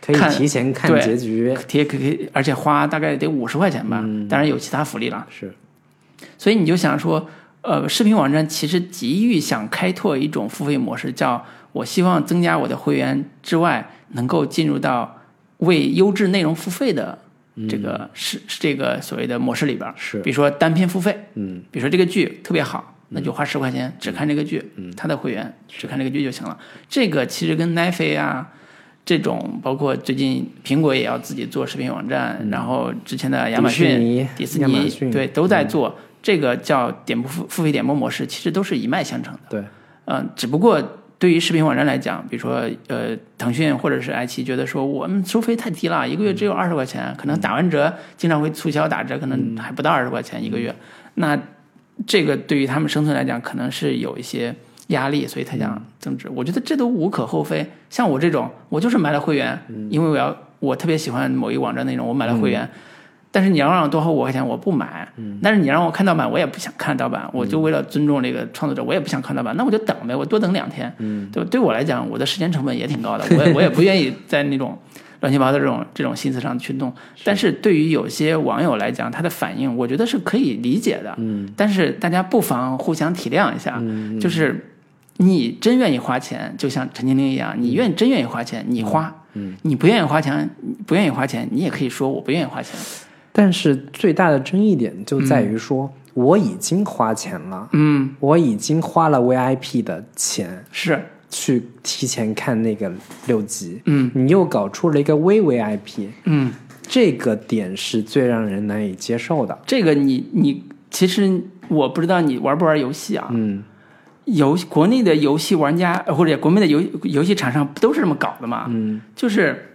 可以看提前看对结局，贴可以，而且花大概得五十块钱吧，嗯。当然有其他福利了。是，所以你就想说，呃，视频网站其实急于想开拓一种付费模式，叫我希望增加我的会员之外，能够进入到为优质内容付费的这个是、是这个所谓的模式里边儿。是比如说单篇付费，嗯比如说这个剧特别好，那就花十块钱只看这个剧，嗯他的会员只看这个剧就行了。这个其实跟奈飞啊这种，包括最近苹果也要自己做视频网站，然后之前的亚马逊、尼迪士尼对都在做。这个叫点播付付费点播模式，其实都是一脉相承的。对，嗯、只不过对于视频网站来讲，比如说呃，腾讯或者是爱奇艺觉得说我们收费太低了，一个月只有二十块钱，可能打完折经常会促销打折，可能还不到二十块钱一个月。那这个对于他们生存来讲，可能是有一些压力，所以他想增值。我觉得这都无可厚非。像我这种，我就是买了会员，因为我要我特别喜欢某一网站内容，我买了会员。但是你要让我多花五块钱，我不买。但是你让我看盗版，我也不想看盗版。我就为了尊重这个创作者，我也不想看盗版，那我就等呗，我多等两天。嗯，对吧，对我来讲，我的时间成本也挺高的，我也 我也不愿意在那种乱七八糟这种这种心思上去弄。但是对于有些网友来讲，他的反应，我觉得是可以理解的。嗯，但是大家不妨互相体谅一下，就是你真愿意花钱，就像陈情令一样，你愿真愿意花钱，你花。嗯，你不愿意花钱，不愿意花钱，你也可以说我不愿意花钱。但是最大的争议点就在于说，我已经花钱了，嗯，我已经花了 VIP 的钱是，去提前看那个六集，嗯你又搞出了一个微 VIP，嗯，这个点是最让人难以接受的。这个你你其实我不知道你玩不玩游戏啊？嗯游国内的游戏玩家呃或者国内的游游戏厂商不都是这么搞的吗？嗯就是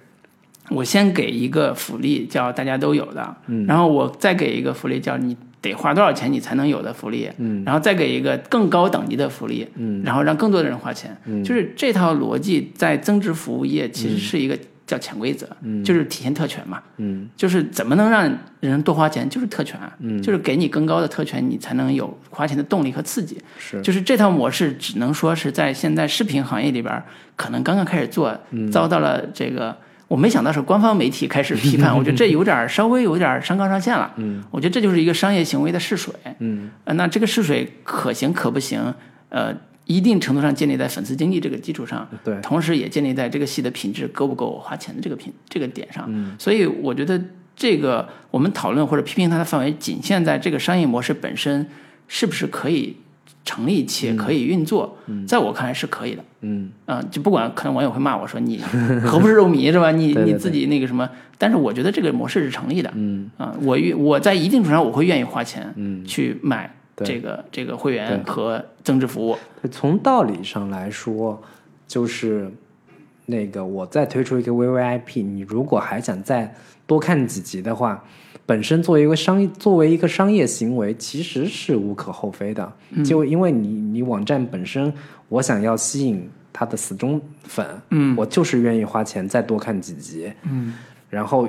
我先给一个福利，叫大家都有的，嗯。然后我再给一个福利，叫你得花多少钱你才能有的福利，嗯。然后再给一个更高等级的福利，嗯。然后让更多的人花钱。嗯。就是这套逻辑在增值服务业其实是一个叫潜规则，嗯。就是体现特权嘛，嗯。就是怎么能让人多花钱，就是特权，嗯。就是给你更高的特权，你才能有花钱的动力和刺激。是。就是这套模式只能说是在现在视频行业里边儿，可能刚刚开始做，嗯。遭到了这个。我没想到是官方媒体开始批判，我觉得这有点儿稍微有点儿上纲上线了。嗯我觉得这就是一个商业行为的试水。嗯呃，那这个试水可行可不行？呃，一定程度上建立在粉丝经济这个基础上，对同时也建立在这个戏的品质够不够我花钱的这个品这个点上。嗯所以我觉得这个我们讨论或者批评它的范围仅限在这个商业模式本身是不是可以成立且可以运作，在我看来是可以的。嗯嗯、就不管可能网友会骂我说你何不是肉迷是吧？你你自己那个什么？但是我觉得这个模式是成立的。嗯啊、我愿我在一定程度上我会愿意花钱，嗯去买这个这个会员和增值服务。从道理上来说，就是那个我再推出一个 VVIP，你如果还想再多看几集的话，本身作为一个商作为一个商业行为，其实是无可厚非的。就因为你你网站本身，我想要吸引他的死忠粉，嗯，我就是愿意花钱再多看几集，嗯，然后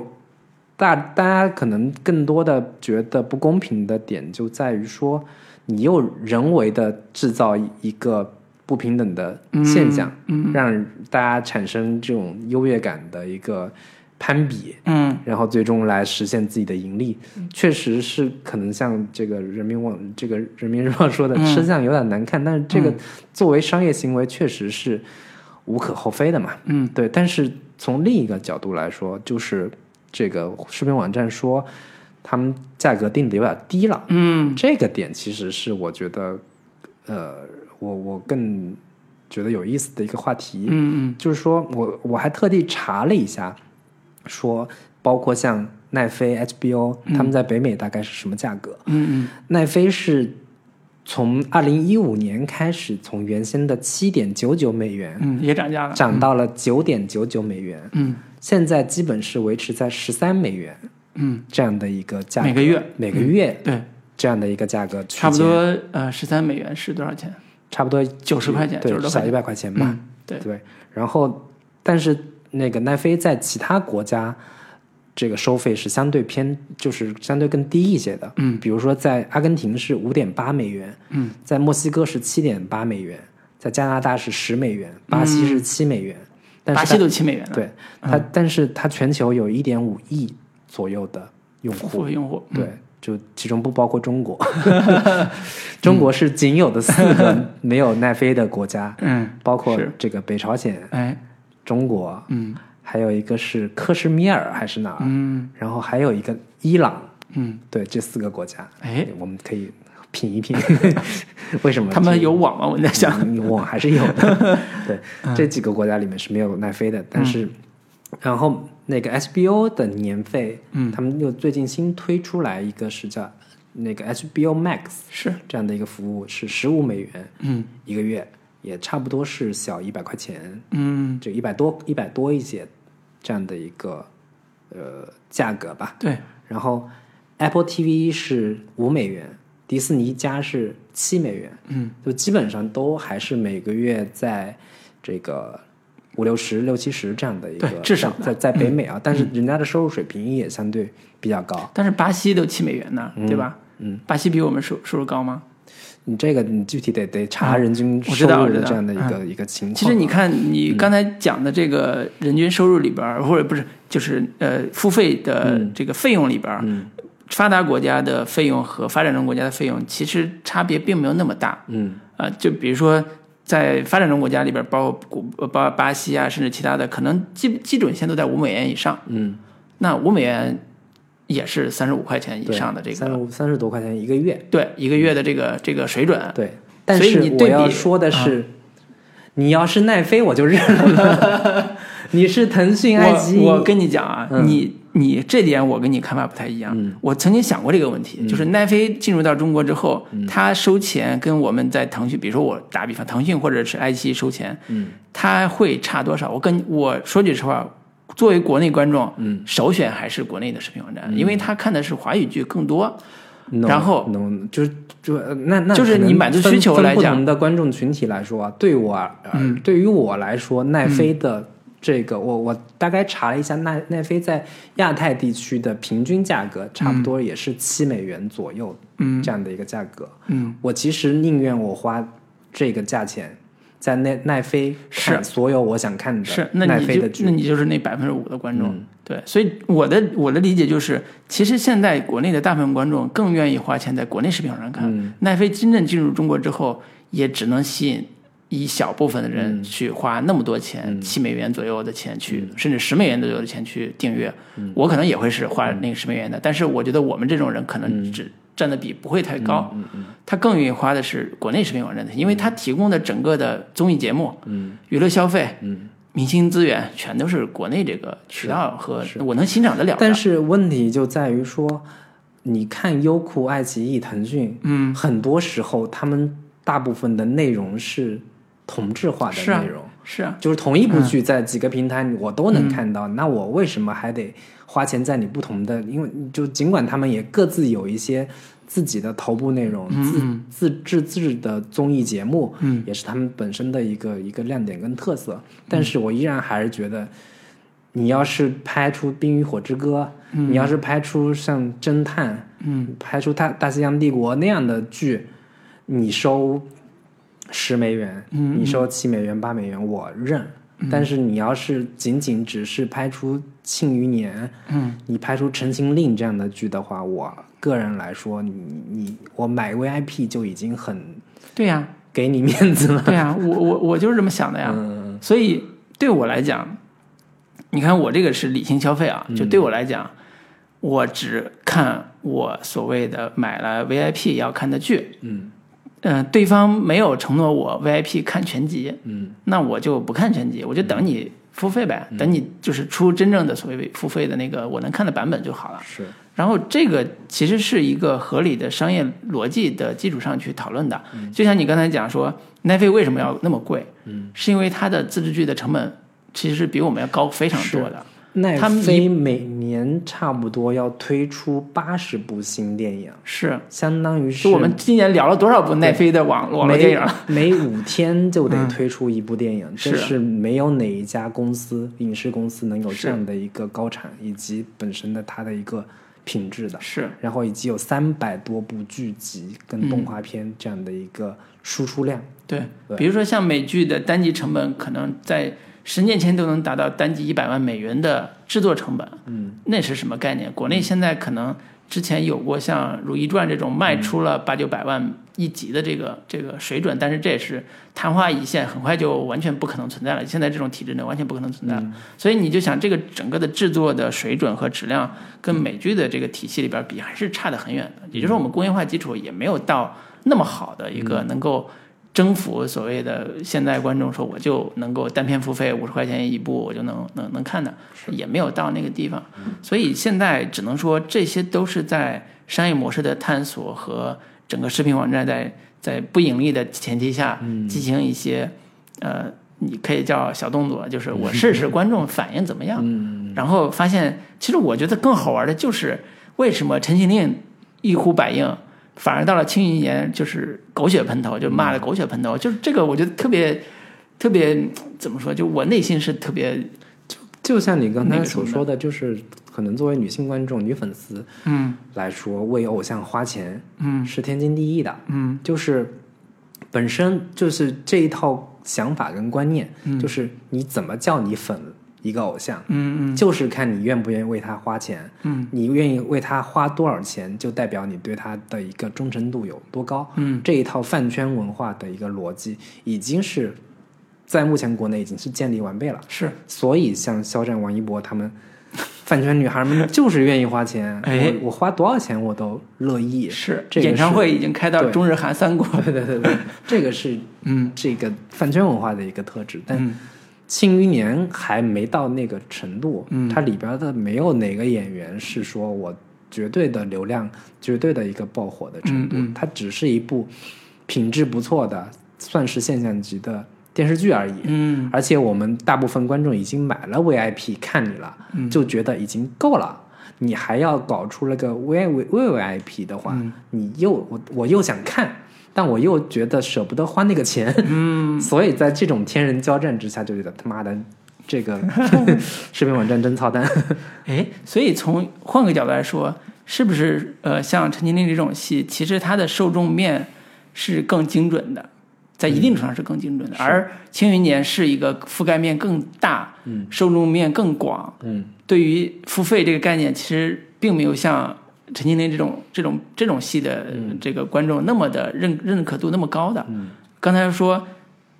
大大家可能更多的觉得不公平的点就在于说，你又人为的制造一个不平等的现象，嗯。让大家产生这种优越感的一个攀比，嗯然后最终来实现自己的盈利，确实是可能像这个人民网这个人民日报说的，嗯吃相有点难看，但是这个作为商业行为确实是无可厚非的嘛。嗯，对。但是从另一个角度来说，就是这个视频网站说他们价格定的有点低了，嗯这个点其实是我觉得，呃，我我更觉得有意思的一个话题。嗯嗯就是说我我还特地查了一下，说包括像奈飞、HBO，他们在北美大概是什么价格？嗯奈飞是从二零一五年开始，从原先的七点九九美元嗯，也涨价了。涨到了九点九九美元，嗯现在基本是维持在十三美元嗯，这样的一个价格，每个月每个月对，这样的一个价格，差不多呃十三美元是多少钱？差不多九十块钱，九对十，多块钱。小一百块钱吧。嗯，对，对，然后但是那个奈飞在其他国家这个收费是相对偏，就是相对更低一些的。嗯，比如说在阿根廷是五点八美元，嗯，在墨西哥是七点八美元，在加拿大是十美元，巴西是七美元。但是巴西都七美元了。对它，但是它全球有一点五亿左右的用户，用户。对，就其中不包括中国，中国是仅有的四个 没有奈飞的国家，嗯，包括这个北朝鲜、哎，中国，嗯还有一个是克什米尔还是哪儿，嗯。然后还有一个伊朗，嗯，对，这四个国家，哎，我们可以品一品，为什么他们有网吗？我在想。嗯网还是有的，对，这几个国家里面是没有奈飞的，但是，然后那个 S B O 的年费，嗯。他们又最近新推出来一个是叫那个 HBO Max 是，这样的一个服务，是十五美元嗯。一个月，也差不多是小一百块钱，嗯，就一百多一百多一些这样的一个呃价格吧。对，然后 Apple TV 是五美元，迪士尼加是七美元，嗯，就基本上都还是每个月在这个五六十、六七十这样的一个对至少在在北美啊，但是人家的收入水平也相对比较高。但是巴西都七美元呢，对吧？嗯，巴西比我们收收入高吗？你这个你具体得得查人均收入这样的一个、一个情况。其实你看，你嗯刚才讲的这个人均收入里边儿，或者不是，就是呃付费的这个费用里边，嗯发达国家的费用和发展中国家的费用其实差别并没有那么大。嗯呃，就比如说在发展中国家里边，包括古包括巴西啊，甚至其他的，可能基基准线都在五美元以上。嗯，那五美元也是三十五块钱以上的这三十个，五三十多块钱一个月，对一个月的这个这个水准。对。但所以是你对比啊我要说的是，你要是奈飞我就认了，你是腾讯、爱奇艺，我我跟你讲啊，嗯你你这点我跟你看法不太一样。嗯我曾经想过这个问题，就是奈飞进入到中国之后，嗯它收钱跟我们在腾讯，比如说我打比方，腾讯或者是爱奇艺收钱，嗯它会差多少？我跟我说句实话。作为国内观众，嗯，首选还是国内的视频网站，因为他看的是华语剧更多。然后就是就呃那那就是你满足需求来讲。分不同的观众群体来说啊，对我而嗯。对于我来说，奈飞的这个、我我大概查了一下，奈奈飞在亚太地区的平均价格差不多也是七美元左右，嗯。这样的一个价格。嗯，我其实宁愿我花这个价钱。在奈奈飞看所有我想看的是，那你就奈飞的剧，那你就是那百分之五的观众，嗯。对，所以我的我的理解就是，其实现在国内的大部分观众更愿意花钱在国内视频网站看。嗯。奈飞真正进入中国之后，也只能吸引一小部分的嗯。人去花那么多钱，七、美元左右的钱去，甚至十美元左右的钱去订阅。嗯。我可能也会是花那个十美元的，但是我觉得我们这种人可嗯。能只占的比不会太高。嗯嗯他更愿意花的是国内视频网站的，因为他提供的整个的综艺节目、嗯娱乐消费、嗯，明星资源，全都是国内这个渠道和我能欣赏得了的。但是问题就在于说，你看优酷、爱奇艺、腾讯，嗯，很多时候他们大部分的内容是同质化的内容，是啊，就是同一部剧在几个平台我都能看到，那我为什么还得花钱在你不同的？因为就尽管他们也各自有一些自己的头部内容，嗯自自制自制的综艺节目，嗯。也是他们本身的一个一个亮点跟特色。但是我依然还是觉得，你要是拍出《冰与火之歌》你要是拍出像侦探，嗯，拍出大大西洋帝国那样的剧，你收十美元，嗯你收七美元、八美元，我认。但是你要是仅仅只是拍出《庆余年》，嗯，你拍出《陈情令》这样的剧的话，我个人来说，你你我买 VIP 就已经很对呀、给你面子了。对呀、我我我就是这么想的呀。嗯所以对我来讲，你看我这个是理性消费啊，就对我来讲，我只看我所谓的买了 VIP 要看的剧。嗯嗯、对方没有承诺我 VIP 看全集，嗯那我就不看全集，我就等你付费呗，等你就是出真正的所谓付费的那个我能看的版本就好了。是然后这个其实是一个合理的商业逻辑的基础上去讨论的。就像你刚才讲说，奈飞为什么要那么贵？嗯，是因为它的自制剧的成本其实是比我们要高非常多的。奈飞每年差不多要推出八十部新电影，是，相当于是我们今年聊了多少部奈飞的网网络电影？每 每五天就得推出一部电影，这是是没有哪一家公司影视公司能有这样的一个高产，以及本身的它的一个品质的。是，然后以及有三百多部剧集跟动画片这样的一个输出量。对。对比如说像美剧的单集成本，可能在十年前都能达到单集一百万美元的制作成本。嗯，那是什么概念？国内现在可能之前有过像《如懿传》这种卖出了八九百万一集的这个这个水准，但是这也是昙花一现，很快就完全不可能存在了。现在这种体制呢，完全不可能存在了。所以你就想，这个整个的制作的水准和质量跟美剧的这个体系里边比，还是差得很远的。也就是说，我们工业化基础也没有到那么好的一个能够。征服所谓的现在观众说我就能够单片付费五十块钱一部我就能能能看的，也没有到那个地方，所以现在只能说这些都是在商业模式的探索和整个视频网站在在不盈利的前提下进行一些呃，你可以叫小动作，就是我试试观众反应怎么样，嗯。然后发现其实我觉得更好玩的就是为什么《陈情令》一呼百应。反而到了庆余年，就是狗血喷头，就骂的狗血喷头，就是这个，我觉得特别特别怎么说？就我内心是特别就就像你刚才所说的，就是可能作为女性观众、女粉丝嗯来说，为偶像花钱嗯是天经地义的。嗯就是本身就是这一套想法跟观念，嗯就是你怎么叫你粉一个偶像，嗯就是看你愿不愿意为他花钱。嗯你愿意为他花多少钱，就代表你对他的一个忠诚度有多高。嗯这一套饭圈文化的一个逻辑，已经是在目前国内已经是建立完备了。是所以像肖战、王一博他们，饭圈女孩们 就是愿意花钱。哎我我花多少钱我都乐意。是，这个演唱会已经开到中日韩三国，对对对对，这个是嗯这个饭圈文化的一个特质，但《嗯庆余年》还没到那个程度。嗯它里边的没有哪个演员是说我绝对的流量、绝对的一个爆火的程度，嗯嗯它只是一部品质不错的，算是现象级的电视剧而已。嗯而且我们大部分观众已经买了 VIP 看你了，嗯就觉得已经够了。你还要搞出了个 V V V VIP 的话，嗯你又我我又想看，但我又觉得舍不得花那个钱，嗯，所以在这种天人交战之下，就觉得他妈的这个 视频网站真操蛋。哎，所以从换个角度来说，是不是呃，像《陈情令》这种戏，其实它的受众面是更精准的，在一定程度上是更精准的，而《青云年》是一个覆盖面更大，嗯。受众面更广，嗯。对于付费这个概念，其实并没有像陈情令这种这种这种戏的这个观众那么的认认可度那么高的。嗯刚才说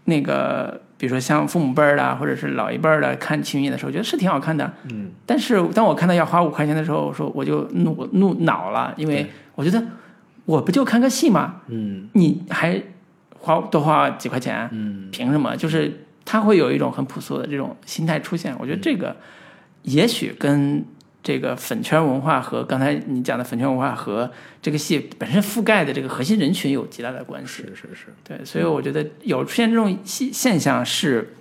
那个，比如说像父母辈儿的，或者是老一辈儿的看《庆余年》的时候，觉得是挺好看的。嗯但是当我看到要花五块钱的时候，我说我就怒怒恼了，因为我觉得我不就看个戏吗？嗯你还花多花几块钱，嗯凭什么？就是他会有一种很朴素的这种心态出现。我觉得这个也许跟这个粉圈文化和刚才你讲的粉圈文化和这个戏本身覆盖的这个核心人群有极大的关系。是是是，对，所以我觉得有出现这种现现象是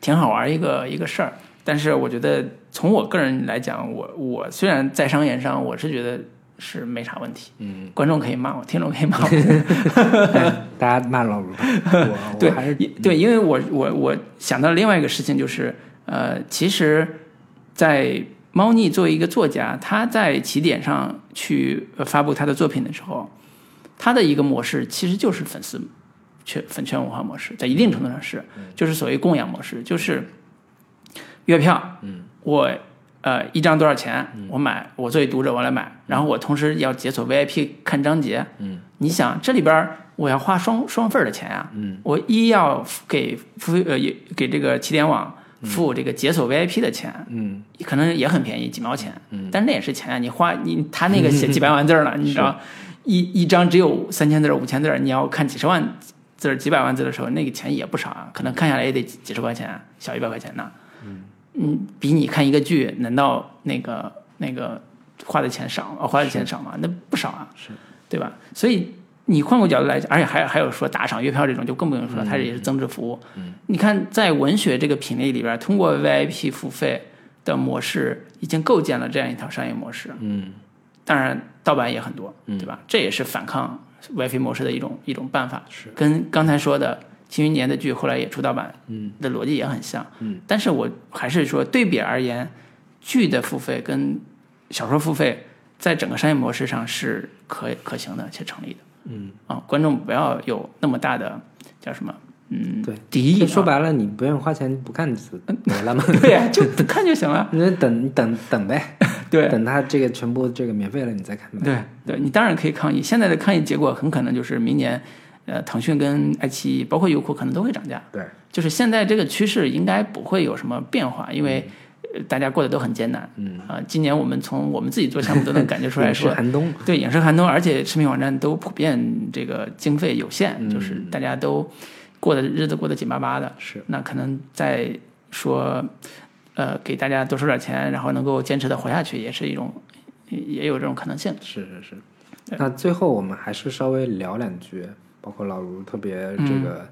挺好玩一个一个事儿。但是我觉得从我个人来讲，我我虽然在商言商，我是觉得是没啥问题。嗯，观众可以骂我，听众可以骂我。大家骂老卢 对还是对，因为我我我想到另外一个事情就是，呃，其实，在猫腻作为一个作家，他在起点上去呃发布他的作品的时候，他的一个模式其实就是粉丝圈粉圈文化模式，在一定程度上是，就是所谓供养模式，就是月票，嗯，我呃一张多少钱，我买，我作为读者我来买，然后我同时要解锁 VIP 看章节，嗯，你想这里边我要花双双份的钱啊，嗯，我一要给付费呃也给这个起点网付这个解锁 VIP 的钱，嗯，可能也很便宜，几毛钱，嗯，但是那也是钱啊，你花你他那个写 几百万字儿呢，你知道，一一张只有三千字五千字，你要看几十万字几百万字的时候，那个钱也不少啊，可能看下来也得几几十块钱，小一百块钱呢，嗯，比你看一个剧，难道那个那个花的钱少？哦花的钱少吗？那不少啊，是对吧？所以你换个角度来讲，而且还还有说打赏月票这种，就更不用说了，它也是增值服务。嗯，你看在文学这个品类里边，通过 VIP 付费的模式，已经构建了这样一套商业模式。嗯，当然盗版也很多，对吧？这也是反抗 WiFi 模式的一种一种办法。是跟刚才说的《庆余年》的剧后来也出盗版，嗯，的逻辑也很像。嗯，但是我还是说对比而言，剧的付费跟小说付费在整个商业模式上是可可行的且成立的。嗯啊，观众不要有那么大的叫什么嗯对敌意。说白了，你不愿意花钱不看就没 了嘛，对呀、就看就行了。你就等等等呗，对等他这个全部这个免费了，你再看呗。对对，你当然可以抗议。现在的抗议结果很可能就是明年，呃，腾讯跟爱奇艺，包括优酷，可能都会涨价。对，就是现在这个趋势应该不会有什么变化，因为、呃大家过得都很艰难。嗯啊、今年我们从我们自己做项目都能感觉出来是 说，寒冬。对影视寒冬，而且视频网站都普遍这个经费有限，就是大家都过的日子过得紧巴巴的。是，那可能在说，呃，给大家多收点钱，然后能够坚持的活下去，也是一种，也也有这种可能性。是是是。那最后我们还是稍微聊两句，包括老卢特别这个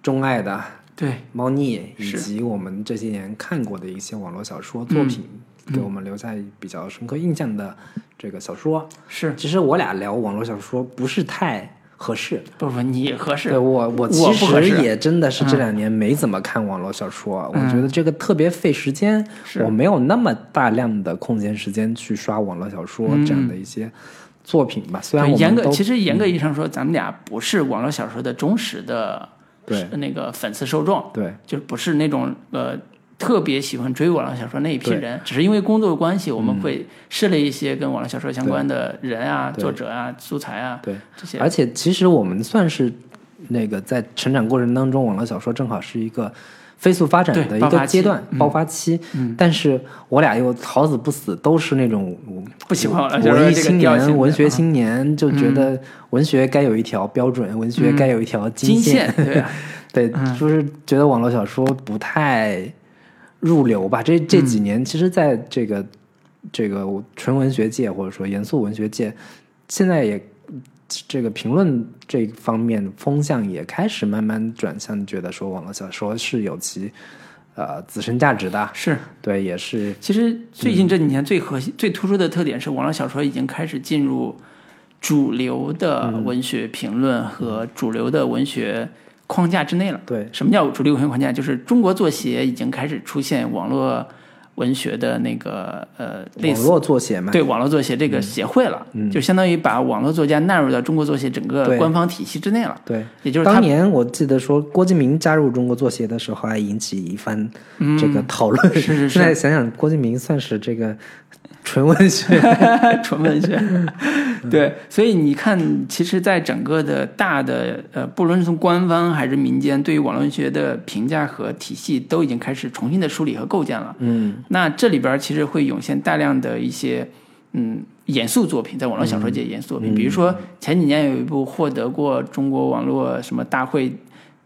钟爱的对，猫腻，以及我们这些年看过的一些网络小说作品，给我们留下比较深刻印象的这个小说。是其实我俩聊网络小说不是太合适。不不，你合适对。我，我我其实也真的是这两年没怎么看网络小说，我觉得这个特别费时间，是我没有那么大量的空闲时间去刷网络小说这样的一些作品吧。虽然对严格，其实严格意义上说，咱们俩不是网络小说的忠实的，对。那个粉丝受众，对。就不是那种呃特别喜欢追网络小说那一批人，只是因为工作的关系，我们会涉猎一些跟网络小说相关的人啊、作者啊、素材啊对，这些。而且其实我们算是那个在成长过程当中，网络小说正好是一个飞速发展的一个阶段嗯爆发期。但是我俩又好死不死都是那种不喜欢文艺青年、文学青年，就觉得文学该有一条标准，文学该有一条金线。线，对啊，对，就是觉得网络小说不太入流吧。这这几年，其实在这个这个纯文学界或者说严肃文学界，现在也这个评论这方面风向也开始慢慢转向，觉得说网络小说是有其呃自身价值的。是。对，也是其实最近这几年最核心、最突出的特点是，网络小说已经开始进入主流的文学评论和主流的文学框架之内了。对什么叫主流文学框架？就是中国作协已经开始出现网络文学的那个呃类似网络作协嘛。对网络作协这个协会了，就相当于把网络作家纳入到中国作协整个官方体系之内了。对，也就是当年我记得说郭敬明加入中国作协的时候，还引起一番这个讨论。是是是现在想想，郭敬明算是这个纯文学。纯文学，对，所以你看，其实，在整个的大的呃，不论是从官方还是民间，对于网络文学的评价和体系，都已经开始重新的梳理和构建了。嗯，那这里边其实会涌现大量的一些嗯严肃作品，在网络小说界严肃作品，比如说前几年有一部获得过中国网络什么大会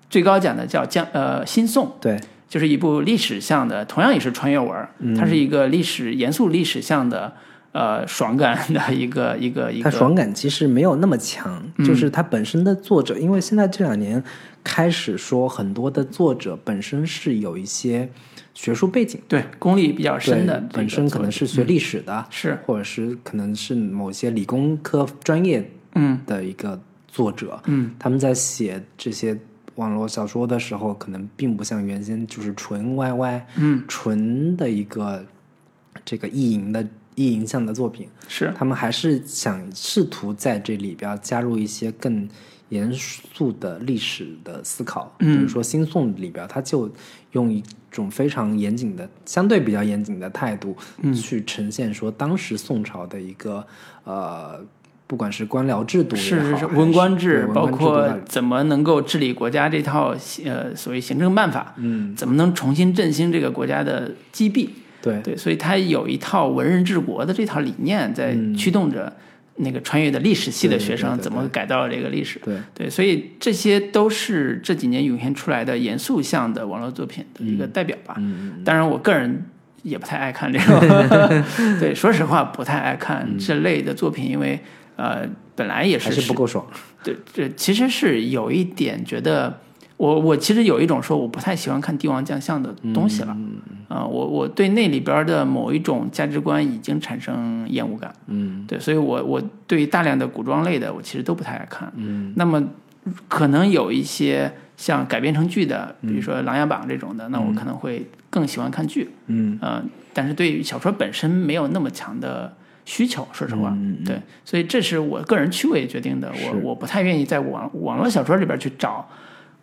最高奖的叫《江呃新宋》，对，就是一部历史向的，同样也是穿越文儿，它是一个历史严肃历史向的呃爽感的一个一个一个。它爽感其实没有那么强，就是它本身的作者，因为现在这两年开始说很多的作者本身是有一些学术背景，对功力比较深的，本身可能是学历史的，是。或者是可能是某些理工科专业嗯。的一个作者，嗯。他们在写这些网络小说的时候，可能并不像原先就是纯 YY，嗯。纯的一个这个意淫的意淫向的作品，是。他们还是想试图在这里边加入一些更严肃的历史的思考，嗯。比如说新宋里边，他就用一种非常严谨的、相对比较严谨的态度，嗯。去呈现说当时宋朝的一个呃。不管是官僚制度，是是是文官制，包括怎么能够治理国家这套呃所谓行政办法，嗯，怎么能重新振兴这个国家的积弊。对。对，所以他有一套文人治国的这套理念在驱动着那个穿越的历史系的学生怎么改造这个历史。对。对，所以这些都是这几年涌现出来的严肃向的网络作品的一个代表吧。嗯当然，我个人也不太爱看这种，对，说实话不太爱看这类的作品，因为呃，本来也还是是不够爽。对，这其实是有一点觉得，我我其实有一种说我不太喜欢看帝王将相的东西了，啊、我我对那里边的某一种价值观已经产生厌恶感，嗯对，所以我我对大量的古装类的我其实都不太爱看，嗯那么可能有一些像改编成剧的，比如说《琅琊榜》这种的，那我可能会更喜欢看剧，嗯呃，但是对于小说本身没有那么强的需求，说实话，嗯嗯对，所以这是我个人趣味决定的，我我不太愿意在网网络小说里边去找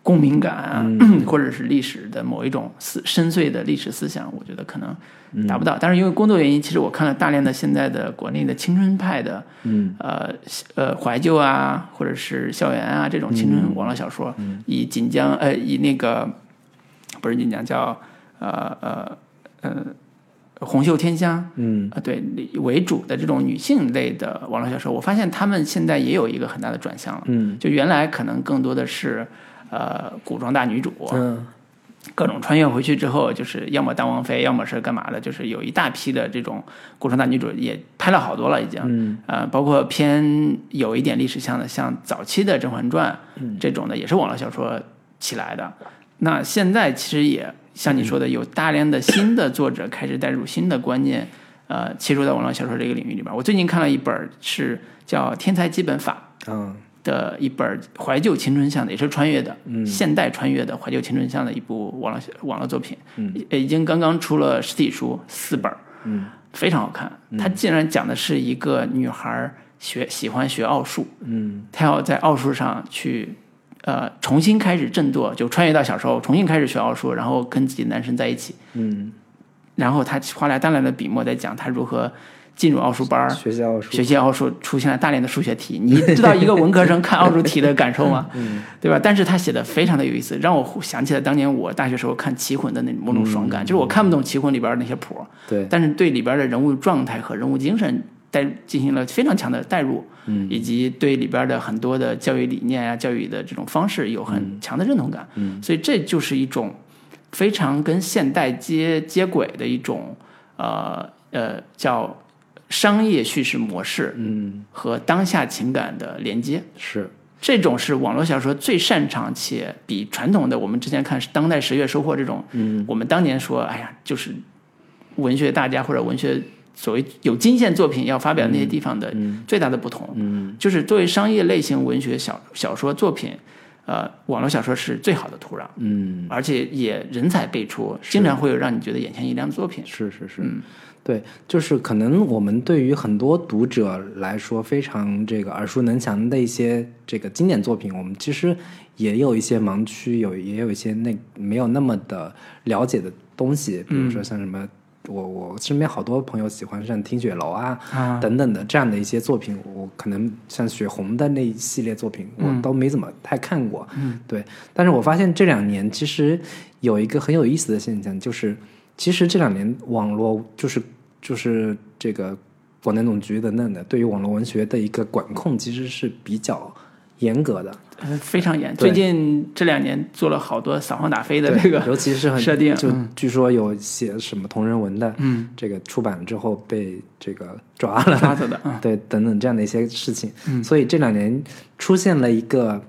共鸣感啊，嗯。或者是历史的某一种思深邃的历史思想，我觉得可能嗯。达不到。但是因为工作原因，其实我看了大量的现在的国内的青春派的，嗯。呃呃怀旧啊，或者是校园啊这种青春网络小说，嗯。以锦江呃以那个不是锦江叫呃呃呃红袖添香嗯啊对为主的这种女性类的网络小说，我发现他们现在也有一个很大的转向了。嗯就原来可能更多的是呃古装大女主，嗯各种穿越回去之后，就是要么当王妃，要么是干嘛的，就是有一大批的这种古装大女主也拍了好多了，已经。嗯呃，包括偏有一点历史向的，像早期的《甄嬛传》嗯这种的，也是网络小说起来的。那现在其实也像你说的，有大量的新的作者开始带入新的观念，呃，切入到网络小说这个领域里边。我最近看了一本是叫《天才基本法》嗯的一本怀旧青春向的，也是穿越的，嗯。现代穿越的怀旧青春向的一部网络网络作品，嗯。已经刚刚出了实体书四本，嗯非常好看。它竟然讲的是一个女孩学喜欢学奥数，嗯。她要在奥数上去呃重新开始振作，就穿越到小时候，重新开始学奥数，然后跟自己的男神在一起。嗯，然后他花了大量的笔墨在讲他如何进入奥数班儿，学习奥数学习奥数出现了大量的数学题，你知道一个文科生看奥数题的感受吗？嗯对吧？但是他写的非常的有意思，让我想起了当年我大学时候看《棋魂》的那某种爽感，就是我看不懂《棋魂》里边那些谱，对但是对里边的人物状态和人物精神带进行了非常强的代入，嗯。以及对里边的很多的教育理念啊、教育的这种方式有很强的认同感。嗯。所以这就是一种非常跟现代接接轨的一种呃呃叫商业叙事模式嗯。和当下情感的连接。是。这种是网络小说最擅长且比传统的我们之前看当代十月收获这种，嗯。我们当年说，哎呀，就是文学大家或者文学所谓有金线作品要发表那些地方的最大的不同，嗯就是作为商业类型文学小小说作品，呃，网络小说是最好的土壤，嗯而且也人才辈出，经常会有让你觉得眼前一亮的作品。是是是，嗯对，就是可能我们对于很多读者来说非常这个耳熟能详的一些这个经典作品，我们其实也有一些盲区，有也有一些那没有那么的了解的东西，比如说像什么。我我身边好多朋友喜欢像听雪楼啊啊等等的这样的一些作品，我可能像雪红的那一系列作品，我都没怎么太看过。嗯，对。但是我发现这两年其实有一个很有意思的现象，就是其实这两年网络就是就是这个广电总局等等的对于网络文学的一个管控，其实是比较严格的，呃非常严。对最近这两年做了好多扫黄打非的这个尤其是很设定就嗯据说有写什么同人文的，嗯，这个出版之后被这个抓了，抓走的嗯，对，等等这样的一些事情。所以这两年出现了一个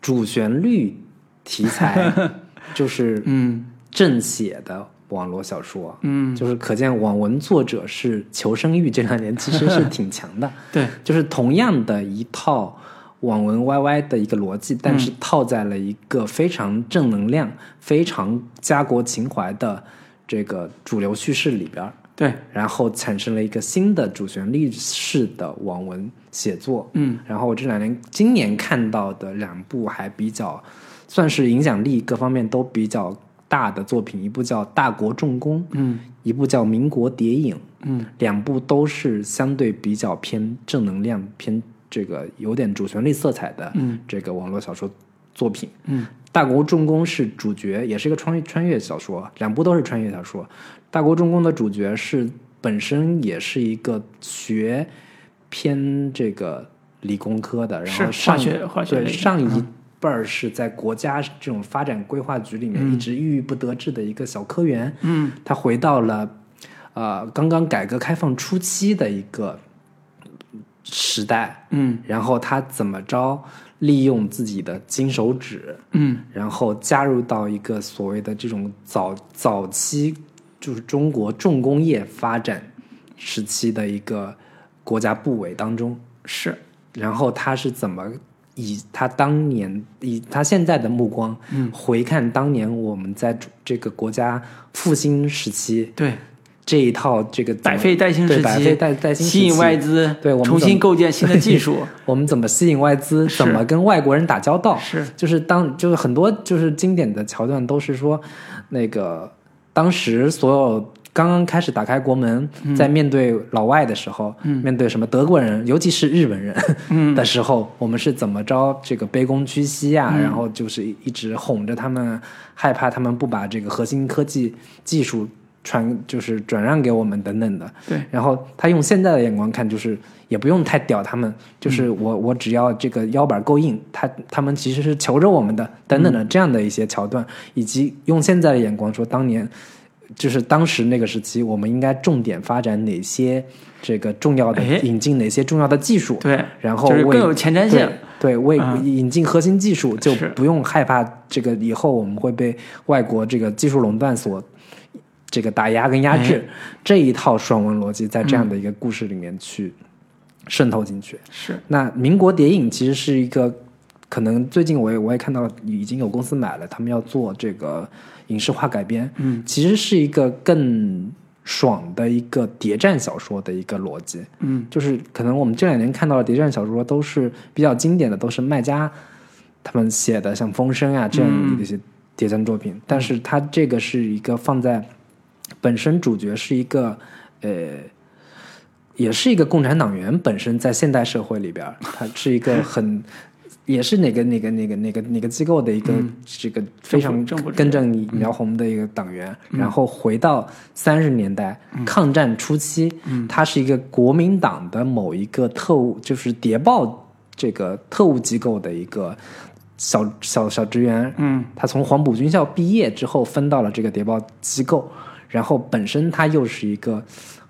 主旋律题材，就是嗯正写的网络小说，嗯，就是可见网文作者是求生欲这两年其实是 挺强的。对，就是同样的一套网文 YY 的一个逻辑，但是套在了一个非常正能量、非常家国情怀的这个主流叙事里边儿，对，然后产生了一个新的主旋律式的网文写作。嗯，然后我这两年今年看到的两部还比较算是影响力各方面都比较大的作品，一部叫《大国重工》，嗯一部叫《民国谍影》。嗯两部都是相对比较偏正能量、偏这个有点主旋律色彩的嗯这个网络小说作品。嗯大国重工是主角，也是一个穿越穿越小说，两部都是穿越小说。大国重工的主角是本身也是一个学偏这个理工科的，然后上化学化学对上一嗯辈儿是在国家这种发展规划局里面一直郁郁不得志的一个小科员。嗯他回到了呃刚刚改革开放初期的一个时代，嗯。然后他怎么着利用自己的金手指，嗯。然后加入到一个所谓的这种早早期就是中国重工业发展时期的一个国家部委当中，是，然后他是怎么以他当年以他现在的目光，嗯。回看当年我们在这个国家复兴时期对，这一套这个百废待兴时期，百废待待兴吸引外资，对我们重新构建新的技术，我们怎么吸引外资，怎么跟外国人打交道，是。就是当就是很多就是经典的桥段都是说，那个当时所有刚刚开始打开国门，嗯。在面对老外的时候，面对什么德国人，尤其是日本人、嗯。的时候，我们是怎么着这个卑躬屈膝啊，嗯。然后就是一直哄着他们，害怕他们不把这个核心科技技术传就是转让给我们等等的。对，然后他用现在的眼光看，就是也不用太屌他们，就是我我只要这个腰板够硬，他他们其实是求着我们的，等等的这样的一些桥段，以及用现在的眼光说，当年就是当时那个时期，我们应该重点发展哪些这个重要的哎引进哪些重要的技术，对，然后更有前瞻性对，对，为嗯。引进核心技术，就不用害怕这个以后我们会被外国这个技术垄断所这个打压跟压制。哎。这一套爽文逻辑在这样的一个故事里面去渗透进去。是，那民国谍影其实是一个，可能最近我也我也看到已经有公司买了，他们要做这个影视化改编，嗯，其实是一个更爽的一个谍战小说的一个逻辑，嗯。就是可能我们这两年看到的谍战小说都是比较经典的，都是卖家他们写的，像《风声》啊这样的一些谍战作品，但是它这个是一个放在本身主角是一个呃。也是一个共产党员本身在现代社会里边，他是一个很，也是哪个哪个哪个哪个哪个机构的一个、这个非常政府职根正苗红的一个党员，然后回到三十年代、抗战初期，他是一个国民党的某一个特务，就是谍报这个特务机构的一个小小小职员，嗯。他从黄埔军校毕业之后分到了这个谍报机构，然后本身他又是一个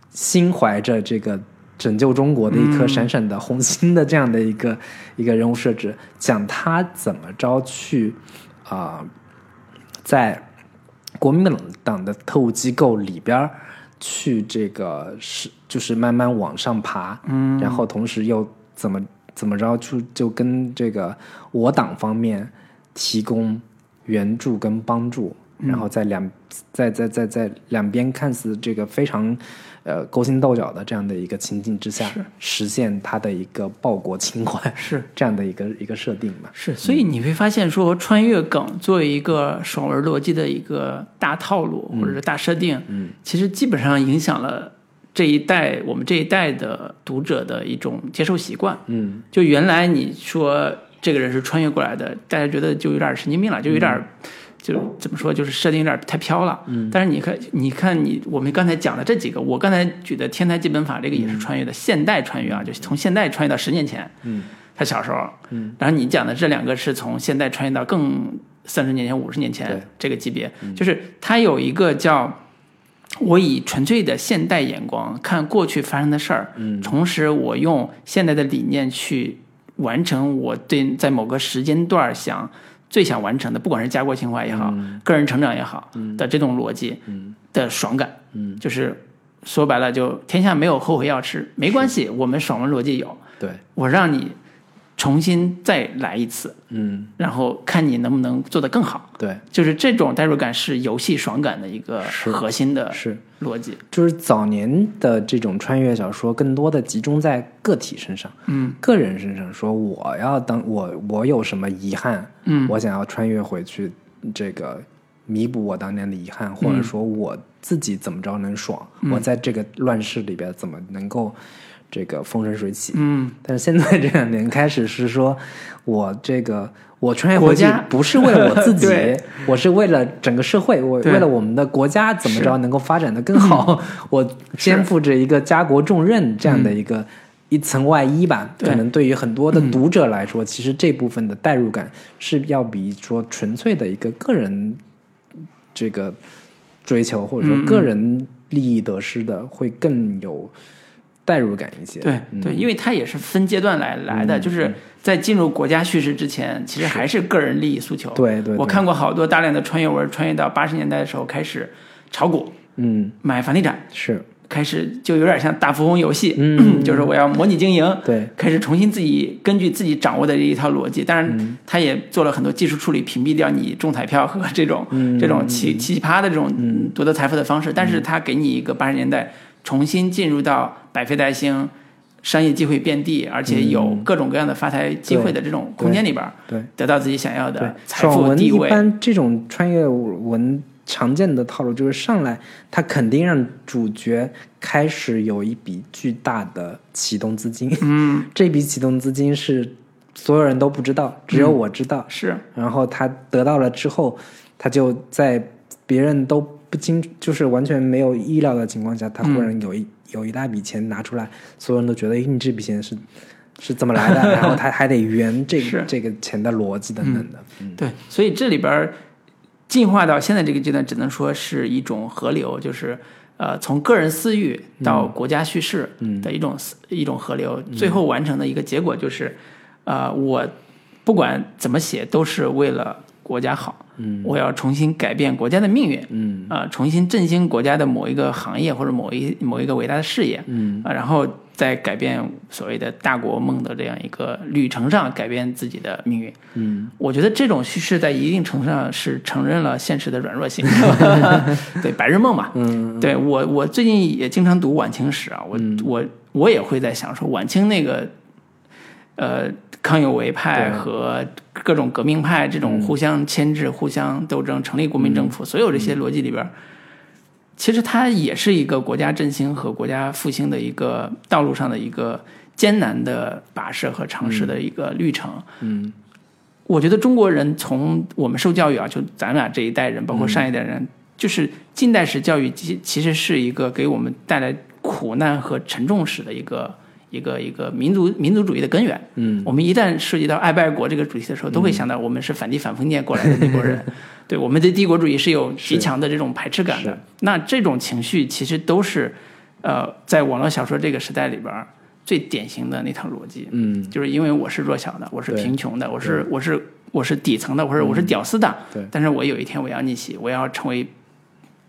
心怀着这个拯救中国的一颗闪闪的红星的这样的一个、一个人物设置，讲他怎么着去啊、在国民党的特务机构里边儿去这个是就是慢慢往上爬，嗯，然后同时又怎么怎么着就就跟这个我党方面提供援助跟帮助，然后在两在在在在两边看似这个非常呃勾心斗角的这样的一个情境之下，实现他的一个报国情怀，是 这样的一个一个设定嘛。是，所以你会发现说，穿越梗作为一个爽文逻辑的一个大套路或者是大设定，嗯，其实基本上影响了这一代我们这一代的读者的一种接受习惯。嗯就原来你说这个人是穿越过来的，大家觉得就有点神经病了，就有点。就怎么说，就是设定有点太飘了。嗯，但是你看，你看你我们刚才讲的这几个，我刚才举的《天台基本法》这个也是穿越的、现代穿越啊，就是从现代穿越到十年前。嗯，他小时候，嗯，然后你讲的这两个是从现代穿越到更三十年前、五十年前这个级别，就是它有一个叫我以纯粹的现代眼光看过去发生的事儿，嗯，同时我用现代的理念去完成我对在某个时间段儿想最想完成的，不管是家国情怀也好，个人成长也好的这种逻辑的爽感，嗯，就是说白了，就天下没有后悔药吃，没关系，我们爽文逻辑有，对，我让你重新再来一次，嗯，然后看你能不能做得更好。对，就是这种代入感是游戏爽感的一个核心的是。逻辑。就是早年的这种穿越小说，更多的集中在个体身上，嗯，个人身上，说我要当我我有什么遗憾，嗯，我想要穿越回去，这个弥补我当年的遗憾，或者说我自己怎么着能爽，我在这个乱世里边怎么能够这个风生水起，嗯，但是现在这两年开始是说，我这个我穿越回家不是为了我自己，我是为了整个社会，我为了我们的国家怎么着能够发展的更好，我肩负着一个家国重任这样的一个。一层外衣吧，可能对于很多的读者来说，其实这部分的代入感是要比说纯粹的一个个人这个追求，或者说个人利益得失的，会更有代入感一些。对对，因为它也是分阶段来来的，就是在进入国家叙事之前，其实还是个人利益诉求。对对对。我看过好多大量的穿越文，穿越到八十年代的时候开始炒股、嗯，买房地产，是。开始就有点像大富翁游戏，嗯。就是我要模拟经营，对，开始重新自己根据自己掌握的这一套逻辑，当嗯。然他也做了很多技术处理，屏蔽掉你中彩票和这种、嗯。这种奇奇葩的这种夺得财富的方式，但是他给你一个八十年代重新进入到百废待兴。商业机会遍地，而且有各种各样的发财机会的这种空间里边，对得到自己想要的，财富地位。般这种穿越文常见的套路就是上来，他肯定让主角开始有一笔巨大的启动资金，嗯，这笔启动资金是所有人都不知道，只有我知道。是然后他得到了之后，他就在别人都不清，就是完全没有意料的情况下，他忽然有一、有一大笔钱拿出来，所有人都觉得，哎，你这笔钱是是怎么来的？然后他还得圆这个这个钱的逻辑等等的。嗯对，所以这里边进化到现在这个阶段，只能说是一种河流，就是呃，从个人私欲到国家叙事的一种、一种河流，最后完成的一个结果就是，呃，我不管怎么写，都是为了国家好，嗯。我要重新改变国家的命运，嗯。啊、重新振兴国家的某一个行业或者某一某一个伟大的事业，嗯。啊，然后再改变所谓的大国梦的这样一个旅程上改变自己的命运。嗯。我觉得这种叙事在一定程度上是承认了现实的软弱性，对白日梦嘛。嗯。对我，我最近也经常读晚清史啊，我、我我也会在想说，晚清那个呃康有为派和各种革命派这种互相牵制、互相斗争、成立国民政府，所有这些逻辑里边，其实它也是一个国家振兴和国家复兴的一个道路上的一个艰难的跋涉和尝试的一个旅程。嗯。我觉得中国人从我们受教育啊，就咱俩这一代人，包括上一代人，就是近代史教育其其实是一个给我们带来苦难和沉重史的一个一个一个民族民族主义的根源。嗯我们一旦涉及到爱不爱国这个主题的时候，都会想到我们是反帝反封建过来的那波人，对我们对帝国主义是有极强的这种排斥感的。那这种情绪其实都是，呃，在网络小说这个时代里边最典型的那套逻辑。嗯就是因为我是弱小的，我是贫穷的，我是我是我是底层的，或者我是屌丝的。对但是我有一天我要逆袭，我要成为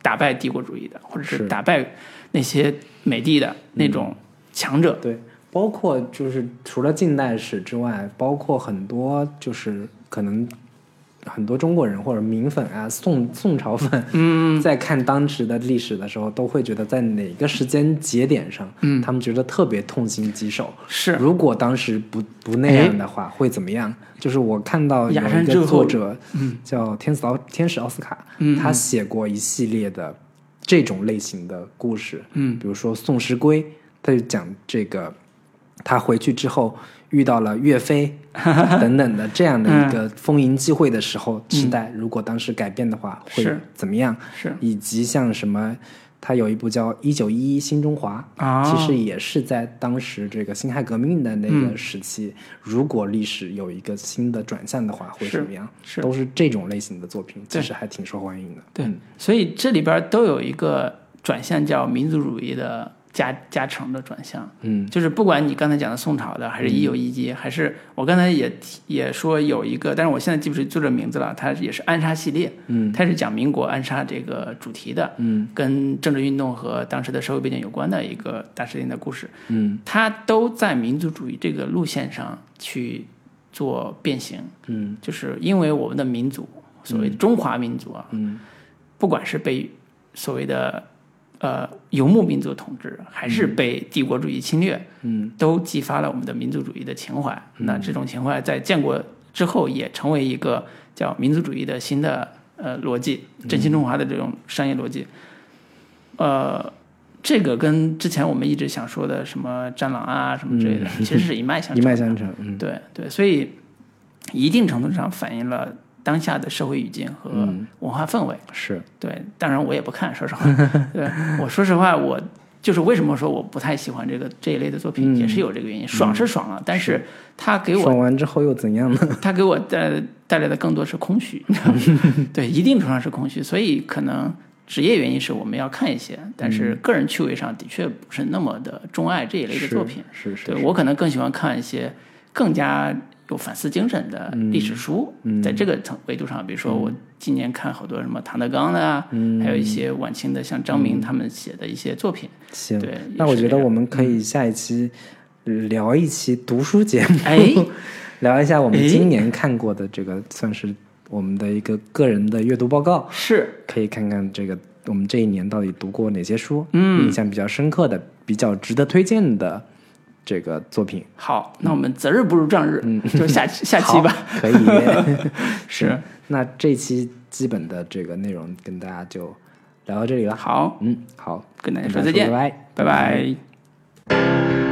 打败帝国主义的，或者是是打败那些美帝的那种强者。对，包括就是除了近代史之外，包括很多就是可能很多中国人或者民粉啊、宋宋朝粉，嗯，在看当时的历史的时候，都会觉得在哪个时间节点上，嗯。他们觉得特别痛心疾首。是。如果当时不不那样的话，会怎么样？就是我看到有一个作者，叫天使奥天使奥斯卡，嗯。他写过一系列的这种类型的故事，嗯。比如说宋时归，他就讲这个他回去之后遇到了岳飞 等等的这样的一个风云际会的时候，时代如果当时改变的话，会怎么样？是。以及像什么他有一部叫《一九一一新中华》，啊。其实也是在当时这个辛亥革命的那个时期，如果历史有一个新的转向的话，会是什么样？是都是这种类型的作品，对。其实还挺受欢迎的。对嗯，所以这里边都有一个转向叫民族主义的加加成的转向。嗯。就是不管你刚才讲的宋朝的，还是一九一几，还是我刚才也提也说有一个，但是我现在记不住作者名字了，它也是暗杀系列，嗯。它是讲民国暗杀这个主题的，嗯。跟政治运动和当时的社会背景有关的一个大事件的故事，嗯。它都在民族主义这个路线上去做变形，嗯。就是因为我们的民族，所谓中华民族啊，嗯。不管是被所谓的呃游牧民族统治，还是被帝国主义侵略，嗯都激发了我们的民族主义的情怀。那这种情怀在建国之后，也成为一个叫民族主义的新的呃逻辑，振兴中华的这种商业逻辑。呃，这个跟之前我们一直想说的什么战狼啊什么之类的，其实是一脉相一承一。脉相承。嗯对对，所以一定程度上反映了当下的社会语境和嗯文化氛围。是对，当然我也不看，说实话。对，我说实话，我就是为什么说我不太喜欢这个这一类的作品，嗯也是有这个原因。爽是爽了，但是它给我爽完之后又怎样呢？它给我带带来的更多是空虚，对，一定程度上是空虚。所以可能职业原因是我们要看一些，但是个人趣味上的确不是那么的钟爱这一类的作品。是是对我可能更喜欢看一些更加有反思精神的历史书，嗯。在这个层维度上，比如说我今年看好多什么唐德刚的啊，嗯。还有一些晚清的像张明他们写的一些作品。行。对，那我觉得我们可以下一期聊一期读书节目，哎聊一下我们哎今年看过的这个，算是我们的一个个人的阅读报告，是。可以看看这个我们这一年到底读过哪些书，嗯。印象比较深刻的、比较值得推荐的这个作品。好，那我们择日不如撞日，嗯就下 下期吧。可以。是那这期基本的这个内容跟大家就聊到这里了。好，嗯，好，跟大家说再见，拜拜。拜拜。